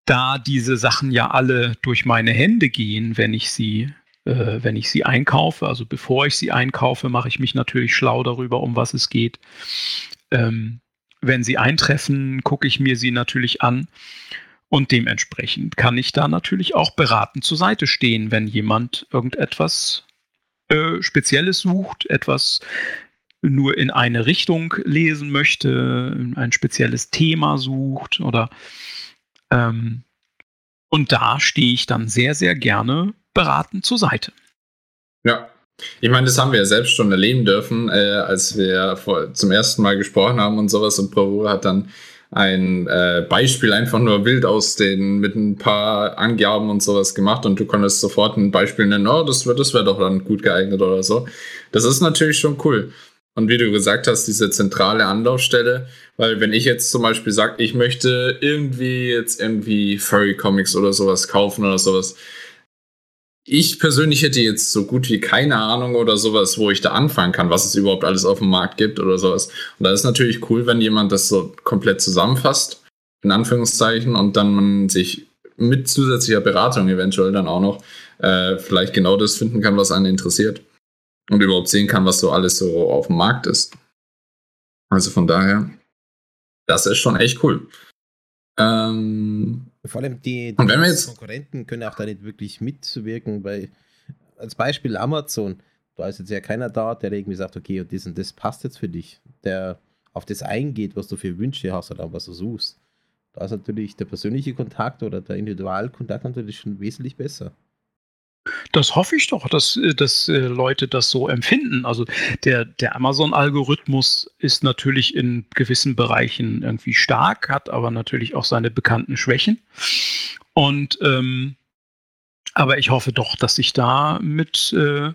Speaker 2: da diese Sachen ja alle durch meine Hände gehen, wenn ich sie, äh, wenn ich sie einkaufe. Also bevor ich sie einkaufe, mache ich mich natürlich schlau darüber, um was es geht. Ähm, wenn sie eintreffen, gucke ich mir sie natürlich an. Und dementsprechend kann ich da natürlich auch beratend zur Seite stehen, wenn jemand irgendetwas äh, Spezielles sucht, etwas nur in eine Richtung lesen möchte, ein spezielles Thema sucht oder ähm, und da stehe ich dann sehr, sehr gerne beratend zur Seite.
Speaker 1: Ja, ich meine, das haben wir ja selbst schon erleben dürfen, äh, als wir vor, zum ersten Mal gesprochen haben und sowas. Und Bravura hat dann ein äh, Beispiel einfach nur wild aus den mit ein paar Angaben und sowas gemacht und du konntest sofort ein Beispiel nennen, oh, das, das wäre doch dann gut geeignet oder so. Das ist natürlich schon cool. Und wie du gesagt hast, diese zentrale Anlaufstelle, weil wenn ich jetzt zum Beispiel sage, ich möchte irgendwie jetzt irgendwie Furry Comics oder sowas kaufen oder sowas, ich persönlich hätte jetzt so gut wie keine Ahnung oder sowas, wo ich da anfangen kann, was es überhaupt alles auf dem Markt gibt oder sowas. Und da ist natürlich cool, wenn jemand das so komplett zusammenfasst, in Anführungszeichen, und dann man sich mit zusätzlicher Beratung eventuell dann auch noch äh, vielleicht genau das finden kann, was einen interessiert. Und überhaupt sehen kann, was so alles so auf dem Markt ist. Also von daher, das ist schon echt cool. Ähm,
Speaker 3: Vor allem die,
Speaker 1: die jetzt,
Speaker 3: Konkurrenten können auch da nicht wirklich mitwirken, weil als Beispiel Amazon, da ist jetzt ja keiner da, der irgendwie sagt, okay, und das und das passt jetzt für dich, der auf das eingeht, was du für Wünsche hast oder was du suchst. Da ist natürlich der persönliche Kontakt oder der Individualkontakt natürlich schon wesentlich besser.
Speaker 2: Das hoffe ich doch, dass, äh, dass äh, Leute das so empfinden. Also der, der Amazon-Algorithmus ist natürlich in gewissen Bereichen irgendwie stark, hat aber natürlich auch seine bekannten Schwächen. Und ähm, aber ich hoffe doch, dass ich da mit, äh,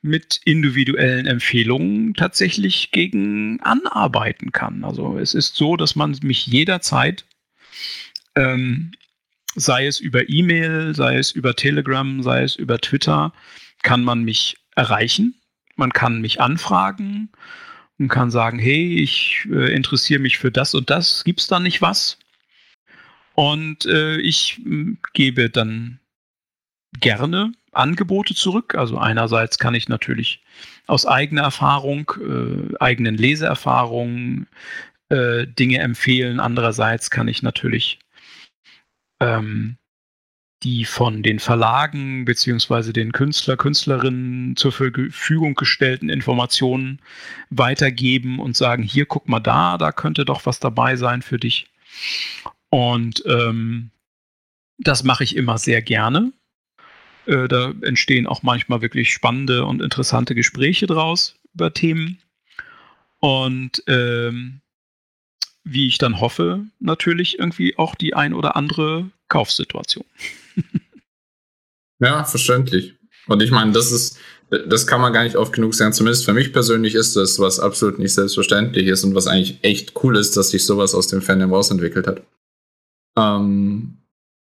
Speaker 2: mit individuellen Empfehlungen tatsächlich gegen anarbeiten kann. Also es ist so, dass man mich jederzeit ähm, sei es über E-Mail, sei es über Telegram, sei es über Twitter, kann man mich erreichen. Man kann mich anfragen und kann sagen, hey, ich äh, interessiere mich für das und das, gibt es da nicht was? Und äh, ich äh, gebe dann gerne Angebote zurück. Also einerseits kann ich natürlich aus eigener Erfahrung, äh, eigenen Leseerfahrungen äh, Dinge empfehlen. Andererseits kann ich natürlich ähm, die von den Verlagen beziehungsweise den Künstler, Künstlerinnen zur Verfügung gestellten Informationen weitergeben und sagen, hier guck mal da, da könnte doch was dabei sein für dich. Und ähm, das mache ich immer sehr gerne. Äh, da entstehen auch manchmal wirklich spannende und interessante Gespräche draus über Themen. Und ähm, wie ich dann hoffe, natürlich irgendwie auch die ein oder andere Kaufsituation.
Speaker 1: ja, verständlich. Und ich meine, das ist, das kann man gar nicht oft genug sagen. Zumindest für mich persönlich ist das, was absolut nicht selbstverständlich ist und was eigentlich echt cool ist, dass sich sowas aus dem Fandom rausentwickelt hat. Ähm,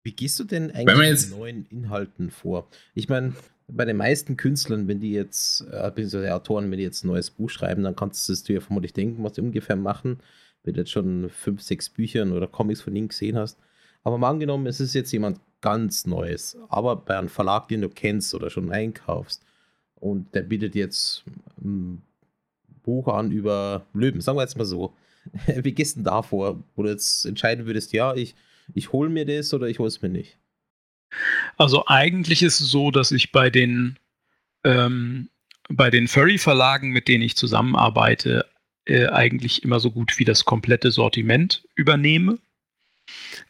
Speaker 3: Wie gehst du denn eigentlich mit neuen Inhalten vor? Ich meine, bei den meisten Künstlern, wenn die jetzt, äh, beziehungsweise Autoren, wenn die jetzt ein neues Buch schreiben, dann kannst du es dir vermutlich denken, was die ungefähr machen wenn du jetzt schon fünf, sechs Büchern oder Comics von ihm gesehen hast. Aber mal angenommen, es ist jetzt jemand ganz Neues, aber bei einem Verlag, den du kennst oder schon einkaufst und der bietet jetzt ein Buch an über Löwen, sagen wir jetzt mal so. Wie gehst du denn da vor, wo du jetzt entscheiden würdest, ja, ich, ich hole mir das oder ich hole es mir nicht?
Speaker 2: Also eigentlich ist es so, dass ich bei den ähm, bei den Furry-Verlagen, mit denen ich zusammenarbeite, äh, eigentlich immer so gut wie das komplette Sortiment übernehme.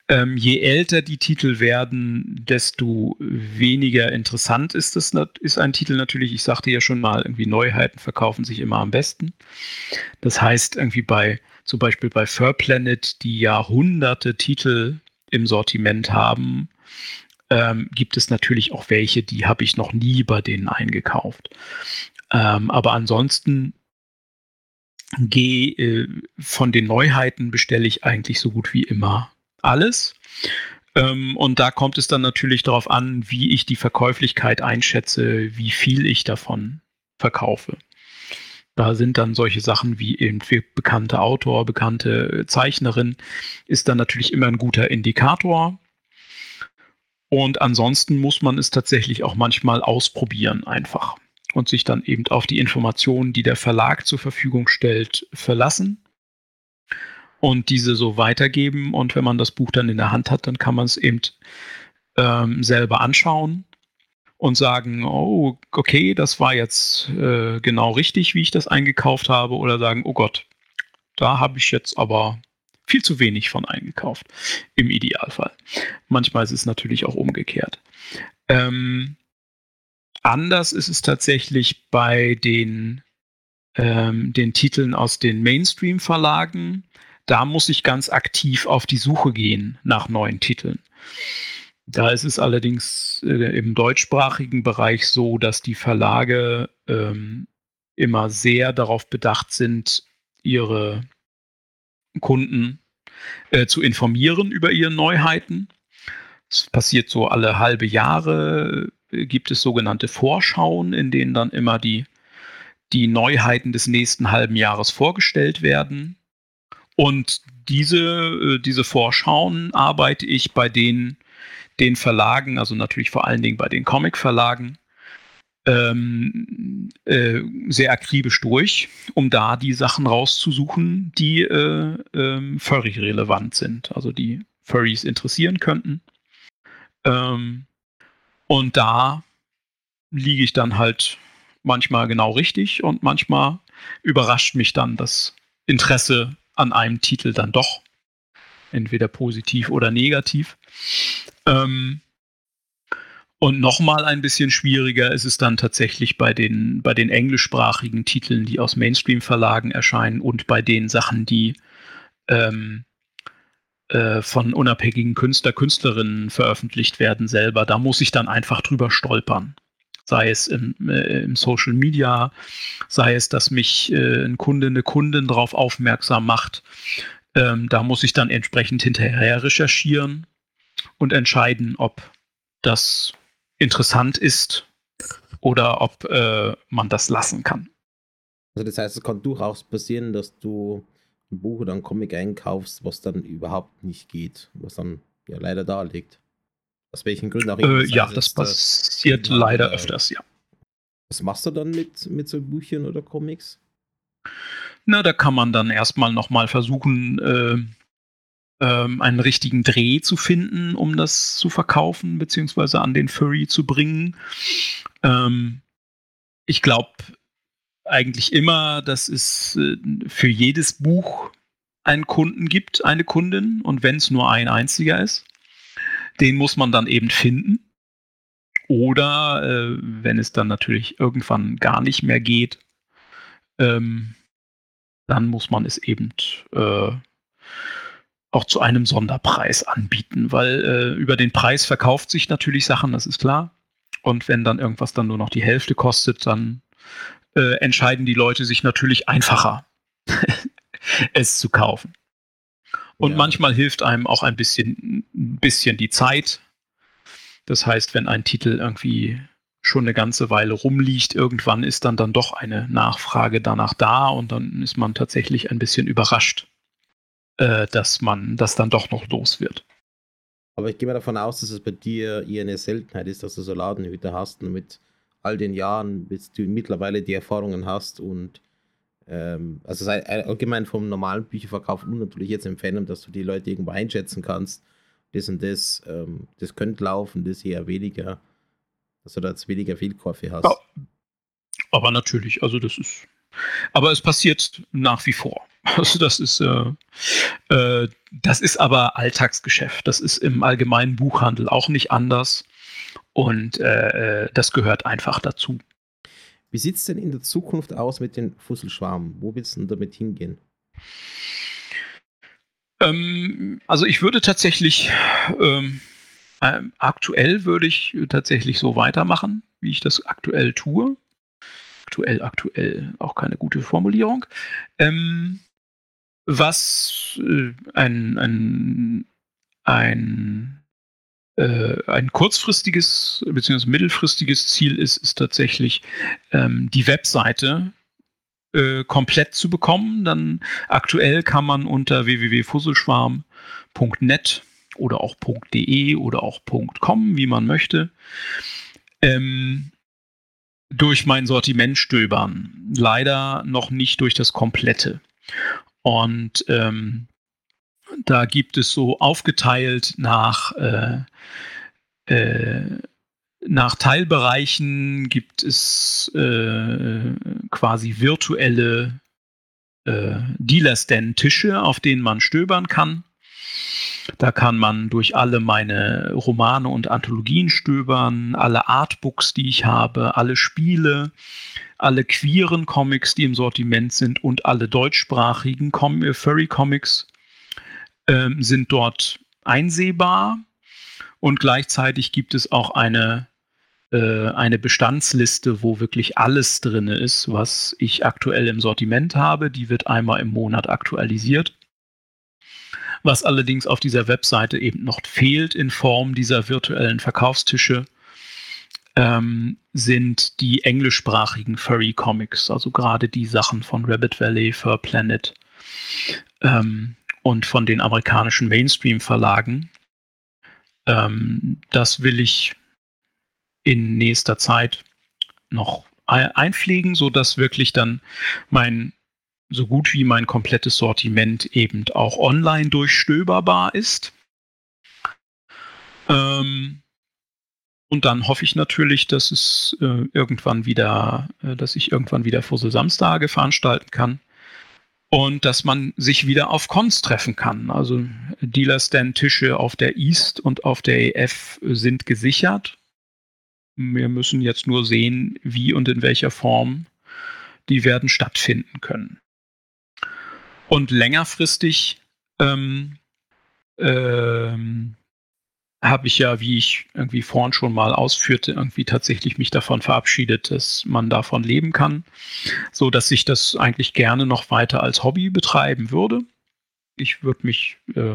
Speaker 2: Ähm, je älter die Titel werden, desto weniger interessant ist, das, ist ein Titel natürlich. Ich sagte ja schon mal, irgendwie Neuheiten verkaufen sich immer am besten. Das heißt, irgendwie bei, zum Beispiel bei Fur Planet, die ja hunderte Titel im Sortiment haben, ähm, gibt es natürlich auch welche, die habe ich noch nie bei denen eingekauft. Ähm, aber ansonsten gehe äh, von den Neuheiten bestelle ich eigentlich so gut wie immer alles. Ähm, und da kommt es dann natürlich darauf an, wie ich die Verkäuflichkeit einschätze, wie viel ich davon verkaufe. Da sind dann solche Sachen wie irgendwie bekannte Autor, bekannte Zeichnerin, ist dann natürlich immer ein guter Indikator. Und ansonsten muss man es tatsächlich auch manchmal ausprobieren einfach und sich dann eben auf die Informationen, die der Verlag zur Verfügung stellt, verlassen und diese so weitergeben. Und wenn man das Buch dann in der Hand hat, dann kann man es eben ähm, selber anschauen und sagen, oh, okay, das war jetzt äh, genau richtig, wie ich das eingekauft habe, oder sagen, oh Gott, da habe ich jetzt aber viel zu wenig von eingekauft, im Idealfall. Manchmal ist es natürlich auch umgekehrt. Ähm, Anders ist es tatsächlich bei den, ähm, den Titeln aus den Mainstream-Verlagen. Da muss ich ganz aktiv auf die Suche gehen nach neuen Titeln. Da ist es allerdings äh, im deutschsprachigen Bereich so, dass die Verlage ähm, immer sehr darauf bedacht sind, ihre Kunden äh, zu informieren über ihre Neuheiten. Es passiert so alle halbe Jahre, gibt es sogenannte Vorschauen, in denen dann immer die, die Neuheiten des nächsten halben Jahres vorgestellt werden. Und diese, äh, diese Vorschauen arbeite ich bei den, den Verlagen, also natürlich vor allen Dingen bei den Comic-Verlagen, ähm, äh, sehr akribisch durch, um da die Sachen rauszusuchen, die äh, ähm, Furry-relevant sind, also die Furries interessieren könnten. Ähm, und da liege ich dann halt manchmal genau richtig und manchmal überrascht mich dann das Interesse an einem Titel dann doch. Entweder positiv oder negativ. Ähm, und nochmal ein bisschen schwieriger ist es dann tatsächlich bei den, bei den englischsprachigen Titeln, die aus Mainstream-Verlagen erscheinen und bei den Sachen, die ähm, äh, von unabhängigen Künstler, Künstlerinnen veröffentlicht werden selber. Da muss ich dann einfach drüber stolpern. Sei es im, äh, im Social Media, sei es, dass mich äh, ein Kunde, eine Kundin darauf aufmerksam macht. Ähm, da muss ich dann entsprechend hinterher recherchieren und entscheiden, ob das interessant ist oder ob äh, man das lassen kann.
Speaker 3: Also das heißt, es kann durchaus passieren, dass du ein Buch oder ein Comic einkaufst, was dann überhaupt nicht geht, was dann ja leider da liegt. Aus welchen Gründen auch
Speaker 2: immer. Äh, ja, das passiert leider oder, öfters, ja.
Speaker 3: Was machst du dann mit, mit so Büchern oder Comics?
Speaker 2: Na, da kann man dann erstmal nochmal versuchen, äh, ähm, einen richtigen Dreh zu finden, um das zu verkaufen, beziehungsweise an den Furry zu bringen. Ähm, ich glaube eigentlich immer, dass es äh, für jedes Buch einen Kunden gibt, eine Kundin, und wenn es nur ein einziger ist, den muss man dann eben finden. Oder äh, wenn es dann natürlich irgendwann gar nicht mehr geht, ähm, dann muss man es eben äh, auch zu einem Sonderpreis anbieten, weil äh, über den Preis verkauft sich natürlich Sachen, das ist klar. Und wenn dann irgendwas dann nur noch die Hälfte kostet, dann äh, entscheiden die Leute sich natürlich einfacher, es zu kaufen. Und ja. manchmal hilft einem auch ein bisschen, ein bisschen die Zeit. Das heißt, wenn ein Titel irgendwie schon eine ganze Weile rumliegt, irgendwann ist dann dann doch eine Nachfrage danach da und dann ist man tatsächlich ein bisschen überrascht, äh, dass man das dann doch noch los wird.
Speaker 3: Aber ich gehe mal davon aus, dass es bei dir eher eine Seltenheit ist, dass du so Ladenhüter hast und mit all den Jahren, bis du mittlerweile die Erfahrungen hast und ähm, also sei allgemein vom normalen Bücherverkauf und natürlich jetzt im Fandom, dass du die Leute irgendwo einschätzen kannst, das und das, ähm, das könnte laufen, das eher weniger, dass du da jetzt weniger Fehlkäufe hast. Ja,
Speaker 2: aber natürlich, also das ist, aber es passiert nach wie vor. Also das ist, äh, äh, das ist aber Alltagsgeschäft. Das ist im allgemeinen Buchhandel auch nicht anders. Und äh, äh das gehört einfach dazu.
Speaker 3: Wie sieht es denn in der Zukunft aus mit den Fusselschwarmen? Wo willst du denn damit hingehen?
Speaker 2: Ähm, also ich würde tatsächlich, ähm, äh, aktuell würde ich tatsächlich so weitermachen, wie ich das aktuell tue. Aktuell, aktuell, auch keine gute Formulierung. Ähm, was äh, ein, ein, ein, ein kurzfristiges bzw. mittelfristiges Ziel ist, ist tatsächlich ähm, die Webseite äh, komplett zu bekommen. Dann aktuell kann man unter www.fusselschwarm.net oder auch .de oder auch .com, wie man möchte, ähm, durch mein Sortiment stöbern. Leider noch nicht durch das komplette. Und ähm, da gibt es so aufgeteilt nach, äh, äh, nach Teilbereichen gibt es äh, quasi virtuelle äh, Dealer-Stand-Tische, auf denen man stöbern kann. Da kann man durch alle meine Romane und Anthologien stöbern, alle Artbooks, die ich habe, alle Spiele, alle queeren Comics, die im Sortiment sind und alle deutschsprachigen Com äh, Furry Comics ähm, sind dort einsehbar. Und gleichzeitig gibt es auch eine äh, eine Bestandsliste, wo wirklich alles drin ist, was ich aktuell im Sortiment habe. Die wird einmal im Monat aktualisiert. Was allerdings auf dieser Webseite eben noch fehlt in Form dieser virtuellen Verkaufstische, ähm, sind die englischsprachigen Furry Comics, also gerade die Sachen von Rabbit Valley, Fur Planet ähm, und von den amerikanischen Mainstream-Verlagen. Ähm, das will ich in nächster Zeit noch einpflegen, sodass wirklich dann mein so gut wie mein komplettes Sortiment eben auch online durchstöberbar ist. Ähm, und dann hoffe ich natürlich, dass es äh, irgendwann wieder, äh, dass ich irgendwann wieder Fussel Samstage veranstalten kann und dass man sich wieder auf Cons treffen kann. Also Dealer-Stand-Tische auf der East und auf der EF sind gesichert. Wir müssen jetzt nur sehen, wie und in welcher Form die werden stattfinden können. Und längerfristig ähm, ähm, habe ich ja, wie ich irgendwie vorhin schon mal ausführte, irgendwie tatsächlich mich davon verabschiedet, dass man davon leben kann, so dass ich das eigentlich gerne noch weiter als Hobby betreiben würde. Ich würde mich äh,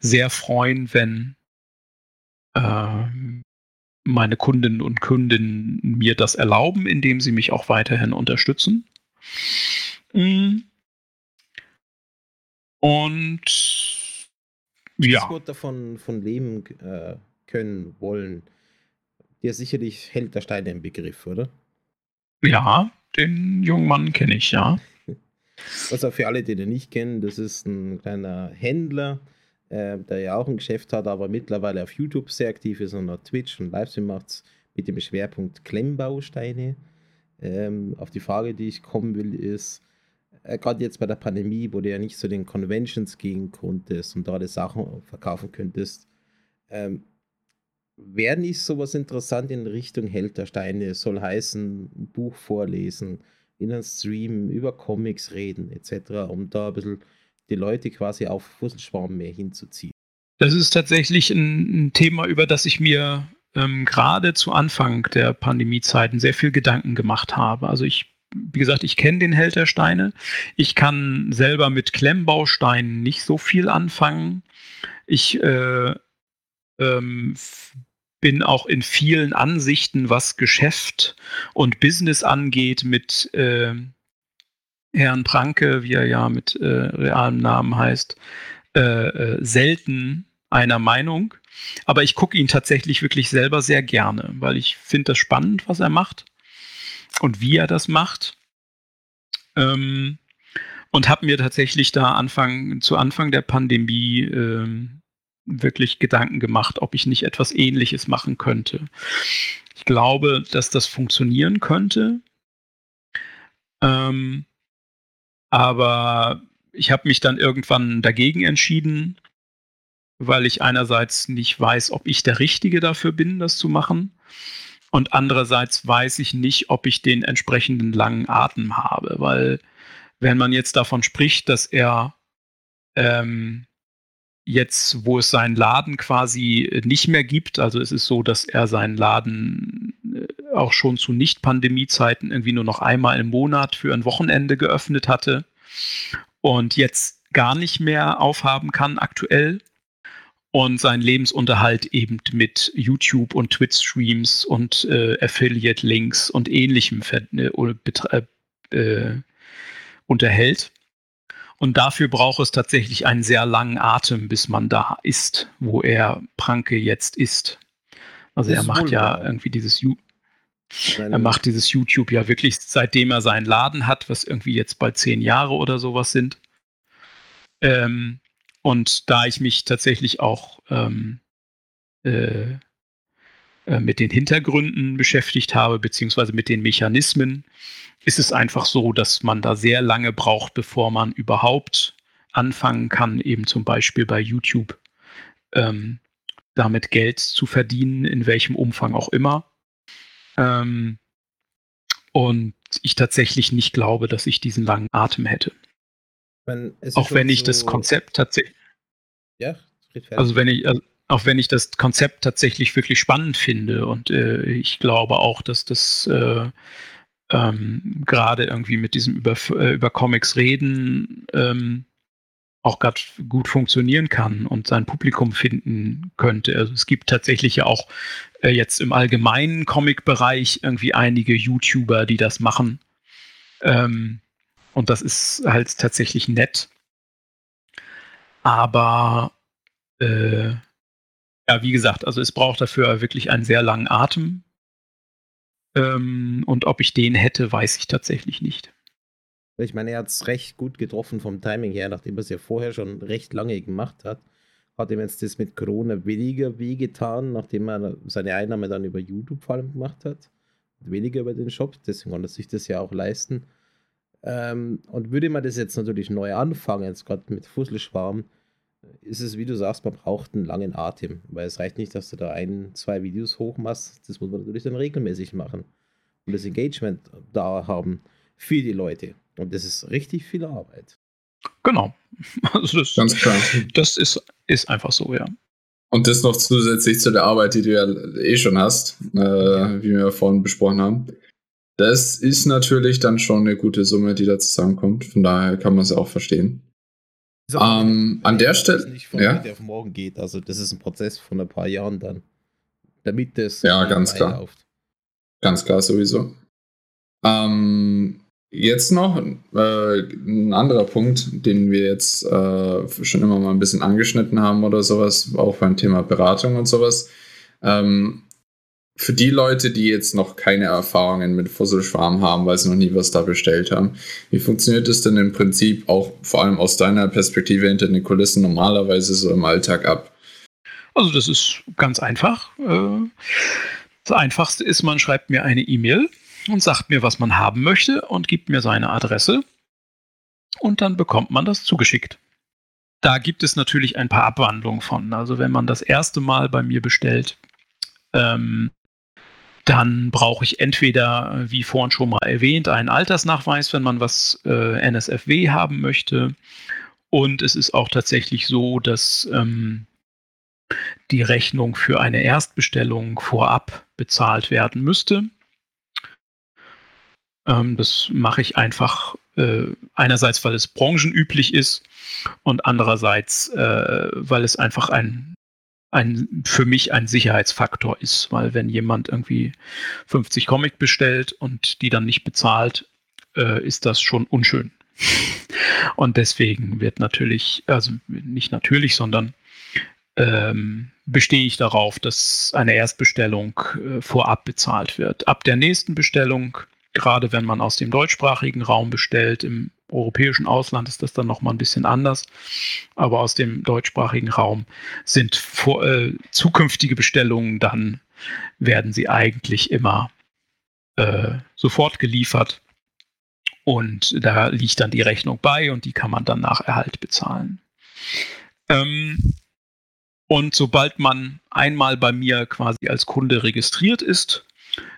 Speaker 2: sehr freuen, wenn äh, meine Kundinnen und Kunden mir das erlauben, indem sie mich auch weiterhin unterstützen. Mm. Und
Speaker 3: ja. gut davon von leben äh, können, wollen. Dir sicherlich hält der Stein im Begriff, oder?
Speaker 2: Ja, den jungen Mann kenne ich, ja.
Speaker 3: Also für alle, die den nicht kennen, das ist ein kleiner Händler, äh, der ja auch ein Geschäft hat, aber mittlerweile auf YouTube sehr aktiv ist und auf Twitch und Livestream macht mit dem Schwerpunkt Klemmbausteine. Ähm, auf die Frage, die ich kommen will, ist, äh, gerade jetzt bei der Pandemie, wo du ja nicht zu den Conventions gehen konntest und dort Sachen verkaufen könntest, ähm, wäre nicht sowas interessant in Richtung Held der Steine? Soll heißen, ein Buch vorlesen, in einem Stream über Comics reden, etc., um da ein bisschen die Leute quasi auf Fusselschwarm mehr hinzuziehen.
Speaker 2: Das ist tatsächlich ein, ein Thema, über das ich mir ähm, gerade zu Anfang der Pandemiezeiten sehr viel Gedanken gemacht habe. Also ich wie gesagt, ich kenne den Held der Steine. Ich kann selber mit Klemmbausteinen nicht so viel anfangen. Ich äh, ähm, bin auch in vielen Ansichten, was Geschäft und Business angeht, mit äh, Herrn Pranke, wie er ja mit äh, realem Namen heißt, äh, äh, selten einer Meinung. Aber ich gucke ihn tatsächlich wirklich selber sehr gerne, weil ich finde das spannend, was er macht und wie er das macht. Ähm, und habe mir tatsächlich da Anfang, zu Anfang der Pandemie ähm, wirklich Gedanken gemacht, ob ich nicht etwas Ähnliches machen könnte. Ich glaube, dass das funktionieren könnte. Ähm, aber ich habe mich dann irgendwann dagegen entschieden, weil ich einerseits nicht weiß, ob ich der Richtige dafür bin, das zu machen. Und andererseits weiß ich nicht, ob ich den entsprechenden langen Atem habe, weil wenn man jetzt davon spricht, dass er ähm, jetzt, wo es seinen Laden quasi nicht mehr gibt, also es ist so, dass er seinen Laden äh, auch schon zu Nicht-Pandemie-Zeiten irgendwie nur noch einmal im Monat für ein Wochenende geöffnet hatte und jetzt gar nicht mehr aufhaben kann aktuell und seinen Lebensunterhalt eben mit YouTube und Twitch-Streams und äh, Affiliate-Links und ähnlichem äh, äh, unterhält. Und dafür braucht es tatsächlich einen sehr langen Atem, bis man da ist, wo er Pranke jetzt ist. Also er macht ja irgendwie dieses U er macht dieses YouTube ja wirklich seitdem er seinen Laden hat, was irgendwie jetzt bald zehn Jahre oder sowas sind. Ähm, und da ich mich tatsächlich auch ähm, äh, äh, mit den Hintergründen beschäftigt habe, beziehungsweise mit den Mechanismen, ist es einfach so, dass man da sehr lange braucht, bevor man überhaupt anfangen kann, eben zum Beispiel bei YouTube ähm, damit Geld zu verdienen, in welchem Umfang auch immer. Ähm, und ich tatsächlich nicht glaube, dass ich diesen langen Atem hätte. Meine, auch wenn ich so das Konzept tatsächlich. Ja, also wenn ich, also, auch wenn ich das Konzept tatsächlich wirklich spannend finde und äh, ich glaube auch, dass das äh, ähm, gerade irgendwie mit diesem über, äh, über Comics reden ähm, auch gerade gut funktionieren kann und sein Publikum finden könnte. Also es gibt tatsächlich ja auch äh, jetzt im allgemeinen Comic-Bereich irgendwie einige YouTuber, die das machen. Ähm, und das ist halt tatsächlich nett. Aber äh, ja, wie gesagt, also es braucht dafür wirklich einen sehr langen Atem. Ähm, und ob ich den hätte, weiß ich tatsächlich nicht.
Speaker 3: Ich meine, er hat es recht gut getroffen vom Timing her, nachdem er es ja vorher schon recht lange gemacht hat. Hat ihm jetzt das mit Corona weniger wehgetan, nachdem er seine Einnahme dann über YouTube vor allem gemacht hat. Weniger über den Shop, deswegen konnte er sich das ja auch leisten. Ähm, und würde man das jetzt natürlich neu anfangen, jetzt gerade mit Fusselschwarm, ist es, wie du sagst, man braucht einen langen Atem, weil es reicht nicht, dass du da ein, zwei Videos hochmachst. Das muss man natürlich dann regelmäßig machen und das Engagement da haben für die Leute. Und das ist richtig viel Arbeit.
Speaker 2: Genau. Also das, Ganz klar. Das ist, ist einfach so, ja.
Speaker 1: Und das noch zusätzlich zu der Arbeit, die du ja eh schon hast, äh, wie wir vorhin besprochen haben. Das ist natürlich dann schon eine gute Summe, die da zusammenkommt. Von daher kann man es auch verstehen. Ähm, an der Stelle.
Speaker 3: nicht von ja? heute auf morgen geht. Also, das ist ein Prozess von ein paar Jahren dann. Damit das.
Speaker 1: Ja, ganz klar. Läuft. Ganz klar, sowieso. Ähm, Jetzt noch äh, ein anderer Punkt, den wir jetzt äh, schon immer mal ein bisschen angeschnitten haben oder sowas, auch beim Thema Beratung und sowas. Ähm, für die Leute, die jetzt noch keine Erfahrungen mit Fusselschwarm haben, weil sie noch nie was da bestellt haben, wie funktioniert das denn im Prinzip auch vor allem aus deiner Perspektive hinter den Kulissen normalerweise so im Alltag ab?
Speaker 2: Also das ist ganz einfach. Äh, das Einfachste ist, man schreibt mir eine E-Mail und sagt mir, was man haben möchte und gibt mir seine Adresse. Und dann bekommt man das zugeschickt. Da gibt es natürlich ein paar Abwandlungen von. Also wenn man das erste Mal bei mir bestellt, ähm, dann brauche ich entweder, wie vorhin schon mal erwähnt, einen Altersnachweis, wenn man was äh, NSFW haben möchte. Und es ist auch tatsächlich so, dass ähm, die Rechnung für eine Erstbestellung vorab bezahlt werden müsste. Ähm, das mache ich einfach äh, einerseits, weil es branchenüblich ist und andererseits, äh, weil es einfach ein, ein für mich ein Sicherheitsfaktor ist, weil wenn jemand irgendwie 50 Comic bestellt und die dann nicht bezahlt, äh, ist das schon unschön. und deswegen wird natürlich, also nicht natürlich, sondern ähm, bestehe ich darauf, dass eine Erstbestellung äh, vorab bezahlt wird. Ab der nächsten Bestellung gerade wenn man aus dem deutschsprachigen Raum bestellt. Im europäischen Ausland ist das dann nochmal ein bisschen anders. Aber aus dem deutschsprachigen Raum sind vor, äh, zukünftige Bestellungen dann, werden sie eigentlich immer äh, sofort geliefert. Und da liegt dann die Rechnung bei und die kann man dann nach Erhalt bezahlen. Ähm, und sobald man einmal bei mir quasi als Kunde registriert ist,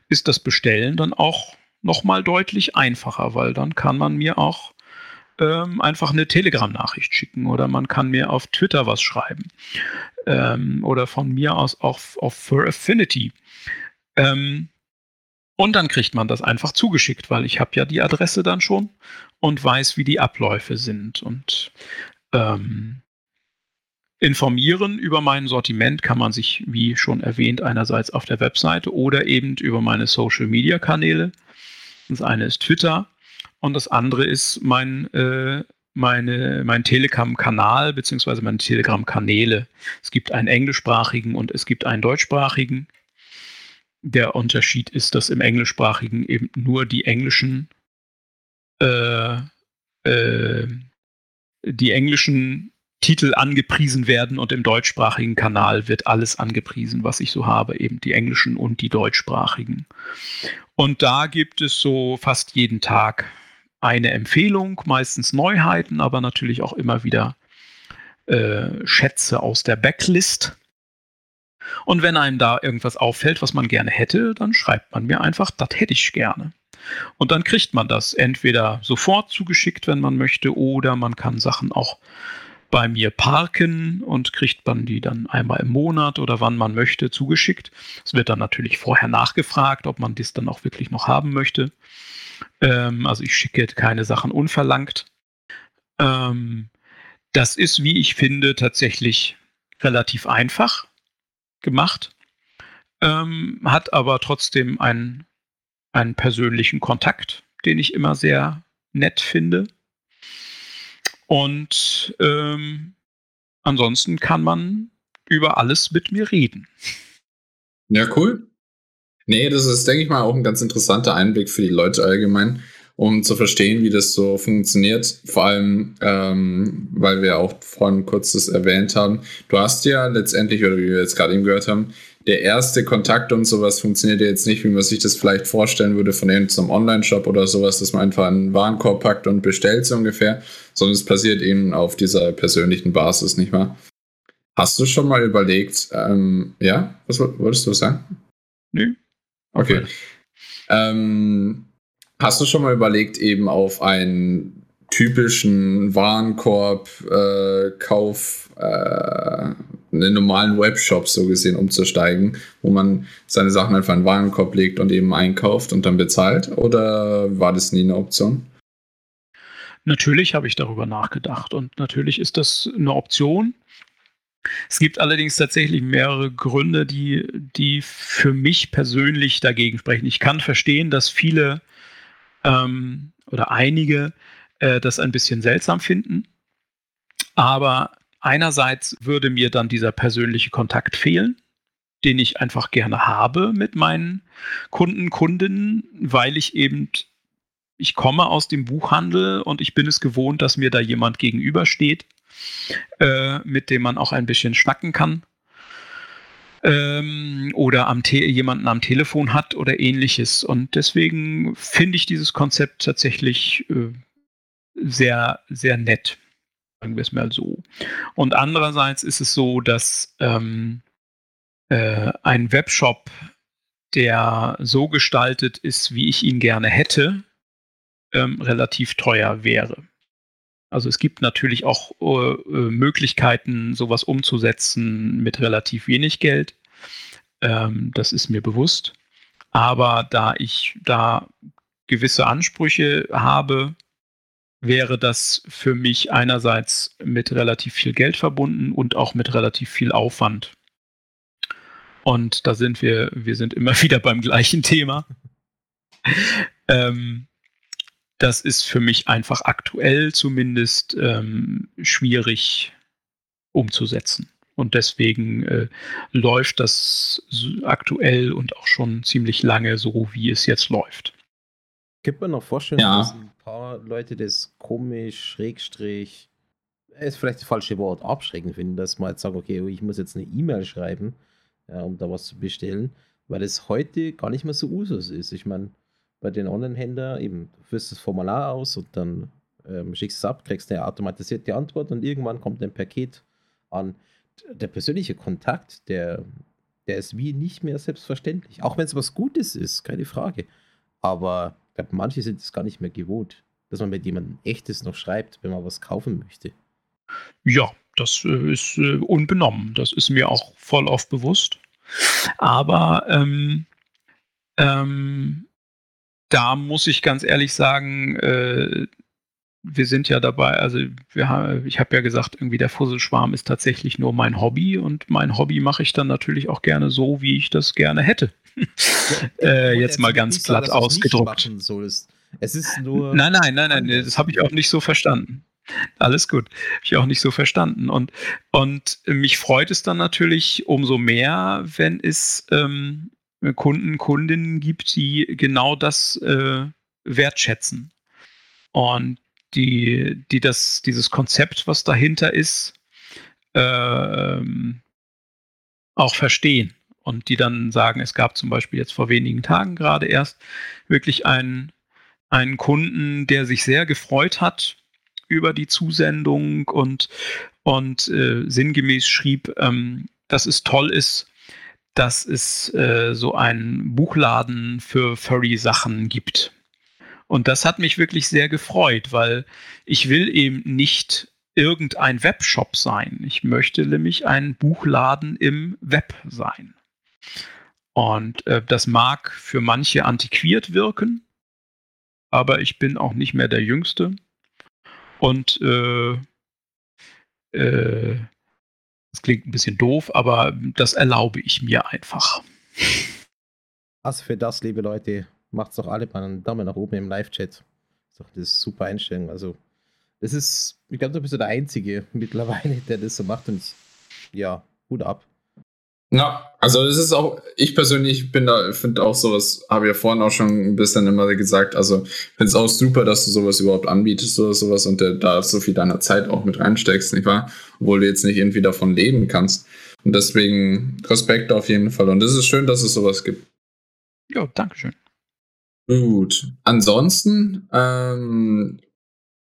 Speaker 2: ist das Bestellen dann auch nochmal deutlich einfacher, weil dann kann man mir auch ähm, einfach eine Telegram-Nachricht schicken oder man kann mir auf Twitter was schreiben ähm, oder von mir aus auch auf Fur Affinity. Ähm, und dann kriegt man das einfach zugeschickt, weil ich habe ja die Adresse dann schon und weiß, wie die Abläufe sind. Und ähm, informieren über mein Sortiment kann man sich, wie schon erwähnt, einerseits auf der Webseite oder eben über meine Social-Media-Kanäle. Das eine ist Twitter und das andere ist mein, äh, meine, mein Telegram-Kanal beziehungsweise meine Telegram-Kanäle. Es gibt einen englischsprachigen und es gibt einen deutschsprachigen. Der Unterschied ist, dass im englischsprachigen eben nur die englischen äh, äh, die englischen Titel angepriesen werden und im deutschsprachigen Kanal wird alles angepriesen, was ich so habe, eben die englischen und die deutschsprachigen. Und da gibt es so fast jeden Tag eine Empfehlung, meistens Neuheiten, aber natürlich auch immer wieder äh, Schätze aus der Backlist. Und wenn einem da irgendwas auffällt, was man gerne hätte, dann schreibt man mir einfach, das hätte ich gerne. Und dann kriegt man das entweder sofort zugeschickt, wenn man möchte, oder man kann Sachen auch bei mir parken und kriegt man die dann einmal im Monat oder wann man möchte zugeschickt. Es wird dann natürlich vorher nachgefragt, ob man das dann auch wirklich noch haben möchte. Ähm, also ich schicke keine Sachen unverlangt. Ähm, das ist, wie ich finde, tatsächlich relativ einfach gemacht, ähm, hat aber trotzdem einen, einen persönlichen Kontakt, den ich immer sehr nett finde. Und ähm, ansonsten kann man über alles mit mir reden.
Speaker 1: Ja, cool. Nee, das ist, denke ich mal, auch ein ganz interessanter Einblick für die Leute allgemein, um zu verstehen, wie das so funktioniert. Vor allem, ähm, weil wir auch vorhin kurz das erwähnt haben. Du hast ja letztendlich, oder wie wir jetzt gerade eben gehört haben, der erste Kontakt und sowas funktioniert ja jetzt nicht, wie man sich das vielleicht vorstellen würde von irgendeinem Online-Shop oder sowas, dass man einfach einen Warenkorb packt und bestellt so ungefähr, sondern es passiert eben auf dieser persönlichen Basis, nicht wahr? Hast du schon mal überlegt, ähm, ja, was wolltest du sagen?
Speaker 2: Nö.
Speaker 1: Okay. Ähm, hast du schon mal überlegt, eben auf einen typischen Warenkorb-Kauf, äh, äh, einen normalen Webshop so gesehen umzusteigen, wo man seine Sachen einfach in den Warenkorb legt und eben einkauft und dann bezahlt? Oder war das nie eine Option?
Speaker 2: Natürlich habe ich darüber nachgedacht und natürlich ist das eine Option. Es gibt allerdings tatsächlich mehrere Gründe, die, die für mich persönlich dagegen sprechen. Ich kann verstehen, dass viele ähm, oder einige äh, das ein bisschen seltsam finden, aber einerseits würde mir dann dieser persönliche Kontakt fehlen, den ich einfach gerne habe mit meinen Kunden, Kundinnen, weil ich eben ich komme aus dem Buchhandel und ich bin es gewohnt, dass mir da jemand gegenübersteht, äh, mit dem man auch ein bisschen schnacken kann. Ähm, oder am jemanden am Telefon hat oder ähnliches. Und deswegen finde ich dieses Konzept tatsächlich äh, sehr, sehr nett. Sagen wir es mal so. Und andererseits ist es so, dass ähm, äh, ein Webshop, der so gestaltet ist, wie ich ihn gerne hätte, ähm, relativ teuer wäre. Also es gibt natürlich auch äh, äh, Möglichkeiten, sowas umzusetzen mit relativ wenig Geld. Ähm, das ist mir bewusst. Aber da ich da gewisse Ansprüche habe, wäre das für mich einerseits mit relativ viel Geld verbunden und auch mit relativ viel Aufwand. Und da sind wir, wir sind immer wieder beim gleichen Thema. ähm, das ist für mich einfach aktuell zumindest ähm, schwierig umzusetzen. Und deswegen äh, läuft das aktuell und auch schon ziemlich lange so, wie es jetzt läuft.
Speaker 3: Gibt man noch vorstellen,
Speaker 1: ja.
Speaker 3: dass ein paar Leute das komisch, Schrägstrich, ist vielleicht das falsche Wort, abschrecken finden, dass man jetzt sagt, okay, ich muss jetzt eine E-Mail schreiben, ja, um da was zu bestellen, weil das heute gar nicht mehr so Usus ist. Ich meine, bei den Online-Händlern eben, du führst das Formular aus und dann ähm, schickst es ab, kriegst eine automatisierte Antwort und irgendwann kommt ein Paket an. Der persönliche Kontakt, der, der ist wie nicht mehr selbstverständlich. Auch wenn es was Gutes ist, keine Frage. Aber ich glaube, manche sind es gar nicht mehr gewohnt, dass man mit jemandem echtes noch schreibt, wenn man was kaufen möchte.
Speaker 2: Ja, das äh, ist äh, unbenommen. Das ist mir auch voll oft bewusst. Aber ähm, ähm, da muss ich ganz ehrlich sagen, äh, wir sind ja dabei, also wir haben, ich habe ja gesagt, irgendwie der Fusselschwarm ist tatsächlich nur mein Hobby und mein Hobby mache ich dann natürlich auch gerne so, wie ich das gerne hätte. äh, jetzt mal ganz platt sagen, ausgedruckt.
Speaker 3: Es ist nur.
Speaker 2: Nein, nein, nein, nein, das habe ich auch nicht so verstanden. Alles gut. Habe ich auch nicht so verstanden. Und, und mich freut es dann natürlich umso mehr, wenn es ähm, Kunden, Kundinnen gibt, die genau das äh, wertschätzen. Und die, die das, dieses Konzept, was dahinter ist, äh, auch verstehen. Und die dann sagen, es gab zum Beispiel jetzt vor wenigen Tagen gerade erst wirklich einen, einen Kunden, der sich sehr gefreut hat über die Zusendung und, und äh, sinngemäß schrieb, ähm, dass es toll ist, dass es äh, so einen Buchladen für Furry-Sachen gibt. Und das hat mich wirklich sehr gefreut, weil ich will eben nicht irgendein Webshop sein. Ich möchte nämlich ein Buchladen im Web sein. Und äh, das mag für manche antiquiert wirken, aber ich bin auch nicht mehr der Jüngste. Und äh, äh, das klingt ein bisschen doof, aber das erlaube ich mir einfach.
Speaker 3: Also für das, liebe Leute, macht's doch alle mal einen Daumen nach oben im Live-Chat. Ist doch das super Einstellung. Also, das ist, ich glaube, du bist der Einzige mittlerweile, der das so macht und ja, Hut ab.
Speaker 1: Ja, also es ist auch, ich persönlich bin da, finde auch sowas, habe ja vorhin auch schon ein bisschen immer gesagt, also finde es auch super, dass du sowas überhaupt anbietest oder sowas und da so viel deiner Zeit auch mit reinsteckst, nicht wahr? Obwohl du jetzt nicht irgendwie davon leben kannst. Und deswegen Respekt auf jeden Fall. Und es ist schön, dass es sowas gibt.
Speaker 2: Ja, Dankeschön.
Speaker 1: Gut. Ansonsten ähm,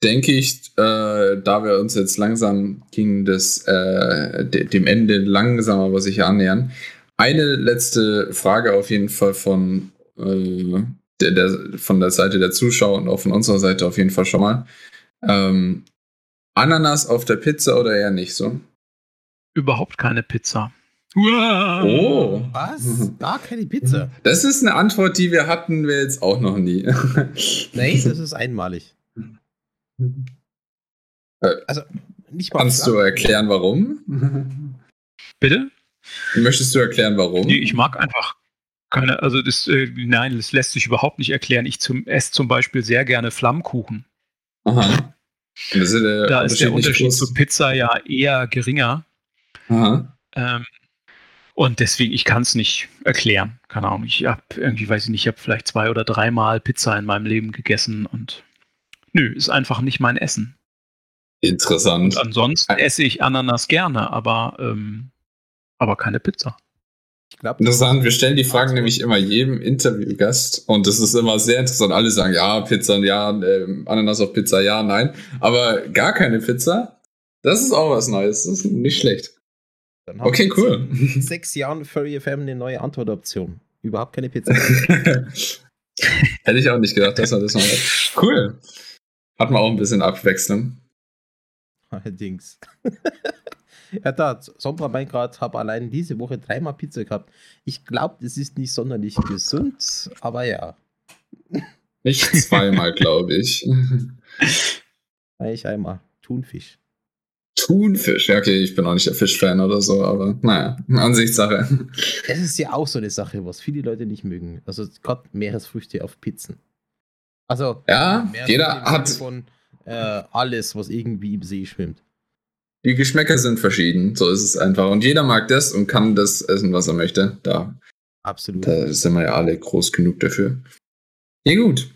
Speaker 1: denke ich, äh, da wir uns jetzt langsam gegen das, äh, de dem Ende langsam aber sicher annähern, eine letzte Frage auf jeden Fall von, äh, der, der, von der Seite der Zuschauer und auch von unserer Seite auf jeden Fall schon mal. Ähm, Ananas auf der Pizza oder eher nicht so?
Speaker 2: Überhaupt keine Pizza.
Speaker 1: Oh.
Speaker 3: Was? Gar keine Pizza?
Speaker 1: Das ist eine Antwort, die wir hatten wir jetzt auch noch nie.
Speaker 3: Nein, das ist einmalig.
Speaker 1: Äh,
Speaker 3: Also, nicht mal.
Speaker 1: Kannst du erklären, warum?
Speaker 2: Bitte?
Speaker 1: Möchtest du erklären, warum?
Speaker 2: Nee, ich mag einfach keine, also das, äh, nein, das lässt sich überhaupt nicht erklären. Ich zum, esse zum Beispiel sehr gerne Flammkuchen.
Speaker 1: Aha. Ist der
Speaker 2: Da ist der Unterschied
Speaker 1: groß.
Speaker 2: zu Pizza ja eher geringer.
Speaker 1: Aha.
Speaker 2: Ähm, und deswegen, ich kann es nicht erklären. Keine Ahnung. Ich habe irgendwie, weiß ich nicht, ich habe vielleicht zwei oder dreimal Pizza in meinem Leben gegessen und nö, ist einfach nicht mein Essen.
Speaker 1: Interessant.
Speaker 2: Und ansonsten esse ich Ananas gerne, aber, ähm, aber keine Pizza.
Speaker 3: Ich glaube,
Speaker 1: Interessant, wir stellen die Fragen nämlich immer jedem Interviewgast und das ist immer sehr interessant. Alle sagen ja, Pizza, ja, ähm, Ananas auf Pizza, ja, nein. Aber gar keine Pizza, das ist auch was Neues. Das ist nicht schlecht.
Speaker 3: Dann haben
Speaker 1: Okay, cool.
Speaker 3: Sechs Jahren Furry FM eine neue Antwortoption. Überhaupt keine Pizza.
Speaker 1: Hätte ich auch nicht gedacht, dass er das noch hat. Cool. Hat man auch ein bisschen Abwechslung.
Speaker 3: Allerdings. ja, da, Sombra meint gerade, habe allein diese Woche dreimal Pizza gehabt. Ich glaube, das ist nicht sonderlich gesund, aber ja,
Speaker 1: Nicht zweimal, glaube ich.
Speaker 3: eigentlich einmal. Thunfisch.
Speaker 1: Thunfisch. Ja, okay, ich bin auch nicht der Fischfan oder so, aber naja, Ansichtssache.
Speaker 3: Das ist ja auch so eine Sache, was viele Leute nicht mögen. Also gerade Meeresfrüchte auf Pizzen. Also,
Speaker 1: Ja, jeder hat,
Speaker 3: von äh, alles, was irgendwie im See schwimmt.
Speaker 1: die Geschmäcker sind verschieden, so ist es einfach. Und jeder mag das und kann das essen, was er möchte. Da,
Speaker 3: Absolut.
Speaker 1: da sind wir ja alle groß genug dafür. Ja, gut.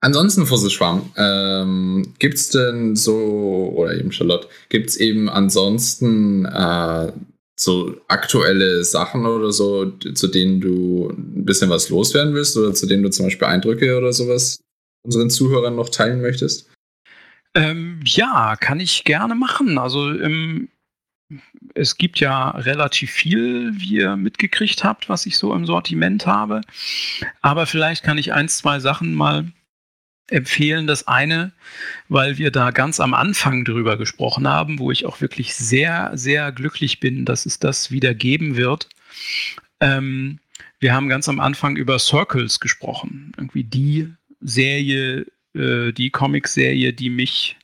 Speaker 1: Ansonsten, Fusselschwarm, ähm, gibt's denn so, oder eben Charlotte, gibt's eben ansonsten äh, so aktuelle Sachen oder so, zu denen du ein bisschen was loswerden willst oder zu denen du zum Beispiel Eindrücke oder sowas unseren Zuhörern noch teilen möchtest?
Speaker 2: Ähm, ja, kann ich gerne machen. Also ähm, es gibt ja relativ viel, wie ihr mitgekriegt habt, was ich so im Sortiment habe. Aber vielleicht kann ich eins, zwei Sachen mal empfehlen. Das eine, weil wir da ganz am Anfang drüber gesprochen haben, wo ich auch wirklich sehr, sehr glücklich bin, dass es das wieder geben wird. Ähm, wir haben ganz am Anfang über Circles gesprochen. Irgendwie die Serie, äh, die Comic-Serie, die mich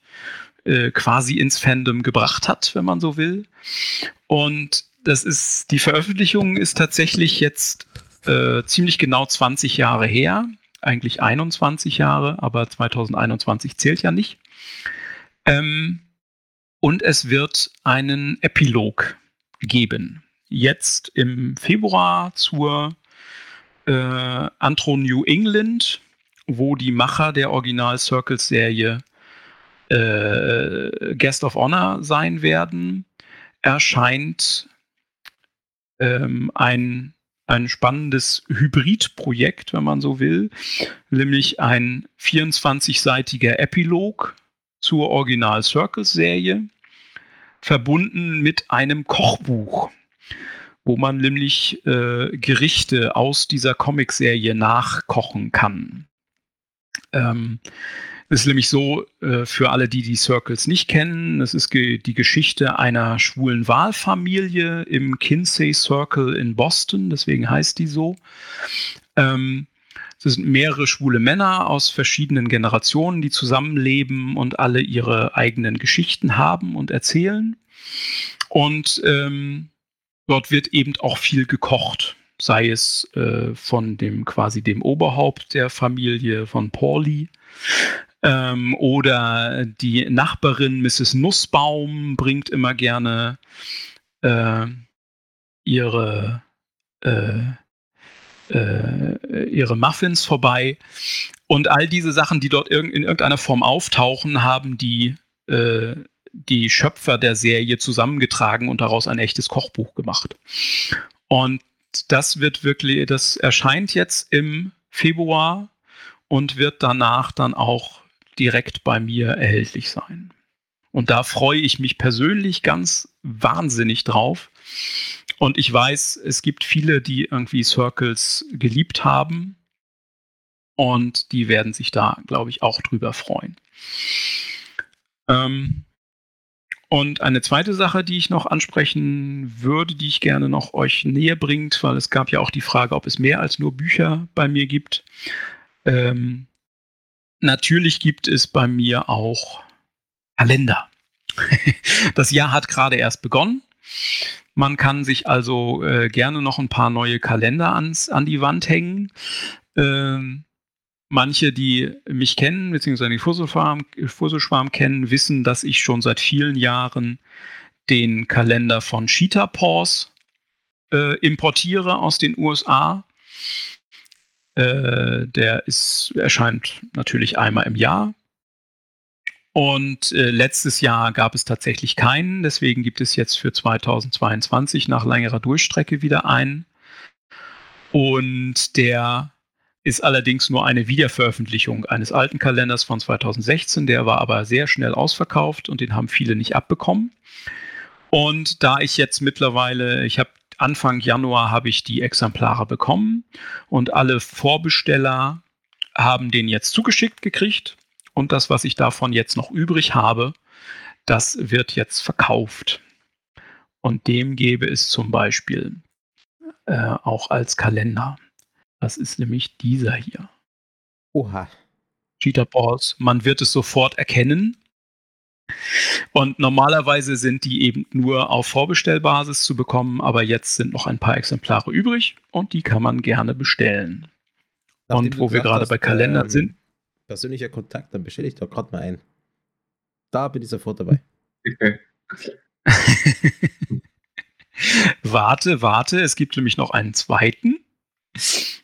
Speaker 2: äh, quasi ins Fandom gebracht hat, wenn man so will. Und das ist, die Veröffentlichung ist tatsächlich jetzt äh, ziemlich genau 20 Jahre her. Eigentlich 21 Jahre, aber 2021 zählt ja nicht. Ähm, und es wird einen Epilog geben. Jetzt im Februar zur äh, Antro New England, wo die Macher der Original Circles Serie äh, Guest of Honor sein werden, erscheint ähm, ein, ein spannendes Hybridprojekt, wenn man so will, nämlich ein 24-seitiger Epilog zur Original Circles Serie, verbunden mit einem Kochbuch, wo man nämlich äh, Gerichte aus dieser Comicserie nachkochen kann. Ähm, Es ist nämlich so, äh, für alle, die die Circles nicht kennen, es ist ge die Geschichte einer schwulen Wahlfamilie im Kinsey Circle in Boston, deswegen heißt die so. Ähm, es sind mehrere schwule Männer aus verschiedenen Generationen, die zusammenleben und alle ihre eigenen Geschichten haben und erzählen. Und ähm, dort wird eben auch viel gekocht sei es äh, von dem quasi dem Oberhaupt der Familie von Pauli ähm, oder die Nachbarin Mrs. Nussbaum bringt immer gerne äh, ihre, äh, äh, ihre Muffins vorbei. Und all diese Sachen, die dort in irgendeiner Form auftauchen, haben die, äh, die Schöpfer der Serie zusammengetragen und daraus ein echtes Kochbuch gemacht. Und das wird wirklich, das erscheint jetzt im Februar und wird danach dann auch direkt bei mir erhältlich sein. Und da freue ich mich persönlich ganz wahnsinnig drauf. Und ich weiß, es gibt viele, die irgendwie Circles geliebt haben. Und die werden sich da, glaube ich, auch drüber freuen. Ähm, und eine zweite Sache, die ich noch ansprechen würde, die ich gerne noch euch näher bringt, weil es gab ja auch die Frage, ob es mehr als nur Bücher bei mir gibt. Ähm, Natürlich gibt es bei mir auch Kalender. das Jahr hat gerade erst begonnen. Man kann sich also äh, gerne noch ein paar neue Kalender ans, an die Wand hängen. Ähm, manche, die mich kennen, beziehungsweise die Fusselschwarm, kennen, wissen, dass ich schon seit vielen Jahren den Kalender von Cheetah Paws äh, importiere aus den USA. Äh, der ist, erscheint natürlich einmal im Jahr. Und äh, letztes Jahr gab es tatsächlich keinen, deswegen gibt es jetzt für 2022 nach längerer Durchstrecke wieder einen. Und der ist allerdings nur eine Wiederveröffentlichung eines alten Kalenders von 2016. Der war aber sehr schnell ausverkauft und den haben viele nicht abbekommen. Und da ich jetzt mittlerweile, ich habe Anfang Januar habe ich die Exemplare bekommen und alle Vorbesteller haben den jetzt zugeschickt gekriegt. Und das, was ich davon jetzt noch übrig habe, das wird jetzt verkauft. Und dem gebe es zum Beispiel äh, auch als Kalender. Das ist nämlich dieser hier.
Speaker 3: Oha.
Speaker 2: Cheetah Balls. Man wird es sofort erkennen. Und normalerweise sind die eben nur auf Vorbestellbasis zu bekommen, aber jetzt sind noch ein paar Exemplare übrig und die kann man gerne bestellen. Nachdem und wo wir gerade bei Kalendern ähm, sind.
Speaker 3: Persönlicher Kontakt, dann bestelle ich doch gerade mal ein. Da bin ich sofort dabei. Okay.
Speaker 2: warte, warte, es gibt nämlich noch einen zweiten.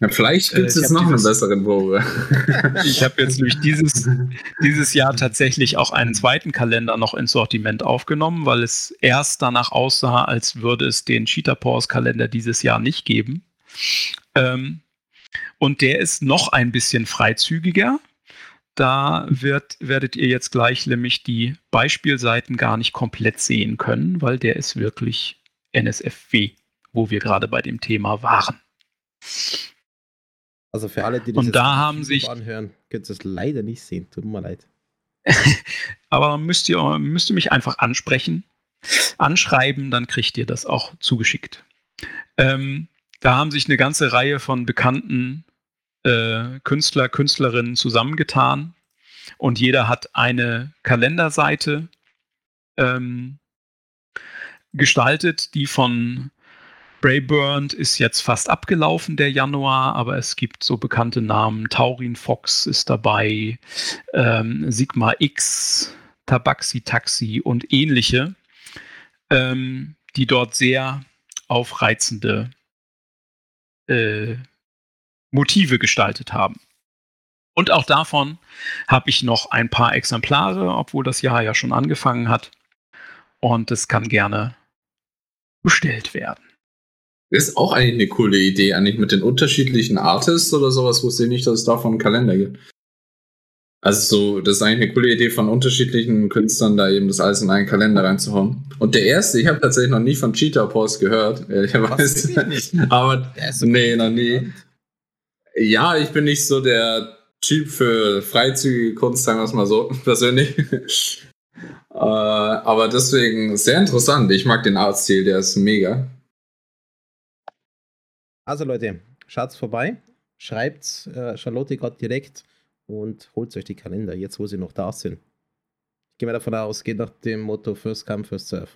Speaker 1: Ja, vielleicht gibt es äh, jetzt noch einen besseren Bohrer.
Speaker 2: ich habe jetzt nämlich dieses, dieses Jahr tatsächlich auch einen zweiten Kalender noch ins Sortiment aufgenommen, weil es erst danach aussah, als würde es den Cheetah Paws Kalender dieses Jahr nicht geben. Ähm, und der ist noch ein bisschen freizügiger. Da wird, werdet ihr jetzt gleich nämlich die Beispielseiten gar nicht komplett sehen können, weil der ist wirklich NSFW, wo wir gerade bei dem Thema waren.
Speaker 3: Also für alle, die
Speaker 2: das und da haben sich
Speaker 3: anhören, könnt ihr es leider nicht sehen. Tut mir leid.
Speaker 2: Aber müsst ihr, müsst ihr mich einfach ansprechen, anschreiben, dann kriegt ihr das auch zugeschickt. Ähm, da haben sich eine ganze Reihe von bekannten äh, Künstler, Künstlerinnen zusammengetan und jeder hat eine Kalenderseite ähm, gestaltet, die von Brayburn ist jetzt fast abgelaufen, der Januar, aber es gibt so bekannte Namen. Taurin Fox ist dabei, ähm, Sigma X, Tabaxi Taxi und ähnliche, ähm, die dort sehr aufreizende äh, Motive gestaltet haben. Und auch davon habe ich noch ein paar Exemplare, obwohl das Jahr ja schon angefangen hat. Und es kann gerne bestellt werden.
Speaker 1: Ist auch eigentlich eine coole Idee, eigentlich mit den unterschiedlichen Artists oder sowas. Wusste ich nicht, dass es davon einen Kalender gibt. Also so, das ist eigentlich eine coole Idee von unterschiedlichen Künstlern, da eben das alles in einen Kalender reinzuhauen. Und der erste, ich habe tatsächlich noch nie von Cheetah Post gehört, ehrlicherweise. Aber nee, noch nie. Ja, ich bin nicht so der Typ für freizügige Kunst, sagen wir es mal so, persönlich. äh, aber deswegen sehr interessant. Ich mag den Artstil, der ist mega.
Speaker 3: Also Leute, schaut's vorbei, schreibt äh, Charlotte gerade direkt und holt euch die Kalender, jetzt wo sie noch da sind. Ich gehe mal davon aus, geht nach dem Motto First Come, First Serve.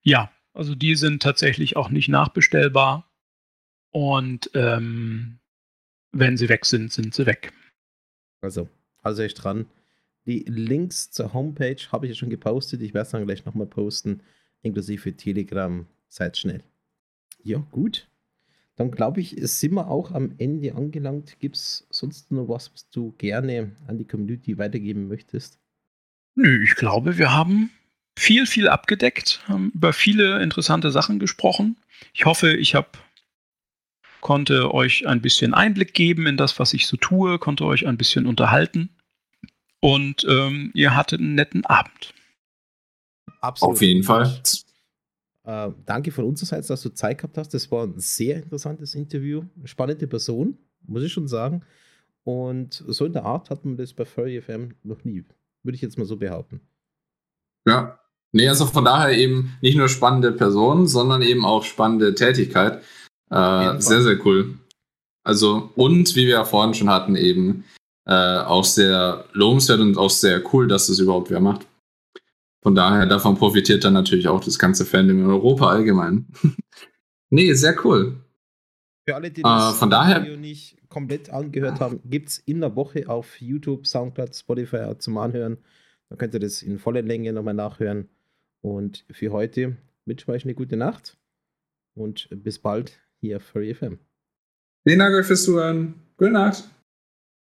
Speaker 2: Ja, also die sind tatsächlich auch nicht nachbestellbar. Und ähm, wenn sie weg sind, sind sie weg.
Speaker 3: Also, also euch dran. Die Links zur Homepage habe ich ja schon gepostet. Ich werde es dann gleich nochmal posten, inklusive Telegram. Seid schnell. Ja, gut. Dann glaube ich, sind wir auch am Ende angelangt. Gibt es sonst noch was, was du gerne an die Community weitergeben möchtest?
Speaker 2: Nö, ich glaube, wir haben viel, viel abgedeckt, haben über viele interessante Sachen gesprochen. Ich hoffe, ich habe konnte euch ein bisschen Einblick geben in das, was ich so tue, konnte euch ein bisschen unterhalten und ähm, ihr hattet einen netten Abend.
Speaker 1: Absolut. Auf jeden Fall.
Speaker 3: Äh, danke von unserer Seite, dass du Zeit gehabt hast. Das war ein sehr interessantes Interview. Spannende Person, muss ich schon sagen. Und so in der Art hat man das bei Furry FM noch nie. Würde ich jetzt mal so behaupten.
Speaker 1: Ja. Nee, also von daher eben nicht nur spannende Person, sondern eben auch spannende Tätigkeit. Äh, sehr, sehr cool. Also, und wie wir ja vorhin schon hatten, eben äh, auch sehr lobenswert und auch sehr cool, dass das überhaupt wer macht. Von daher, davon profitiert dann natürlich auch das ganze Fandom in Europa allgemein. nee, sehr cool.
Speaker 3: Für alle, die äh, das äh, von daher, Video nicht komplett angehört haben, gibt es in der Woche auf YouTube, Soundcloud, Spotify zum Anhören. Dann könnt ihr das in voller Länge nochmal nachhören. Und für heute wünsche ich euch eine gute Nacht und bis bald hier auf Furry FM.
Speaker 1: Vielen Dank euch fürs Zuhören. Gute Nacht.